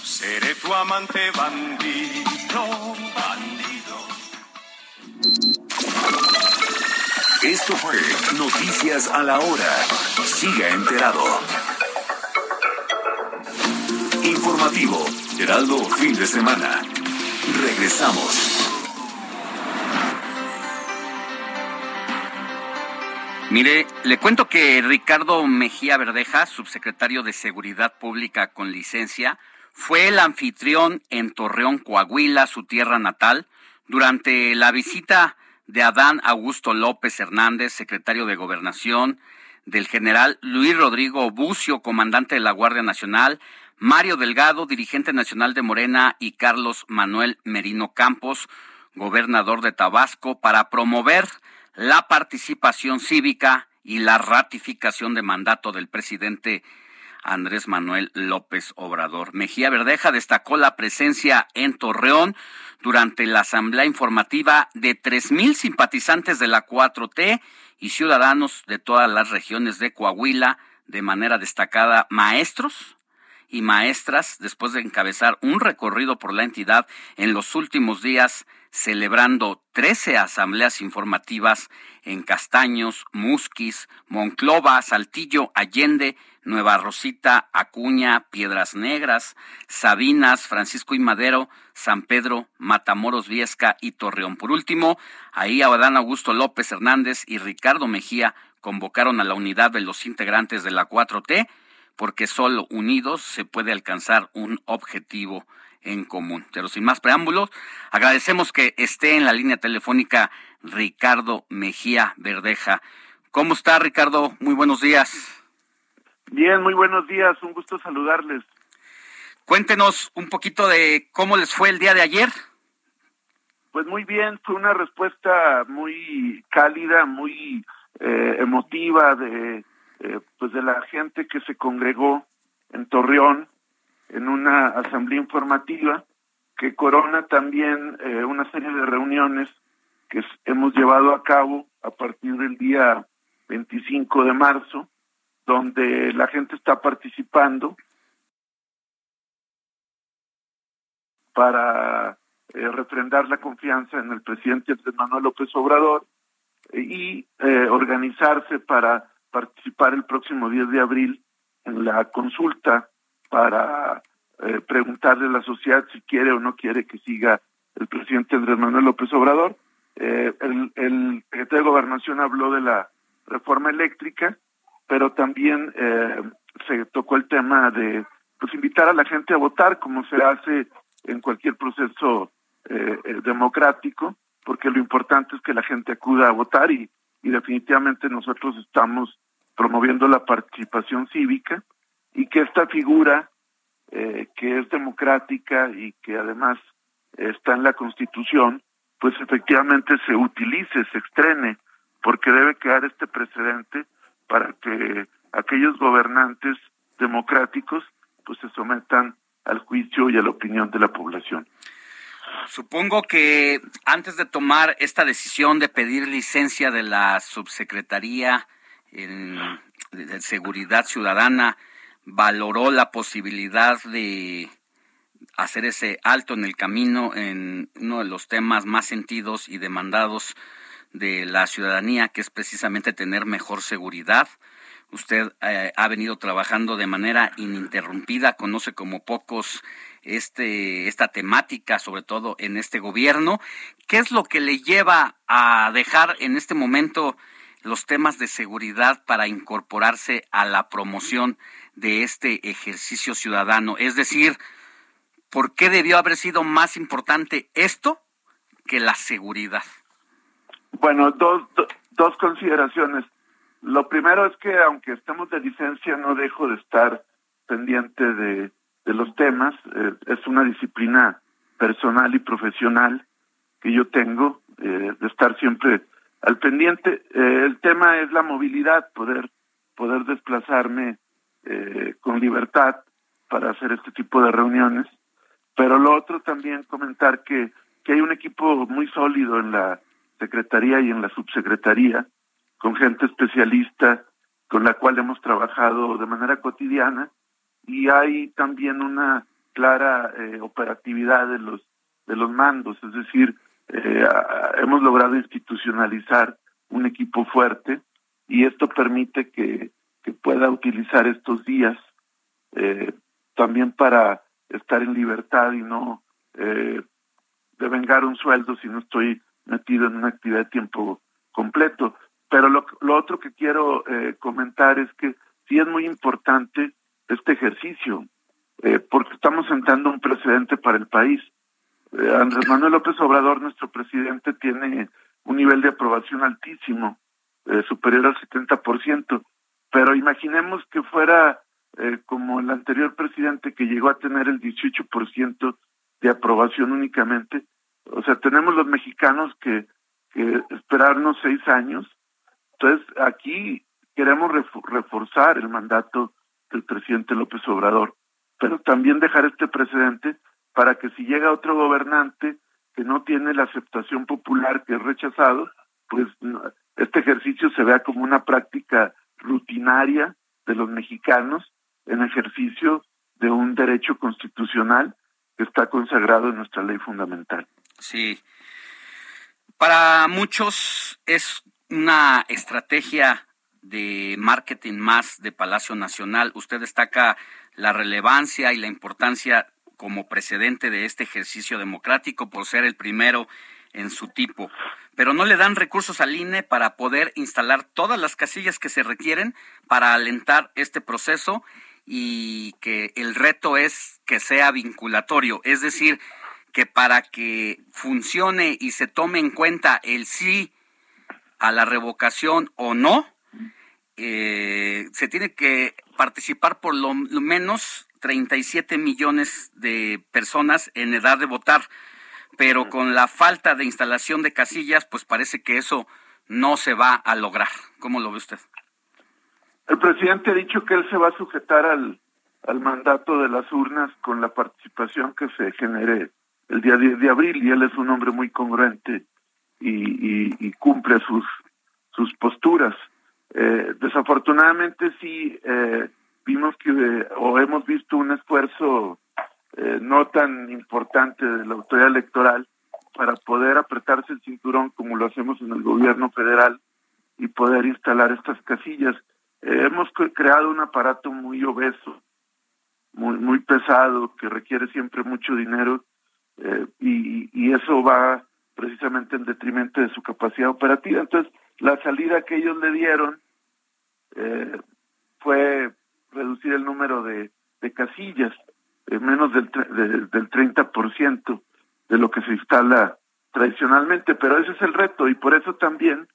S17: Seré tu amante bandido, bandido.
S1: Esto fue Noticias a la Hora. Siga enterado. Informativo, Heraldo Fin de Semana. Regresamos.
S7: Mire, le cuento que Ricardo Mejía Verdeja, subsecretario de Seguridad Pública con licencia, fue el anfitrión en Torreón, Coahuila, su tierra natal, durante la visita de Adán Augusto López Hernández, secretario de Gobernación, del general Luis Rodrigo Bucio, comandante de la Guardia Nacional, Mario Delgado, dirigente nacional de Morena, y Carlos Manuel Merino Campos, gobernador de Tabasco, para promover la participación cívica y la ratificación de mandato del presidente Andrés Manuel López Obrador. Mejía Verdeja destacó la presencia en Torreón durante la asamblea informativa de tres mil simpatizantes de la 4T y ciudadanos de todas las regiones de Coahuila, de manera destacada maestros y maestras, después de encabezar un recorrido por la entidad en los últimos días, celebrando 13 asambleas informativas en Castaños, Musquis, Monclova, Saltillo, Allende, Nueva Rosita, Acuña, Piedras Negras, Sabinas, Francisco y Madero, San Pedro, Matamoros Viesca y Torreón. Por último, ahí Adán Augusto López Hernández y Ricardo Mejía convocaron a la unidad de los integrantes de la 4T, porque solo unidos se puede alcanzar un objetivo en común. Pero sin más preámbulos, agradecemos que esté en la línea telefónica Ricardo Mejía Verdeja. ¿Cómo está Ricardo? Muy buenos días.
S29: Bien, muy buenos días, un gusto saludarles.
S7: Cuéntenos un poquito de cómo les fue el día de ayer.
S29: Pues muy bien, fue una respuesta muy cálida, muy eh, emotiva de eh, pues de la gente que se congregó en Torreón en una asamblea informativa que corona también eh, una serie de reuniones que hemos llevado a cabo a partir del día 25 de marzo, donde la gente está participando para eh, refrendar la confianza en el presidente Manuel López Obrador eh, y eh, organizarse para participar el próximo 10 de abril en la consulta para eh, preguntarle a la sociedad si quiere o no quiere que siga el presidente Andrés Manuel López Obrador. Eh, el, secretario de Gobernación habló de la reforma eléctrica, pero también eh, se tocó el tema de pues invitar a la gente a votar como se hace en cualquier proceso eh, eh, democrático, porque lo importante es que la gente acuda a votar y, y definitivamente nosotros estamos promoviendo la participación cívica y que esta figura eh, que es democrática y que además está en la Constitución, pues efectivamente se utilice, se estrene, porque debe quedar este precedente para que aquellos gobernantes democráticos pues se sometan al juicio y a la opinión de la población.
S7: Supongo que antes de tomar esta decisión de pedir licencia de la subsecretaría de Seguridad Ciudadana, valoró la posibilidad de hacer ese alto en el camino en uno de los temas más sentidos y demandados de la ciudadanía, que es precisamente tener mejor seguridad. Usted eh, ha venido trabajando de manera ininterrumpida, conoce como pocos este, esta temática, sobre todo en este gobierno. ¿Qué es lo que le lleva a dejar en este momento los temas de seguridad para incorporarse a la promoción de este ejercicio ciudadano? Es decir, ¿por qué debió haber sido más importante esto que la seguridad?
S29: Bueno, dos, dos consideraciones. Lo primero es que aunque estemos de licencia, no dejo de estar pendiente de, de los temas. Eh, es una disciplina personal y profesional que yo tengo, eh, de estar siempre al pendiente. Eh, el tema es la movilidad, poder, poder desplazarme con libertad para hacer este tipo de reuniones. Pero lo otro también comentar que, que hay un equipo muy sólido en la Secretaría y en la Subsecretaría, con gente especialista con la cual hemos trabajado de manera cotidiana y hay también una clara eh, operatividad de los de los mandos, es decir, eh, hemos logrado institucionalizar un equipo fuerte y esto permite que, que pueda utilizar estos días eh, también para estar en libertad y no eh, devengar un sueldo si no estoy metido en una actividad de tiempo completo. Pero lo, lo otro que quiero eh, comentar es que sí es muy importante este ejercicio, eh, porque estamos sentando un precedente para el país. Eh, Andrés Manuel López Obrador, nuestro presidente, tiene un nivel de aprobación altísimo, eh, superior al 70%, pero imaginemos que fuera eh, como el anterior presidente que llegó a tener el 18% de aprobación únicamente. O sea, tenemos los mexicanos que, que esperarnos seis años entonces, aquí queremos reforzar el mandato del presidente López Obrador, pero también dejar este precedente para que si llega otro gobernante que no tiene la aceptación popular, que es rechazado, pues este ejercicio se vea como una práctica rutinaria de los mexicanos en ejercicio de un derecho constitucional que está consagrado en nuestra ley fundamental.
S7: Sí. Para muchos es una estrategia de marketing más de Palacio Nacional. Usted destaca la relevancia y la importancia como precedente de este ejercicio democrático por ser el primero en su tipo. Pero no le dan recursos al INE para poder instalar todas las casillas que se requieren para alentar este proceso y que el reto es que sea vinculatorio, es decir, que para que funcione y se tome en cuenta el sí a la revocación o no, eh, se tiene que participar por lo, menos 37 millones de personas en edad de votar, pero con la falta de instalación de casillas, pues parece que eso no se va a lograr. ¿Cómo lo ve usted?
S29: El presidente ha dicho que él se va a sujetar al, al mandato de las urnas con la participación que se genere el día 10 de abril y él es un hombre muy congruente y, cumple sus, sus posturas. Eh, desafortunadamente sí eh, vimos que o hemos visto un esfuerzo eh, no tan importante de la autoridad electoral para poder apretarse el cinturón como lo hacemos en el gobierno federal y poder instalar estas casillas. hemos creado un aparato muy obeso, muy muy pesado que requiere siempre mucho dinero eh, y, y eso va precisamente en detrimento de su capacidad operativa. Entonces, la salida que ellos le dieron eh, fue reducir el número de, de casillas, eh, menos del, de, del 30% de lo que se instala tradicionalmente, pero ese es el reto y por eso también,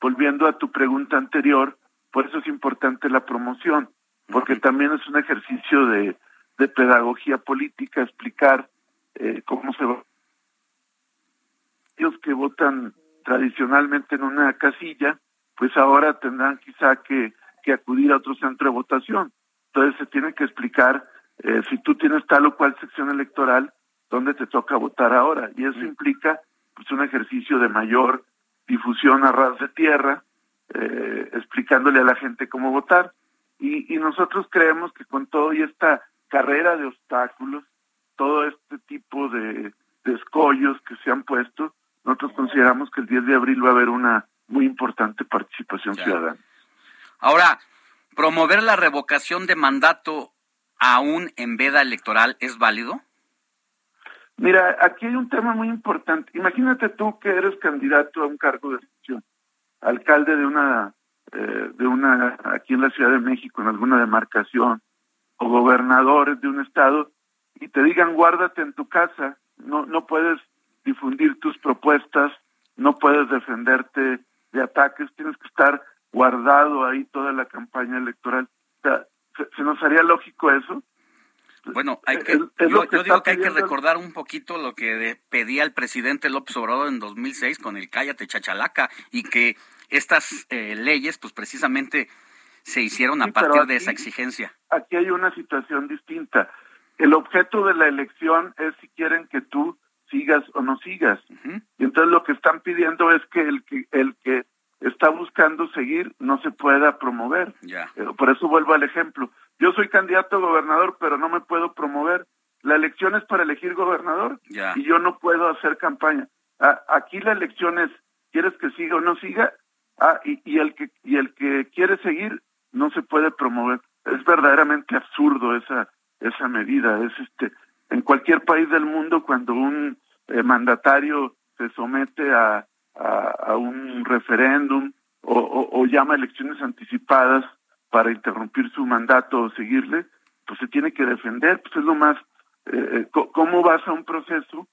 S29: volviendo a tu pregunta anterior, por eso es importante la promoción, porque también es un ejercicio de, de pedagogía política, explicar eh, cómo se va. Los que votan tradicionalmente en una casilla, pues ahora tendrán quizá que, que acudir a otro centro de votación. Entonces se tiene que explicar eh, si tú tienes tal o cual sección electoral, dónde te toca votar ahora. Y eso implica pues un ejercicio de mayor difusión a ras de tierra, eh, explicándole a la gente cómo votar. Y, y nosotros creemos que con todo y esta carrera de obstáculos, todo este tipo de, de escollos que se han puesto, nosotros consideramos que el 10 de abril va a haber una muy importante participación ciudadana.
S7: Ahora, promover la revocación de mandato aún en veda electoral es válido?
S29: Mira, aquí hay un tema muy importante. Imagínate tú que eres candidato a un cargo de elección, alcalde de una, eh, de una, aquí en la Ciudad de México, en alguna demarcación, o gobernadores de un estado, y te digan guárdate en tu casa, no, no puedes difundir tus propuestas, no puedes defenderte de ataques, tienes que estar guardado ahí toda la campaña electoral. O sea, ¿se, se nos haría lógico eso?
S7: Bueno, hay que,
S29: Es- es
S7: yo,
S29: lo que
S7: yo digo que hay que recordar un poquito lo que de- pedía el presidente López Obrador en 2006 con el Cállate Chachalaca y que estas eh, leyes, pues precisamente se hicieron a
S29: Sí,
S7: partir de esa exigencia.
S29: Aquí hay una situación distinta. El objeto de la elección es si quieren que tú sigas o no sigas. Y entonces lo que están pidiendo es que el que el que está buscando seguir no se pueda promover. Eh, Por eso vuelvo al ejemplo. Yo soy candidato a gobernador, pero no me puedo promover. La elección es para elegir gobernador y yo no puedo hacer campaña. Aquí la elección es, ¿quieres que siga o no siga? Ah, y, y el que y el que quiere seguir no se puede promover. Es verdaderamente absurdo esa esa medida. Es este en cualquier país del mundo cuando un eh, mandatario se somete a, a, a un referéndum o, llama a elecciones anticipadas para interrumpir su mandato o seguirle, pues se tiene que defender. Pues es lo más. eh, eh, ¿Cómo vas a un proceso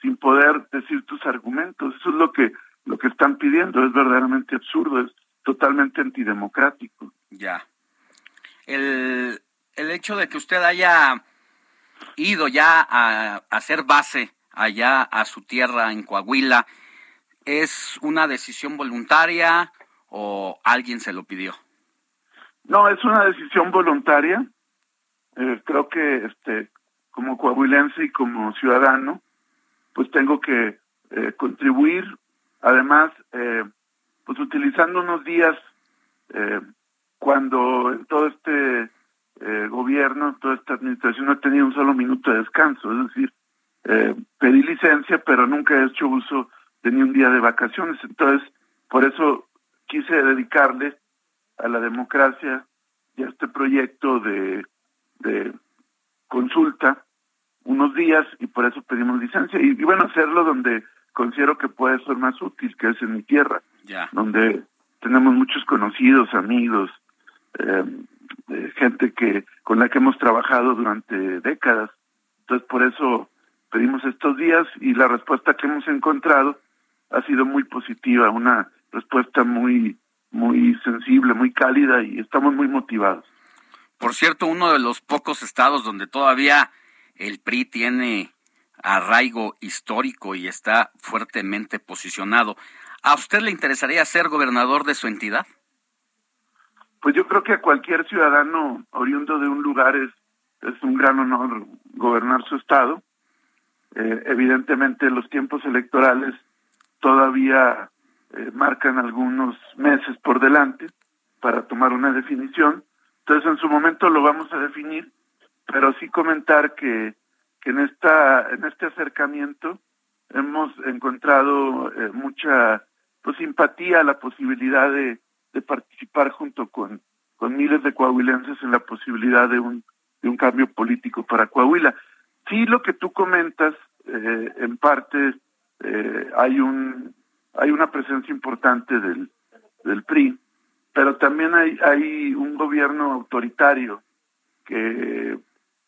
S29: sin poder decir tus argumentos? Eso es lo que lo que están pidiendo. Es verdaderamente absurdo. Es totalmente antidemocrático.
S7: Ya. El, el hecho de que usted haya ido ya a, a hacer base allá a su tierra en Coahuila, ¿es una decisión voluntaria o alguien se lo pidió?
S29: No, es una decisión voluntaria. Eh, creo que este, como coahuilense y como ciudadano, pues tengo que eh, contribuir. Además, eh, pues utilizando unos días eh, cuando todo este gobierno, toda esta administración no he tenido un solo minuto de descanso. Es decir, pedí licencia, pero nunca he hecho uso ni un día de vacaciones. Entonces, por eso quise dedicarle a la democracia y a este proyecto de, de consulta unos días y por eso pedimos licencia. Y, y bueno hacerlo donde considero que puede ser más útil que es en mi tierra donde tenemos muchos conocidos amigos eh, eh, gente que con la que hemos trabajado durante décadas. Entonces por eso pedimos estos días y la respuesta que hemos encontrado ha sido muy positiva una respuesta muy muy sensible muy cálida y estamos muy motivados
S7: Por cierto, uno de los pocos estados donde todavía el PRI tiene arraigo histórico y está fuertemente posicionado. ¿A usted le interesaría ser gobernador de su entidad?
S29: Pues yo creo que a cualquier ciudadano oriundo de un lugar es, es un gran honor gobernar su estado. Eh, evidentemente los tiempos electorales todavía eh, marcan algunos meses por delante para tomar una definición. Entonces en su momento lo vamos a definir, pero sí comentar que, que en esta en este acercamiento hemos encontrado eh, mucha pues simpatía a la posibilidad de, de participar junto con, con miles de coahuilenses en la posibilidad de un, de un cambio político para Coahuila. Sí, lo que tú comentas eh, en parte eh, hay un hay una presencia importante del, del PRI, pero también hay, hay un gobierno autoritario que,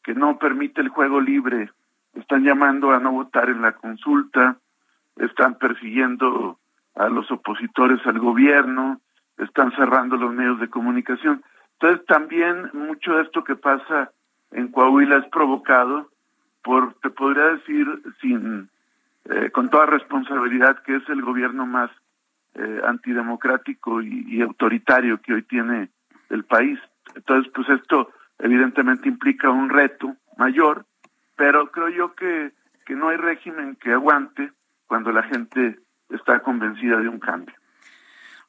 S29: que no permite el juego libre. Están llamando a no votar en la consulta, están persiguiendo a los opositores al gobierno, están cerrando los medios de comunicación. Entonces también mucho de esto que pasa en Coahuila es provocado por, te podría decir, sin eh, con toda responsabilidad, que es el gobierno más eh, antidemocrático y, y, autoritario que hoy tiene el país. Entonces, pues esto evidentemente implica un reto mayor, pero creo yo que, que no hay régimen que aguante cuando la gente está convencida de un cambio.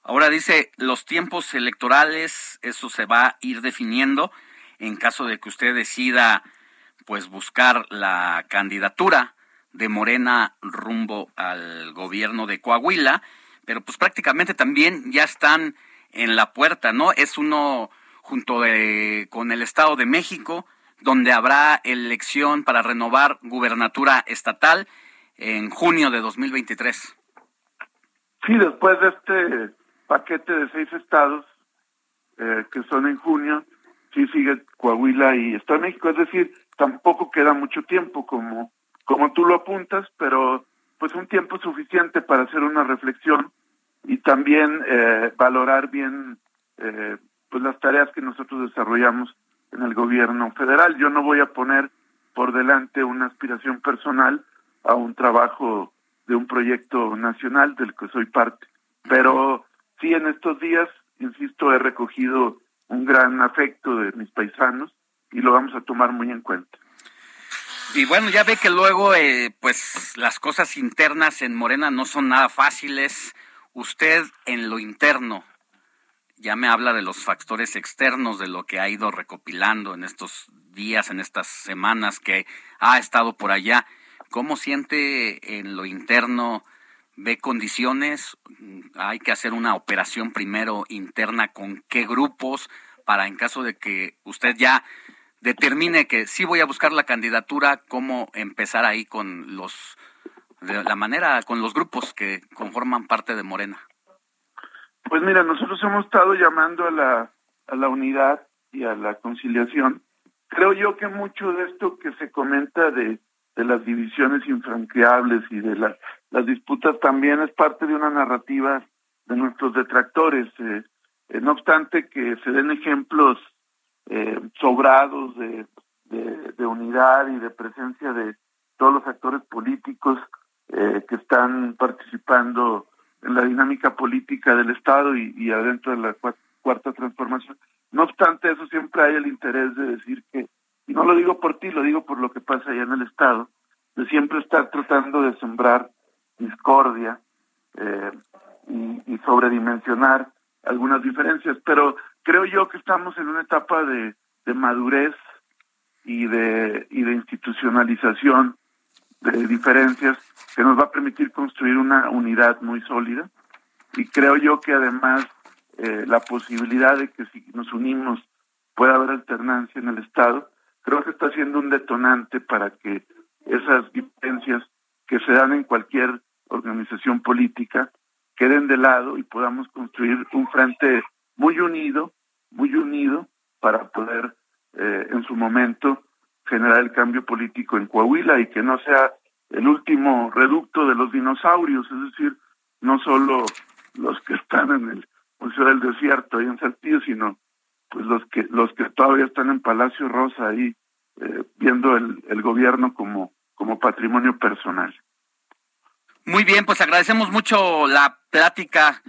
S7: Ahora dice, los tiempos electorales, eso se va a ir definiendo en caso de que usted decida pues buscar la candidatura de Morena rumbo al gobierno de Coahuila, pero pues prácticamente también ya están en la puerta, ¿no? Es uno junto de, con el Estado de México, donde habrá elección para renovar gubernatura estatal en junio de 2023.
S29: Sí, después de este paquete de seis estados eh, que son en junio, sí sigue Coahuila y Estado de México, es decir, tampoco queda mucho tiempo como como tú lo apuntas, pero pues un tiempo suficiente para hacer una reflexión y también eh, valorar bien eh, pues las tareas que nosotros desarrollamos en el gobierno federal. Yo no voy a poner por delante una aspiración personal a un trabajo de un proyecto nacional del que soy parte, pero sí en estos días, insisto, he recogido un gran afecto de mis paisanos y lo vamos a tomar muy en cuenta.
S7: Y bueno, ya ve que luego, eh, pues las cosas internas en Morena no son nada fáciles. Usted en lo interno ya me habla de los factores externos, de lo que ha ido recopilando en estos días, en estas semanas que ha estado por allá. ¿Cómo siente en lo interno? ¿Ve condiciones? ¿Hay que hacer una operación primero interna con qué grupos para en caso de que usted ya determine que sí voy a buscar la candidatura, cómo empezar ahí con los, de la manera, con los grupos que conforman parte de Morena.
S29: Pues mira, nosotros hemos estado llamando a la, a la unidad y a la conciliación. Creo yo que mucho de esto que se comenta de, de las divisiones infranqueables y de la, las disputas también es parte de una narrativa de nuestros detractores. Eh, eh, no obstante que se den ejemplos eh, sobrados de, unidad y de presencia de todos los actores políticos eh, que están participando en la dinámica política del Estado y, adentro de la cuarta transformación. No obstante, eso siempre hay el interés de decir que, y no lo digo por ti, lo digo por lo que pasa allá en el Estado, de siempre estar tratando de sembrar discordia eh, y sobredimensionar algunas diferencias, pero creo yo que estamos en una etapa de, de madurez y de, y de institucionalización de diferencias que nos va a permitir construir una unidad muy sólida. Y creo yo que además eh, la posibilidad de que si nos unimos pueda haber alternancia en el Estado, creo que está siendo un detonante para que esas diferencias que se dan en cualquier organización política queden de lado y podamos construir un frente muy unido, muy unido para poder eh, en su momento generar el cambio político en Coahuila y que no sea el último reducto de los dinosaurios, es decir, no solo los que están en el Museo del Desierto y en Saltillo, sino pues los que los que todavía están en Palacio Rosa ahí eh, viendo el, el gobierno como como patrimonio personal.
S7: Muy bien, pues agradecemos mucho la plática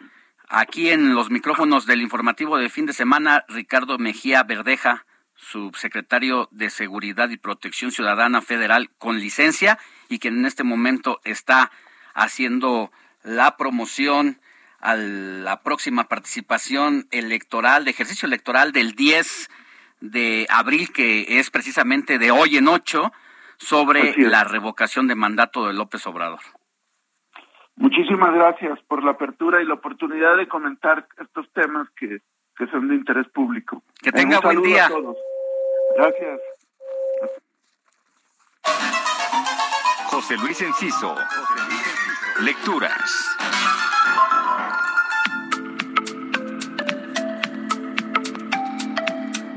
S7: aquí en los micrófonos del informativo de fin de semana, Ricardo Mejía Verdeja, subsecretario de Seguridad y Protección Ciudadana Federal con licencia y quien en este momento está haciendo la promoción a la próxima participación electoral, de ejercicio electoral del 10 de abril, que es precisamente de hoy en ocho, sobre la revocación de mandato de López Obrador.
S29: Muchísimas gracias por la apertura y la oportunidad de comentar estos temas que, que son de interés público.
S7: Que tenga buen día.
S29: Gracias.
S11: José Luis Enciso. Lecturas.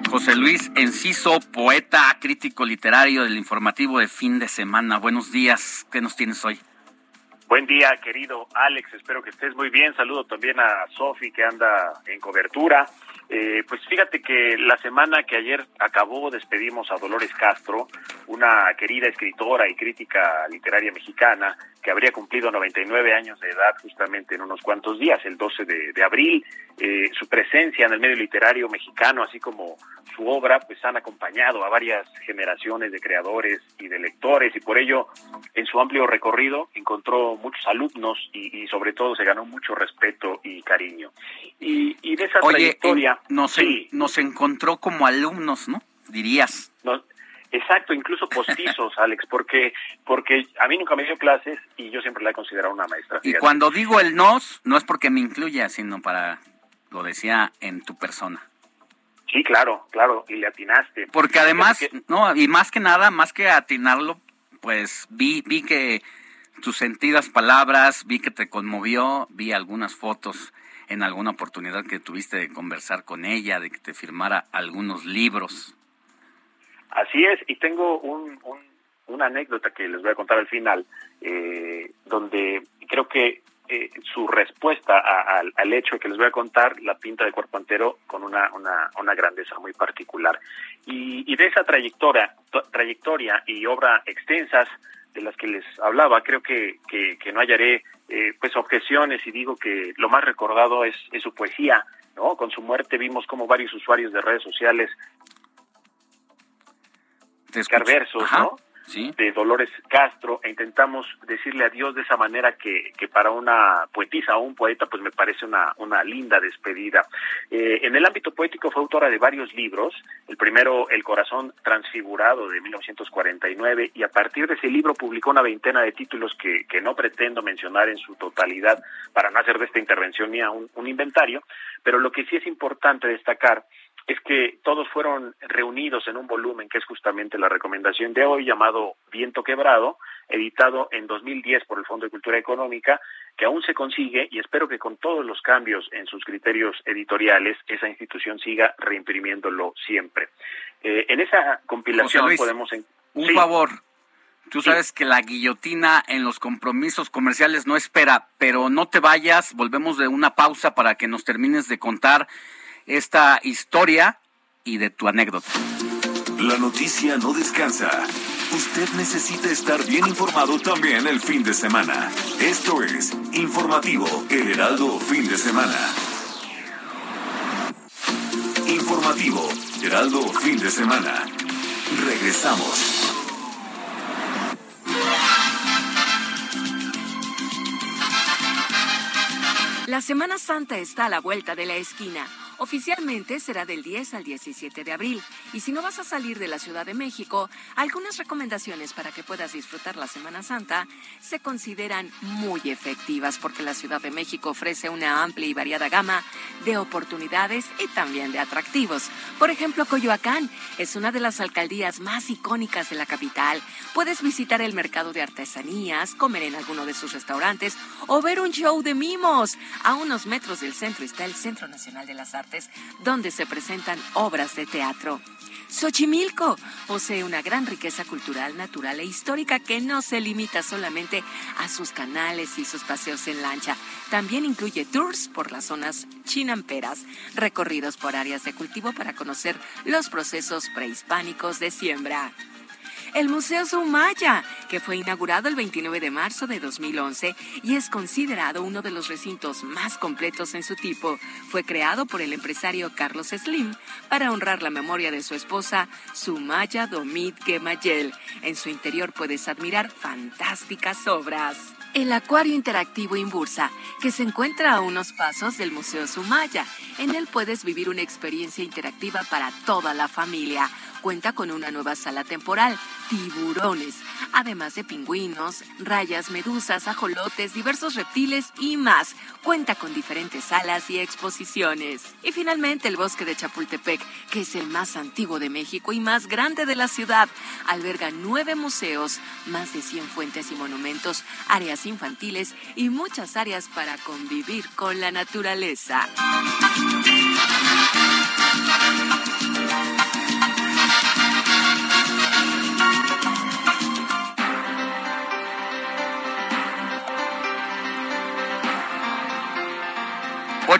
S7: José Luis Enciso, poeta, crítico literario del informativo de fin de semana. Buenos días, ¿qué nos tienes hoy?
S30: Buen día, querido Alex, espero que estés muy bien. Saludo también a Sofi que anda en cobertura. Eh, pues fíjate que la semana que ayer acabó despedimos a Dolores Castro, una querida escritora y crítica literaria mexicana que habría cumplido 99 años de edad justamente en unos cuantos días, el 12 de, abril. Eh, su presencia en el medio literario mexicano, así como su obra, pues han acompañado a varias generaciones de creadores y de lectores y por ello en su amplio recorrido encontró muchos alumnos y, sobre todo se ganó mucho respeto y cariño. Y, de esa trayectoria
S7: nos, nos encontró como alumnos, ¿no? Dirías.
S30: exacto, incluso postizos, (laughs) Alex, porque porque a mí nunca me dio clases y yo siempre la he considerado una maestra.
S7: Y cuando digo el nos, no es porque me incluya, sino para, lo decía en tu persona.
S30: Sí, claro, claro, y le atinaste.
S7: Porque además, no, y más que nada, más que atinarlo, pues vi, vi que tus sentidas palabras, vi que te conmovió, vi algunas fotos en alguna oportunidad que tuviste de conversar con ella, de que te firmara algunos libros.
S30: Así es, y tengo un, una anécdota que les voy a contar al final, eh, donde creo que eh, su respuesta al hecho que les voy a contar la pinta de cuerpo entero con una, una, grandeza muy particular. Y, de esa trayectoria, trayectoria y obra extensas de las que les hablaba, creo que, que no hallaré eh, pues objeciones y digo que lo más recordado es, su poesía, ¿no? Con su muerte vimos como varios usuarios de redes sociales versos, ¿no? De Dolores Castro e intentamos decirle adiós de esa manera que, que para una poetisa o un poeta pues me parece una, una linda despedida. Eh, en el ámbito poético fue autora de varios libros, el primero El corazón transfigurado de 1949 y a partir de ese libro publicó una veintena de títulos que, que no pretendo mencionar en su totalidad para no hacer de esta intervención mía un, un inventario, pero lo que sí es importante destacar es que todos fueron reunidos en un volumen que es justamente la recomendación de hoy llamado Viento Quebrado, editado en 2010 por el Fondo de Cultura Económica, que aún se consigue y espero que con todos los cambios en sus criterios editoriales esa institución siga reimprimiéndolo siempre. Eh, en esa compilación podemos...
S7: Un favor, Tú sabes que la guillotina en los compromisos comerciales no espera, pero no te vayas, volvemos de una pausa para que nos termines de contar esta historia y de tu anécdota.
S1: La noticia no descansa. Usted necesita estar bien informado también el fin de semana. Esto es Informativo El Heraldo Fin de Semana. Informativo Heraldo Fin de Semana. Regresamos.
S10: La Semana Santa está a la vuelta de la esquina. Oficialmente será del 10 al 17 de abril. Y si no vas a salir de la Ciudad de México, algunas recomendaciones para que puedas disfrutar la Semana Santa se consideran muy efectivas porque la Ciudad de México ofrece una amplia y variada gama de oportunidades y también de atractivos. Por ejemplo, Coyoacán es una de las alcaldías más icónicas de la capital. Puedes visitar el mercado de artesanías, comer en alguno de sus restaurantes o ver un show de mimos. A unos metros del centro está el Centro Nacional de las Artes donde se presentan obras de teatro. Xochimilco posee una gran riqueza cultural, natural e histórica que no se limita solamente a sus canales y sus paseos en lancha. También incluye tours por las zonas chinamperas, recorridos por áreas de cultivo para conocer los procesos prehispánicos de siembra el Museo Sumaya, que fue inaugurado el 29 de marzo de 2011 y es considerado uno de los recintos más completos en su tipo. Fue creado por el empresario Carlos Slim para honrar la memoria de su esposa Sumaya Domit Gemayel. En su interior puedes admirar fantásticas obras. El Acuario Interactivo Inbursa, que se encuentra a unos pasos del Museo Sumaya. En él puedes vivir una experiencia interactiva para toda la familia cuenta con una nueva sala temporal, tiburones, además de pingüinos, rayas, medusas, ajolotes, diversos reptiles y más. Cuenta con diferentes salas y exposiciones. Y finalmente el bosque de Chapultepec, que es el más antiguo de México y más grande de la ciudad, alberga nueve museos, más de 100 fuentes y monumentos, áreas infantiles y muchas áreas para convivir con la naturaleza.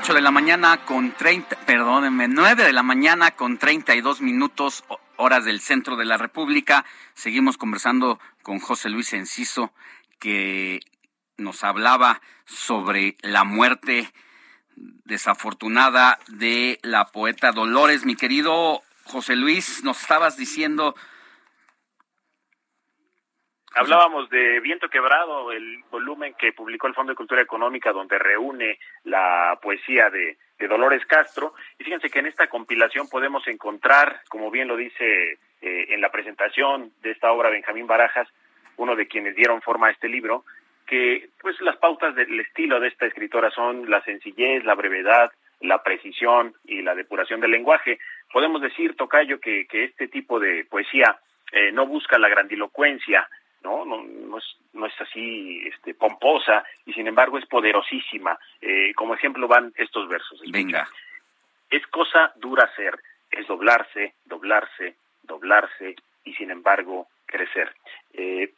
S7: 8 de la mañana con 30, perdónenme, 9 de la mañana con 32 minutos, horas del centro de la República. Seguimos conversando con José Luis Enciso, que nos hablaba sobre la muerte desafortunada de la poeta Dolores. Mi querido José Luis, nos estabas diciendo
S30: Hablábamos de Viento Quebrado, el volumen que publicó el Fondo de Cultura Económica, donde reúne la poesía de, Dolores Castro. Y fíjense que en esta compilación podemos encontrar, como bien lo dice eh, en la presentación de esta obra Benjamín Barajas, uno de quienes dieron forma a este libro, que pues las pautas del estilo de esta escritora son la sencillez, la brevedad, la precisión y la depuración del lenguaje. Podemos decir, Tocayo, que, que este tipo de poesía eh, no busca la grandilocuencia, ¿no? No, no, es, no es así este, pomposa y sin embargo es poderosísima. Eh, como ejemplo van estos versos.
S7: Venga.
S30: Es cosa dura ser, es doblarse, doblarse, doblarse y sin embargo crecer. Eh,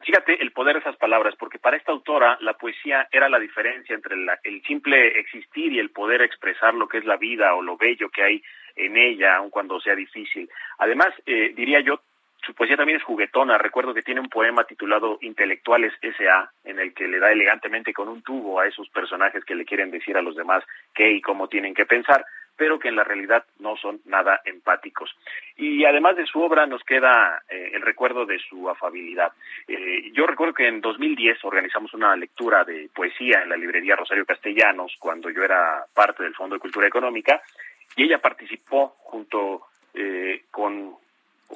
S30: fíjate el poder de esas palabras, porque para esta autora la poesía era la diferencia entre el simple existir y el poder expresar lo que es la vida o lo bello que hay en ella, aun cuando sea difícil. Además, eh, diría yo, su poesía también es juguetona. Recuerdo que tiene un poema titulado Intelectuales S.A., en el que le da elegantemente con un tubo a esos personajes que le quieren decir a los demás qué y cómo tienen que pensar, pero que en la realidad no son nada empáticos. Y además de su obra nos queda eh, el recuerdo de su afabilidad. Eh, yo recuerdo que en 2010 organizamos una lectura de poesía en la librería Rosario Castellanos, cuando yo era parte del Fondo de Cultura Económica, y ella participó junto eh, con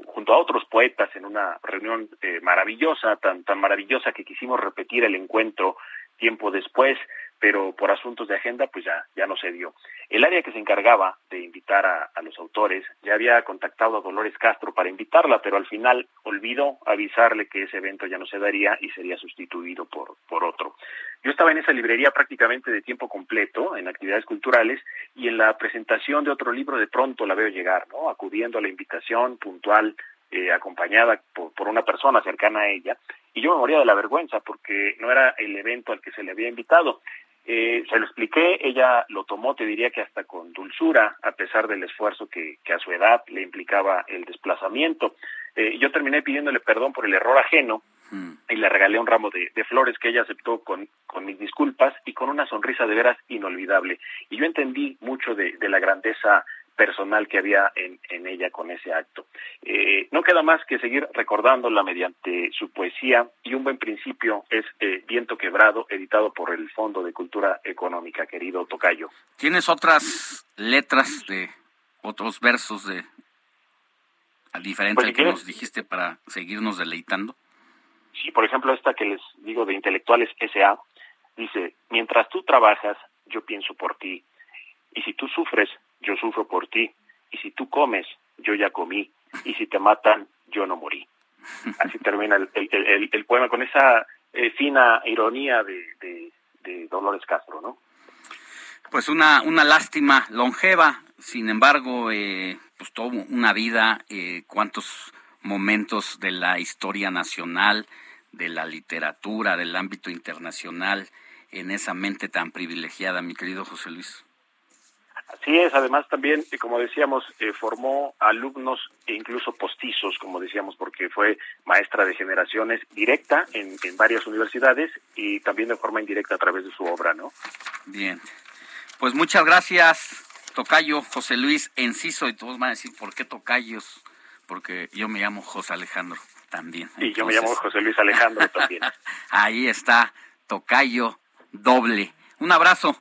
S30: junto a otros poetas en una reunión eh, maravillosa, tan, tan maravillosa que quisimos repetir el encuentro tiempo después, pero por asuntos de agenda pues ya, ya no se dio. El área que se encargaba de invitar a, los autores ya había contactado a Dolores Castro para invitarla, pero al final olvidó avisarle que ese evento ya no se daría y sería sustituido por, por otro. Yo estaba en esa librería prácticamente de tiempo completo, en actividades culturales, y en la presentación de otro libro de pronto la veo llegar, ¿no? Acudiendo a la invitación puntual, eh, acompañada por, por una persona cercana a ella, y yo me moría de la vergüenza porque no era el evento al que se le había invitado. Eh, se lo expliqué, ella lo tomó, te diría que hasta con dulzura, a pesar del esfuerzo que, que a su edad le implicaba el desplazamiento. Eh, yo terminé pidiéndole perdón por el error ajeno mm. y le regalé un ramo de, de, flores que ella aceptó con, con mis disculpas y con una sonrisa de veras inolvidable. Y yo entendí mucho de, de la grandeza personal que había en, en ella con ese acto. Eh, no queda más que seguir recordándola mediante su poesía y un buen principio es eh, Viento Quebrado, editado por el Fondo de Cultura Económica, querido Tocayo.
S7: ¿Tienes otras letras de otros versos de diferente pues, que nos dijiste para seguirnos deleitando?
S30: Sí, por ejemplo, esta que les digo de Intelectuales S.A. dice, mientras tú trabajas, yo pienso por ti, y si tú sufres, yo sufro por ti, y si tú comes, yo ya comí, y si te matan, yo no morí. Así termina el, el, el, poema con esa eh, fina ironía de, Dolores Castro, ¿no?
S7: Pues una, una lástima longeva, sin embargo, eh, pues toda una vida, eh, cuántos momentos de la historia nacional, de la literatura, del ámbito internacional, en esa mente tan privilegiada, mi querido José Luis.
S30: Así es, además también, eh, como decíamos, eh, formó alumnos e incluso postizos, como decíamos, porque fue maestra de generaciones directa en, en, varias universidades y también de forma indirecta a través de su obra, ¿no?
S7: Bien, pues muchas gracias, Tocayo José Luis Enciso, y todos van a decir, ¿por qué Tocayos? Porque yo me llamo José Alejandro también.
S30: Y yo me llamo José Luis Alejandro también. (laughs)
S7: Ahí está, Tocayo doble. Un abrazo.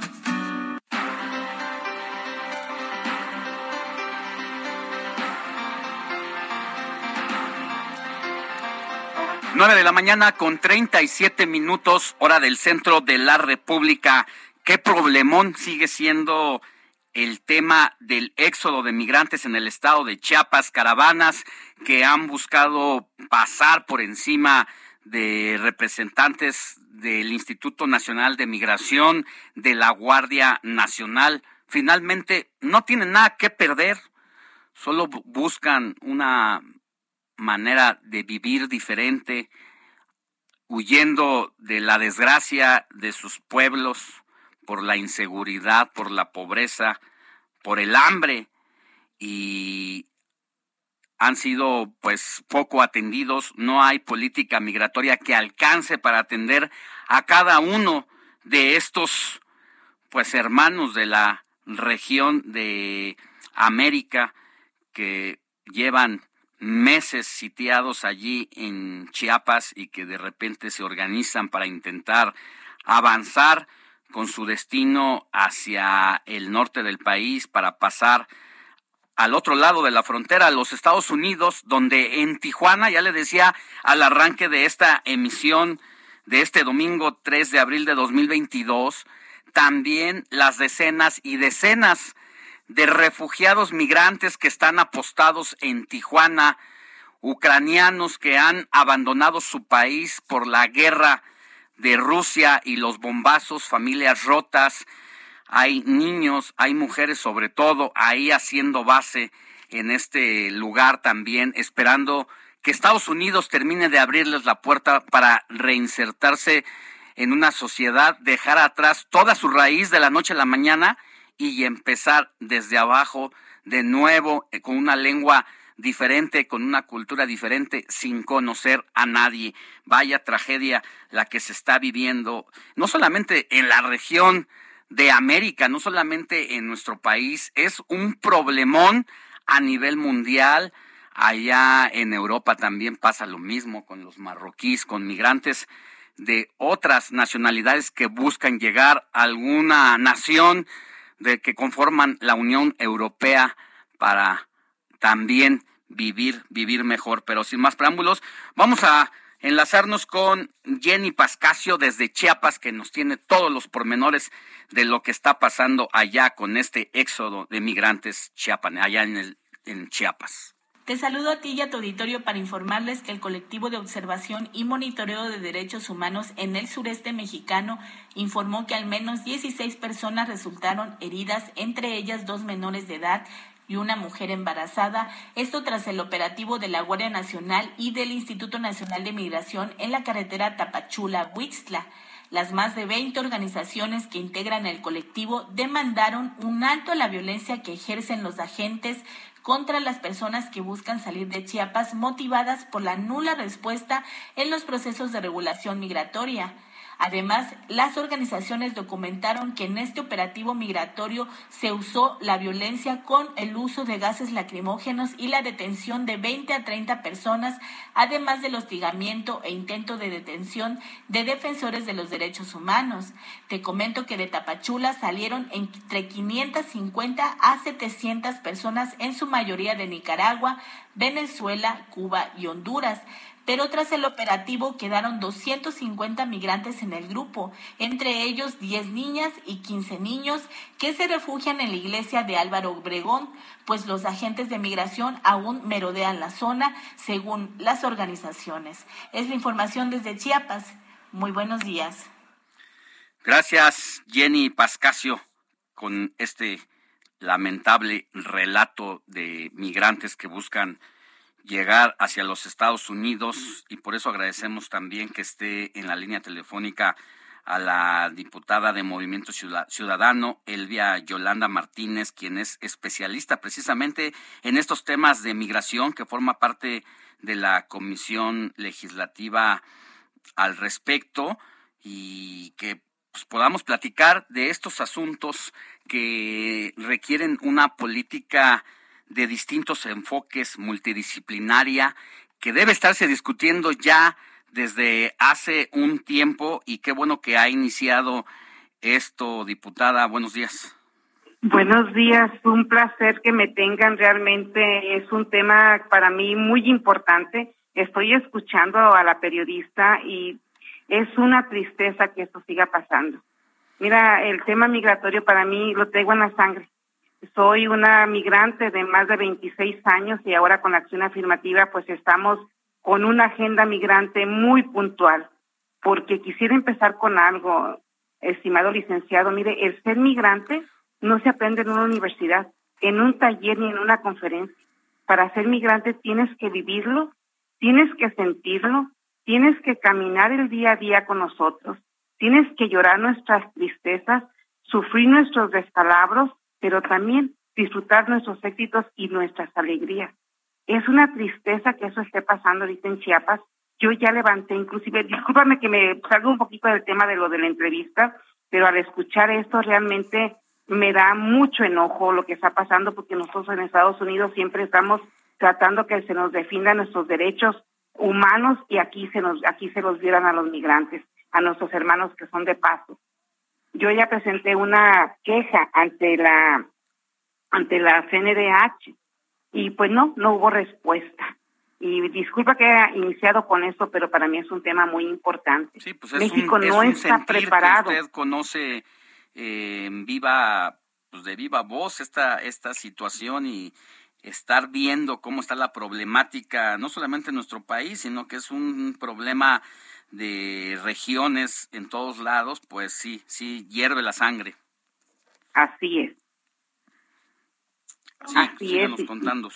S7: 9 de la mañana con 37 minutos, hora del centro de la República. ¿Qué problemón sigue siendo el tema del éxodo de migrantes en el estado de Chiapas, caravanas que han buscado pasar por encima de representantes del Instituto Nacional de Migración, de la Guardia Nacional. Finalmente, no tienen nada que perder, solo buscan una manera de vivir diferente, huyendo de la desgracia de sus pueblos, por la inseguridad, por la pobreza, por el hambre y han sido pues poco atendidos, no hay política migratoria que alcance para atender a cada uno de estos pues hermanos de la región de América que llevan meses sitiados allí en Chiapas y que de repente se organizan para intentar avanzar con su destino hacia el norte del país para pasar al otro lado de la frontera, a los Estados Unidos, donde en Tijuana, ya le decía al arranque de esta emisión de este domingo 3 de abril de 2022, también las decenas y decenas de refugiados migrantes que están apostados en Tijuana, ucranianos que han abandonado su país por la guerra de Rusia y los bombazos, familias rotas, hay niños, hay mujeres sobre todo ahí haciendo base en este lugar también, esperando que Estados Unidos termine de abrirles la puerta para reinsertarse en una sociedad, dejar atrás toda su raíz de la noche a la mañana y empezar desde abajo de nuevo eh, con una lengua diferente, con una cultura diferente, sin conocer a nadie. Vaya tragedia la que se está viviendo, no solamente en la región de América, no solamente en nuestro país, es un problemón a nivel mundial. Allá en Europa también pasa lo mismo con los marroquíes, con migrantes de otras nacionalidades que buscan llegar a alguna nación de que conforman la Unión Europea para también vivir, vivir mejor. Pero sin más preámbulos, vamos a enlazarnos con Jenny Pascasio desde Chiapas, que nos tiene todos los pormenores de lo que está pasando allá con este éxodo de migrantes chiapanes, allá en, el, en Chiapas.
S31: Te saludo a ti y a tu auditorio para informarles que el colectivo de observación y monitoreo de derechos humanos en el sureste mexicano informó que al menos 16 personas resultaron heridas, entre ellas dos menores de edad y una mujer embarazada, esto tras el operativo de la Guardia Nacional y del Instituto Nacional de Migración en la carretera Tapachula-Huixtla. Las más de 20 organizaciones que integran el colectivo demandaron un alto a la violencia que ejercen los agentes contra las personas que buscan salir de Chiapas motivadas por la nula respuesta en los procesos de regulación migratoria. Además, las organizaciones documentaron que en este operativo migratorio se usó la violencia con el uso de gases lacrimógenos y la detención de 20 a 30 personas, además del hostigamiento e intento de detención de defensores de los derechos humanos. Te comento que de Tapachula salieron entre 550 a 700 personas, en su mayoría de Nicaragua, Venezuela, Cuba y Honduras pero tras el operativo quedaron 250 migrantes en el grupo, entre ellos 10 niñas y 15 niños que se refugian en la iglesia de Álvaro Obregón, pues los agentes de migración aún merodean la zona, según las organizaciones. Es la información desde Chiapas. Muy buenos días.
S7: Gracias, Jenny Pascasio, con este lamentable relato de migrantes que buscan llegar hacia los Estados Unidos y por eso agradecemos también que esté en la línea telefónica a la diputada de Movimiento Ciudadano, Elvia Yolanda Martínez, quien es especialista precisamente en estos temas de migración, que forma parte de la Comisión Legislativa al respecto y que pues, podamos platicar de estos asuntos que requieren una política de distintos enfoques multidisciplinaria que debe estarse discutiendo ya desde hace un tiempo y qué bueno que ha iniciado esto, diputada. Buenos días.
S32: Buenos días, un placer que me tengan. Realmente es un tema para mí muy importante. Estoy escuchando a la periodista y es una tristeza que esto siga pasando. Mira, el tema migratorio para mí lo tengo en la sangre. Soy una migrante de más de 26 años y ahora con la acción afirmativa pues estamos con una agenda migrante muy puntual, porque quisiera empezar con algo, estimado licenciado. Mire, el ser migrante no se aprende en una universidad, en un taller ni en una conferencia. Para ser migrante tienes que vivirlo, tienes que sentirlo, tienes que caminar el día a día con nosotros, tienes que llorar nuestras tristezas, sufrir nuestros descalabros, pero también disfrutar nuestros éxitos y nuestras alegrías. Es una tristeza que eso esté pasando ahorita en Chiapas. Yo ya levanté, inclusive, discúlpame que me salga un poquito del tema de lo de la entrevista, pero al escuchar esto realmente me da mucho enojo lo que está pasando porque nosotros en Estados Unidos siempre estamos tratando que se nos defiendan nuestros derechos humanos y aquí se nos aquí se los dieran a los migrantes, a nuestros hermanos que son de paso. Yo ya presenté una queja ante la ante la CNDH y pues no, no hubo respuesta. Y disculpa que haya iniciado con eso, pero para mí es un tema muy importante.
S7: Pues
S32: México no está preparado.
S7: usted conoce eh, viva, pues de viva voz esta, esta situación y estar viendo cómo está la problemática, no solamente en nuestro país, sino que es un problema de regiones en todos lados, pues sí, sí hierve la sangre.
S32: Así es.
S7: Sí, Así es.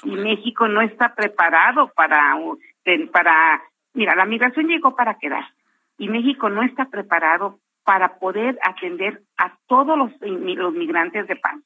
S32: y, México no está preparado para, para, mira, la migración llegó para quedar y México no está preparado para poder atender a todos los, los migrantes de paz.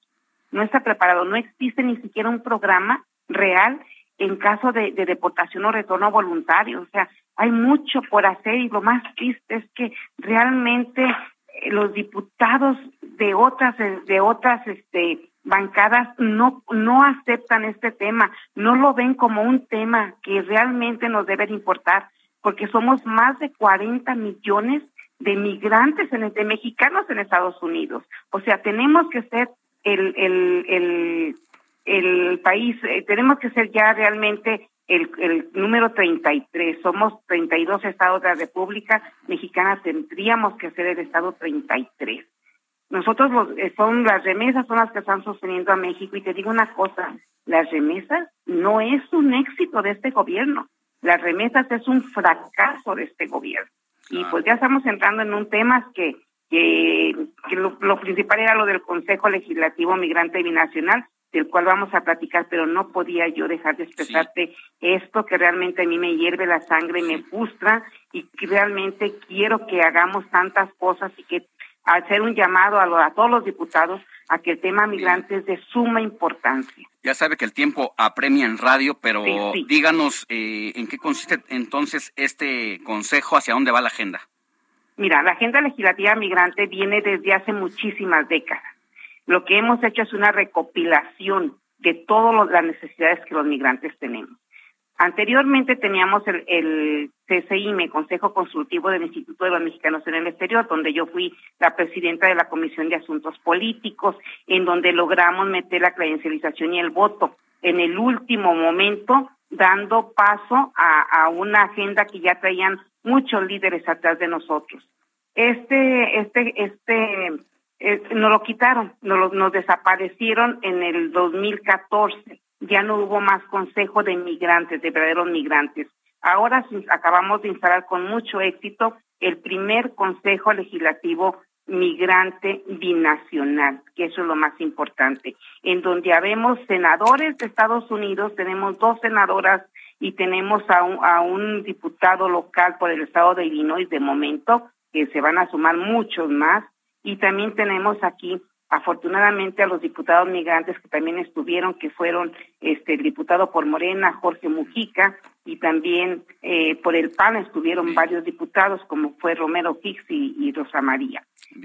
S32: No está preparado, no existe ni siquiera un programa real en caso de, de deportación o retorno voluntario. O sea, hay mucho por hacer y lo más triste es que realmente eh, los diputados de otras de otras este bancadas no, no aceptan este tema, no lo ven como un tema que realmente nos debe importar, porque somos más de 40 millones de migrantes, en, de mexicanos en Estados Unidos. O sea, tenemos que ser el, el, el, el país, eh, tenemos que ser ya realmente el, el número 33. Somos 32 estados de la República Mexicana, tendríamos que ser el estado 33. Nosotros los, eh, son las remesas son las que están sosteniendo a México y te digo una cosa, las remesas no es un éxito de este gobierno, las remesas es un fracaso de este gobierno. Y pues ya estamos entrando en un tema que, que, lo, lo, principal era lo del Consejo Legislativo Migrante Binacional, del cual vamos a platicar, pero no podía yo dejar de expresarte esto que realmente a mí me hierve la sangre, me frustra y que realmente quiero que hagamos tantas cosas y que hacer un llamado a, a todos los diputados a que el tema migrante es de suma importancia.
S7: Ya sabe que el tiempo apremia en radio, pero díganos eh, en qué consiste entonces este consejo, hacia dónde va la agenda.
S32: Mira, la agenda legislativa migrante viene desde hace muchísimas décadas. Lo que hemos hecho es una recopilación de todas las necesidades que los migrantes tenemos. Anteriormente teníamos el, el CCIME, Consejo Consultivo del Instituto de los Mexicanos en el Exterior, donde yo fui la presidenta de la Comisión de Asuntos Políticos, en donde logramos meter la credencialización y el voto en el último momento, dando paso a, una agenda que ya traían muchos líderes atrás de nosotros. Este, este, este, eh, nos lo quitaron, nos, nos desaparecieron en el 2014 ya no hubo más consejo de migrantes, de verdaderos migrantes. Ahora acabamos de instalar con mucho éxito el primer consejo legislativo migrante binacional, que eso es lo más importante, en donde habemos senadores de Estados Unidos, tenemos dos senadoras y tenemos a un, a un diputado local por el estado de Illinois de momento, que se van a sumar muchos más, y también tenemos aquí afortunadamente a los diputados migrantes que también estuvieron, que fueron este el diputado por Morena, Jorge Mujica, y también eh, por el PAN estuvieron varios diputados, como fue Romero Hicks y, Rosa María.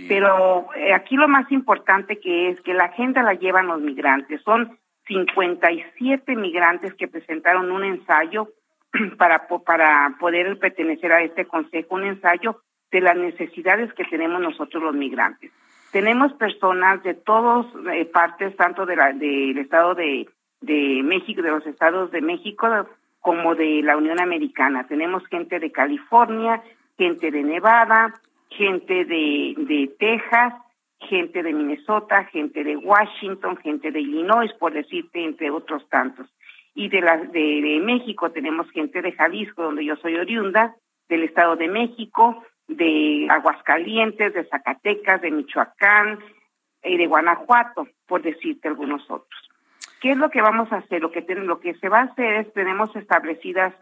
S32: Pero eh, aquí lo más importante que es que la agenda la llevan los migrantes, son 57 migrantes que presentaron un ensayo (clears throat) para, para poder pertenecer a este consejo, un ensayo de las necesidades que tenemos nosotros los migrantes. Tenemos personas de todas eh, partes, tanto de la, del Estado de, México, de los estados de México, como de la Unión Americana. Tenemos gente de California, gente de Nevada, gente de, Texas, gente de Minnesota, gente de Washington, gente de Illinois, por decirte, entre otros tantos. Y de, México tenemos gente de Jalisco, donde yo soy oriunda, del Estado de México, de Aguascalientes, de Zacatecas, de Michoacán y de Guanajuato, por decirte algunos otros. ¿Qué es lo que vamos a hacer? Lo que, lo que se va a hacer es, tenemos establecidas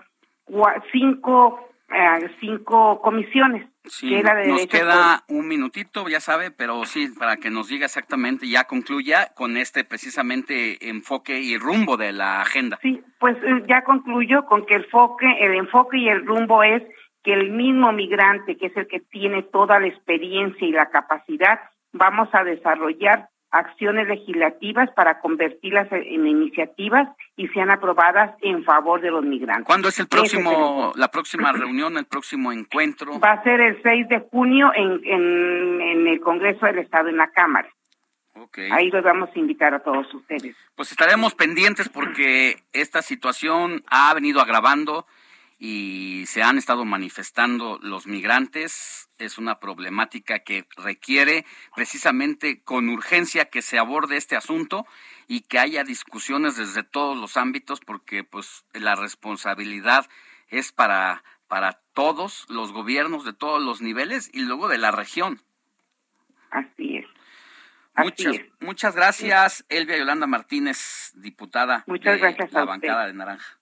S32: cinco, eh, cinco comisiones
S7: Sí, nos queda un minutito, ya sabe, pero sí, para que nos diga exactamente, ya concluya con este precisamente enfoque y rumbo de la agenda.
S32: Sí, pues eh, ya concluyo con que el enfoque, el enfoque y el rumbo es que el mismo migrante, que es el que tiene toda la experiencia y la capacidad, vamos a desarrollar acciones legislativas para convertirlas en iniciativas y sean aprobadas en favor de los migrantes.
S7: ¿Cuándo es el próximo, la próxima reunión, el próximo encuentro?
S32: Va a ser el 6 de junio en, en, el Congreso del Estado, en la Cámara. Okay. Ahí los vamos a invitar a todos ustedes.
S7: Pues estaremos pendientes porque esta situación ha venido agravando y se han estado manifestando los migrantes. Es una problemática que requiere precisamente con urgencia que se aborde este asunto y que haya discusiones desde todos los ámbitos porque pues la responsabilidad es para para todos los gobiernos de todos los niveles y luego de la región.
S32: Así es.
S7: muchas, muchas gracias, Elvia Yolanda Martínez, diputada
S32: muchas
S7: de
S32: gracias
S7: la bancada de Naranja.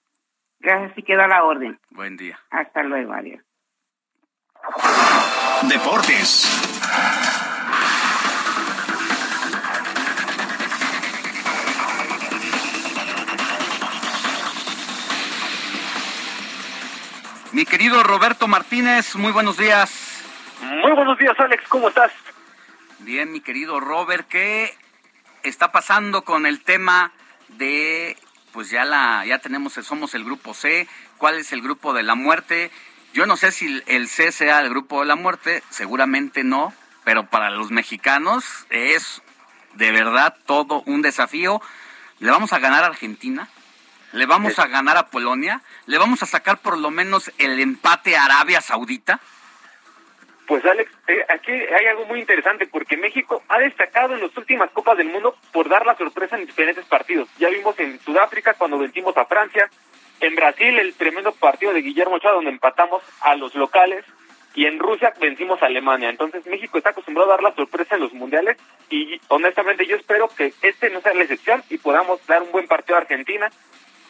S32: Gracias y queda la orden.
S7: Buen día.
S32: Hasta luego, adiós.
S1: Deportes.
S7: Mi querido Roberto Martínez, muy buenos días.
S33: Muy buenos días, Alex, ¿cómo estás?
S7: Bien, mi querido Robert, ¿qué está pasando con el tema de pues ya la ya tenemos somos el grupo C, cuál es el grupo de la muerte. Yo no sé si el C sea el grupo de la muerte, seguramente no, pero para los mexicanos es de verdad todo un desafío. Le vamos a ganar a Argentina, le vamos a ganar a Polonia, le vamos a sacar por lo menos el empate a Arabia Saudita.
S33: Pues Alex, eh, aquí hay algo muy interesante porque México ha destacado en las últimas Copas del Mundo por dar la sorpresa en diferentes partidos. Ya vimos en Sudáfrica cuando vencimos a Francia, en Brasil el tremendo partido de Guillermo Ochoa donde empatamos a los locales y en Rusia vencimos a Alemania. Entonces México está acostumbrado a dar la sorpresa en los mundiales y honestamente yo espero que este no sea la excepción y podamos dar un buen partido a Argentina,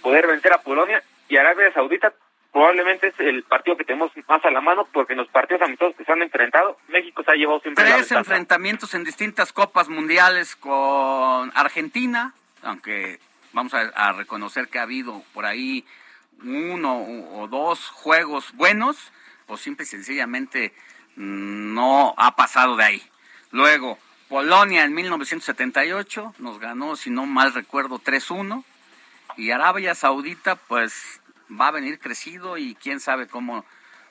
S33: poder vencer a Polonia y Arabia Saudita probablemente es el partido que tenemos más a la mano porque en los partidos amistosos que se han enfrentado, México se ha llevado siempre
S7: Tres enfrentamientos en distintas copas mundiales con Argentina, aunque vamos a, reconocer que ha habido por ahí uno o dos juegos buenos, o simple y sencillamente no ha pasado de ahí. Luego, Polonia en 1978 nos ganó, si no mal recuerdo, 3-1. Y Arabia Saudita, pues va a venir crecido y quién sabe cómo,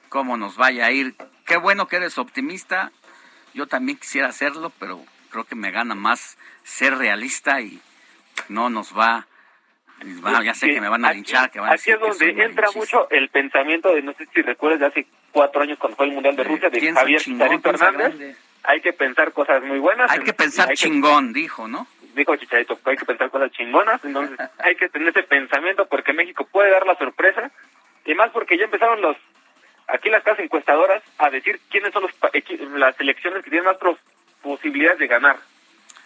S7: cómo nos vaya a ir. Qué bueno que eres optimista. Yo también quisiera hacerlo, pero creo que me gana más ser realista y no nos va. ya sé que me van a linchar. Que van
S33: aquí es donde entra mucho el pensamiento de, no sé si recuerdas, de hace cuatro años cuando fue el Mundial de Rusia, de Javier Chicharito Hernández. Hay que pensar cosas muy buenas.
S7: Hay que pensar chingón, dijo, ¿no?
S33: Dijo Chicharito, hay que pensar cosas chingonas, entonces hay que tener ese pensamiento porque México puede dar la sorpresa, y más porque ya empezaron los aquí las casas encuestadoras a decir quiénes son los, las selecciones que tienen más posibilidades de ganar,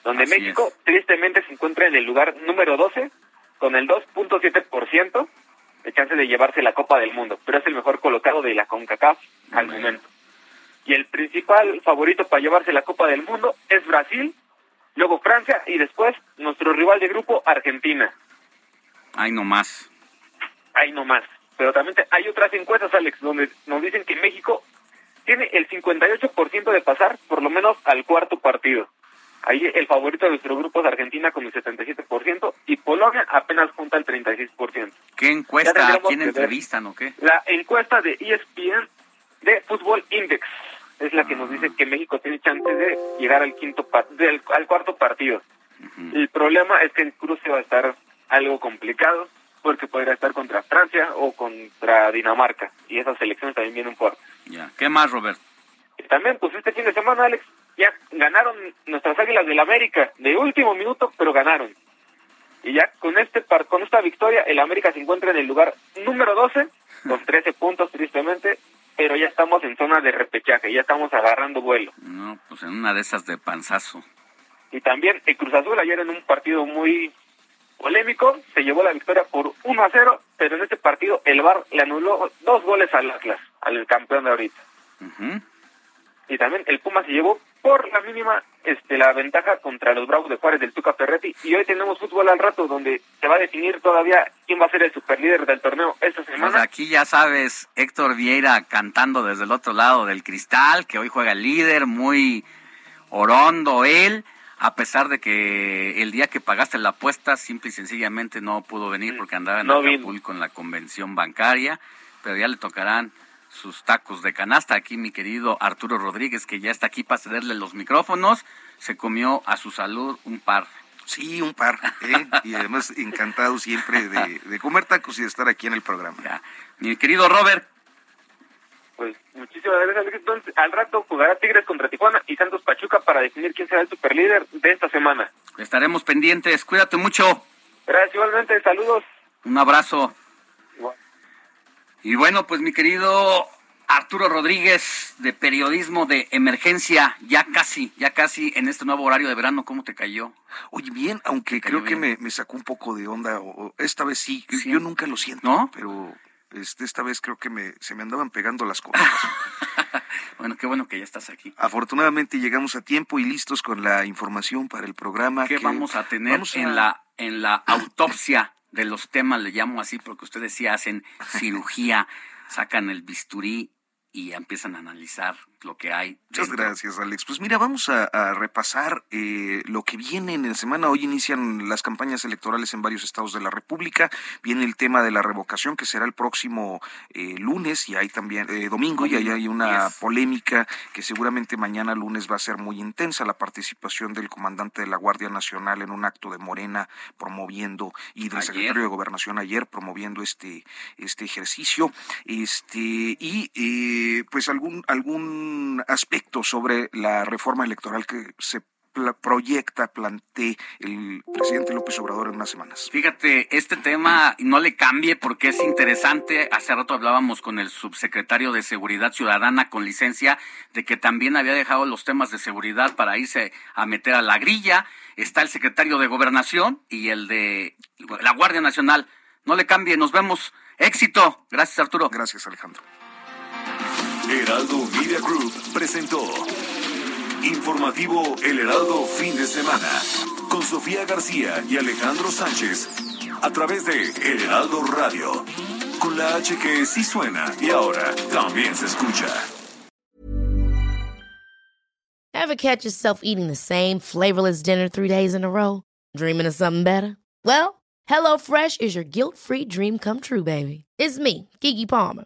S33: donde México tristemente se encuentra en el lugar número 12 con el 2.7% de chance de llevarse la Copa del Mundo, pero es el mejor colocado de la CONCACAF al momento. Y el principal favorito para llevarse la Copa del Mundo es Brasil luego Francia y después nuestro rival de grupo, Argentina.
S7: Ahí nomás.
S33: Ahí nomás. Pero también hay otras encuestas, Alex, donde nos dicen que México tiene el 58% de pasar por lo menos al cuarto partido. Ahí el favorito de nuestro grupo es Argentina con el 77% y Polonia apenas junta el 36%.
S7: ¿Qué encuesta? ¿Quién entrevistan o qué?
S33: La encuesta de ESPN de Fútbol Index es la que nos dice que México tiene chance de llegar al quinto del, al cuarto partido. El problema es que el cruce va a estar algo complicado porque podría estar contra Francia o contra Dinamarca y esas elecciones también vienen fuertes.
S7: Ya. ¿Qué más, Robert?
S33: también, pues este fin de semana, Alex, ya ganaron nuestras Águilas del América de último minuto, pero ganaron. Y ya con este par con esta victoria, el América se encuentra en el lugar número 12 con (laughs) 13 puntos tristemente, pero ya estamos en zona de repechaje, ya estamos agarrando vuelo.
S7: No, pues en una de esas de panzazo.
S33: Y también el Cruz Azul ayer en un partido muy polémico se llevó la victoria por 1 a 0, pero en este partido el VAR le anuló dos goles al Atlas, al campeón de ahorita. Y también el Puma se llevó por la mínima este la ventaja contra los Bravos de Juárez del Tuca Ferretti y hoy tenemos fútbol al rato donde se va a definir todavía quién va a ser el superlíder del torneo esta semana.
S7: Pues aquí ya sabes, Héctor Vieira cantando desde el otro lado del cristal, que hoy juega el líder, muy orondo él, a pesar de que el día que pagaste la apuesta simple y sencillamente no pudo venir porque andaba en Acapulco en la convención bancaria, pero ya le tocarán sus tacos de canasta. Aquí mi querido Arturo Rodríguez, que ya está aquí para cederle los micrófonos, se comió a su salud un par.
S34: Sí, un par. ¿eh? y además encantado siempre de, comer tacos y de estar aquí en el programa.
S7: Mi querido Robert.
S33: Pues muchísimas gracias, Entonces, al rato jugará Tigres contra Tijuana y Santos Pachuca para definir quién será el superlíder de esta semana.
S7: Estaremos pendientes. Cuídate mucho.
S33: Gracias, igualmente. Saludos.
S7: Un abrazo. Y bueno, pues mi querido Arturo Rodríguez de Periodismo de Emergencia, ya casi, ya casi en este nuevo horario de verano, ¿cómo te cayó?
S34: Oye, bien, aunque creo que me, sacó un poco de onda, o, esta vez sí, yo nunca lo siento, ¿no? Pero este, esta vez creo que me, se me andaban pegando las cosas. (laughs)
S7: bueno, qué bueno que ya estás aquí.
S34: Afortunadamente llegamos a tiempo y listos con la información para el programa.
S7: ¿Qué vamos a tener en, la, en la autopsia de los temas, le llamo así porque ustedes sí hacen (laughs) cirugía, sacan el bisturí y empiezan a analizar lo que hay.
S34: Muchas gracias, Alex. Pues mira, vamos a, repasar eh, lo que viene en la semana. Hoy inician las campañas electorales en varios estados de la República. Viene el tema de la revocación, que será el próximo eh, lunes, y hay también eh, domingo, y ahí hay una polémica que seguramente mañana lunes va a ser muy intensa. La participación del comandante de la Guardia Nacional en un acto de Morena promoviendo, y del secretario de Gobernación ayer promoviendo este, este ejercicio. Este, y pues algún, algún aspecto sobre la reforma electoral que se proyecta, plantee el presidente López Obrador en unas semanas.
S7: Fíjate, este tema no le cambie porque es interesante. Hace rato hablábamos con el subsecretario de Seguridad Ciudadana con licencia de que también había dejado los temas de seguridad para irse a meter a la grilla. Está el secretario de Gobernación y el de la Guardia Nacional. No le cambie, nos vemos. Éxito. Gracias, Arturo.
S34: Gracias, Alejandro.
S1: Heraldo Media Group presentó Informativo El Heraldo Fin de Semana con Sofía García y Alejandro Sánchez a través de El Heraldo Radio con la H que sí suena y ahora también se escucha.
S35: Ever catch yourself eating the same flavorless dinner three days in a row? Dreaming of something better? Well, HelloFresh is your guilt-free dream come true, baby. It's me, Kiki Palmer.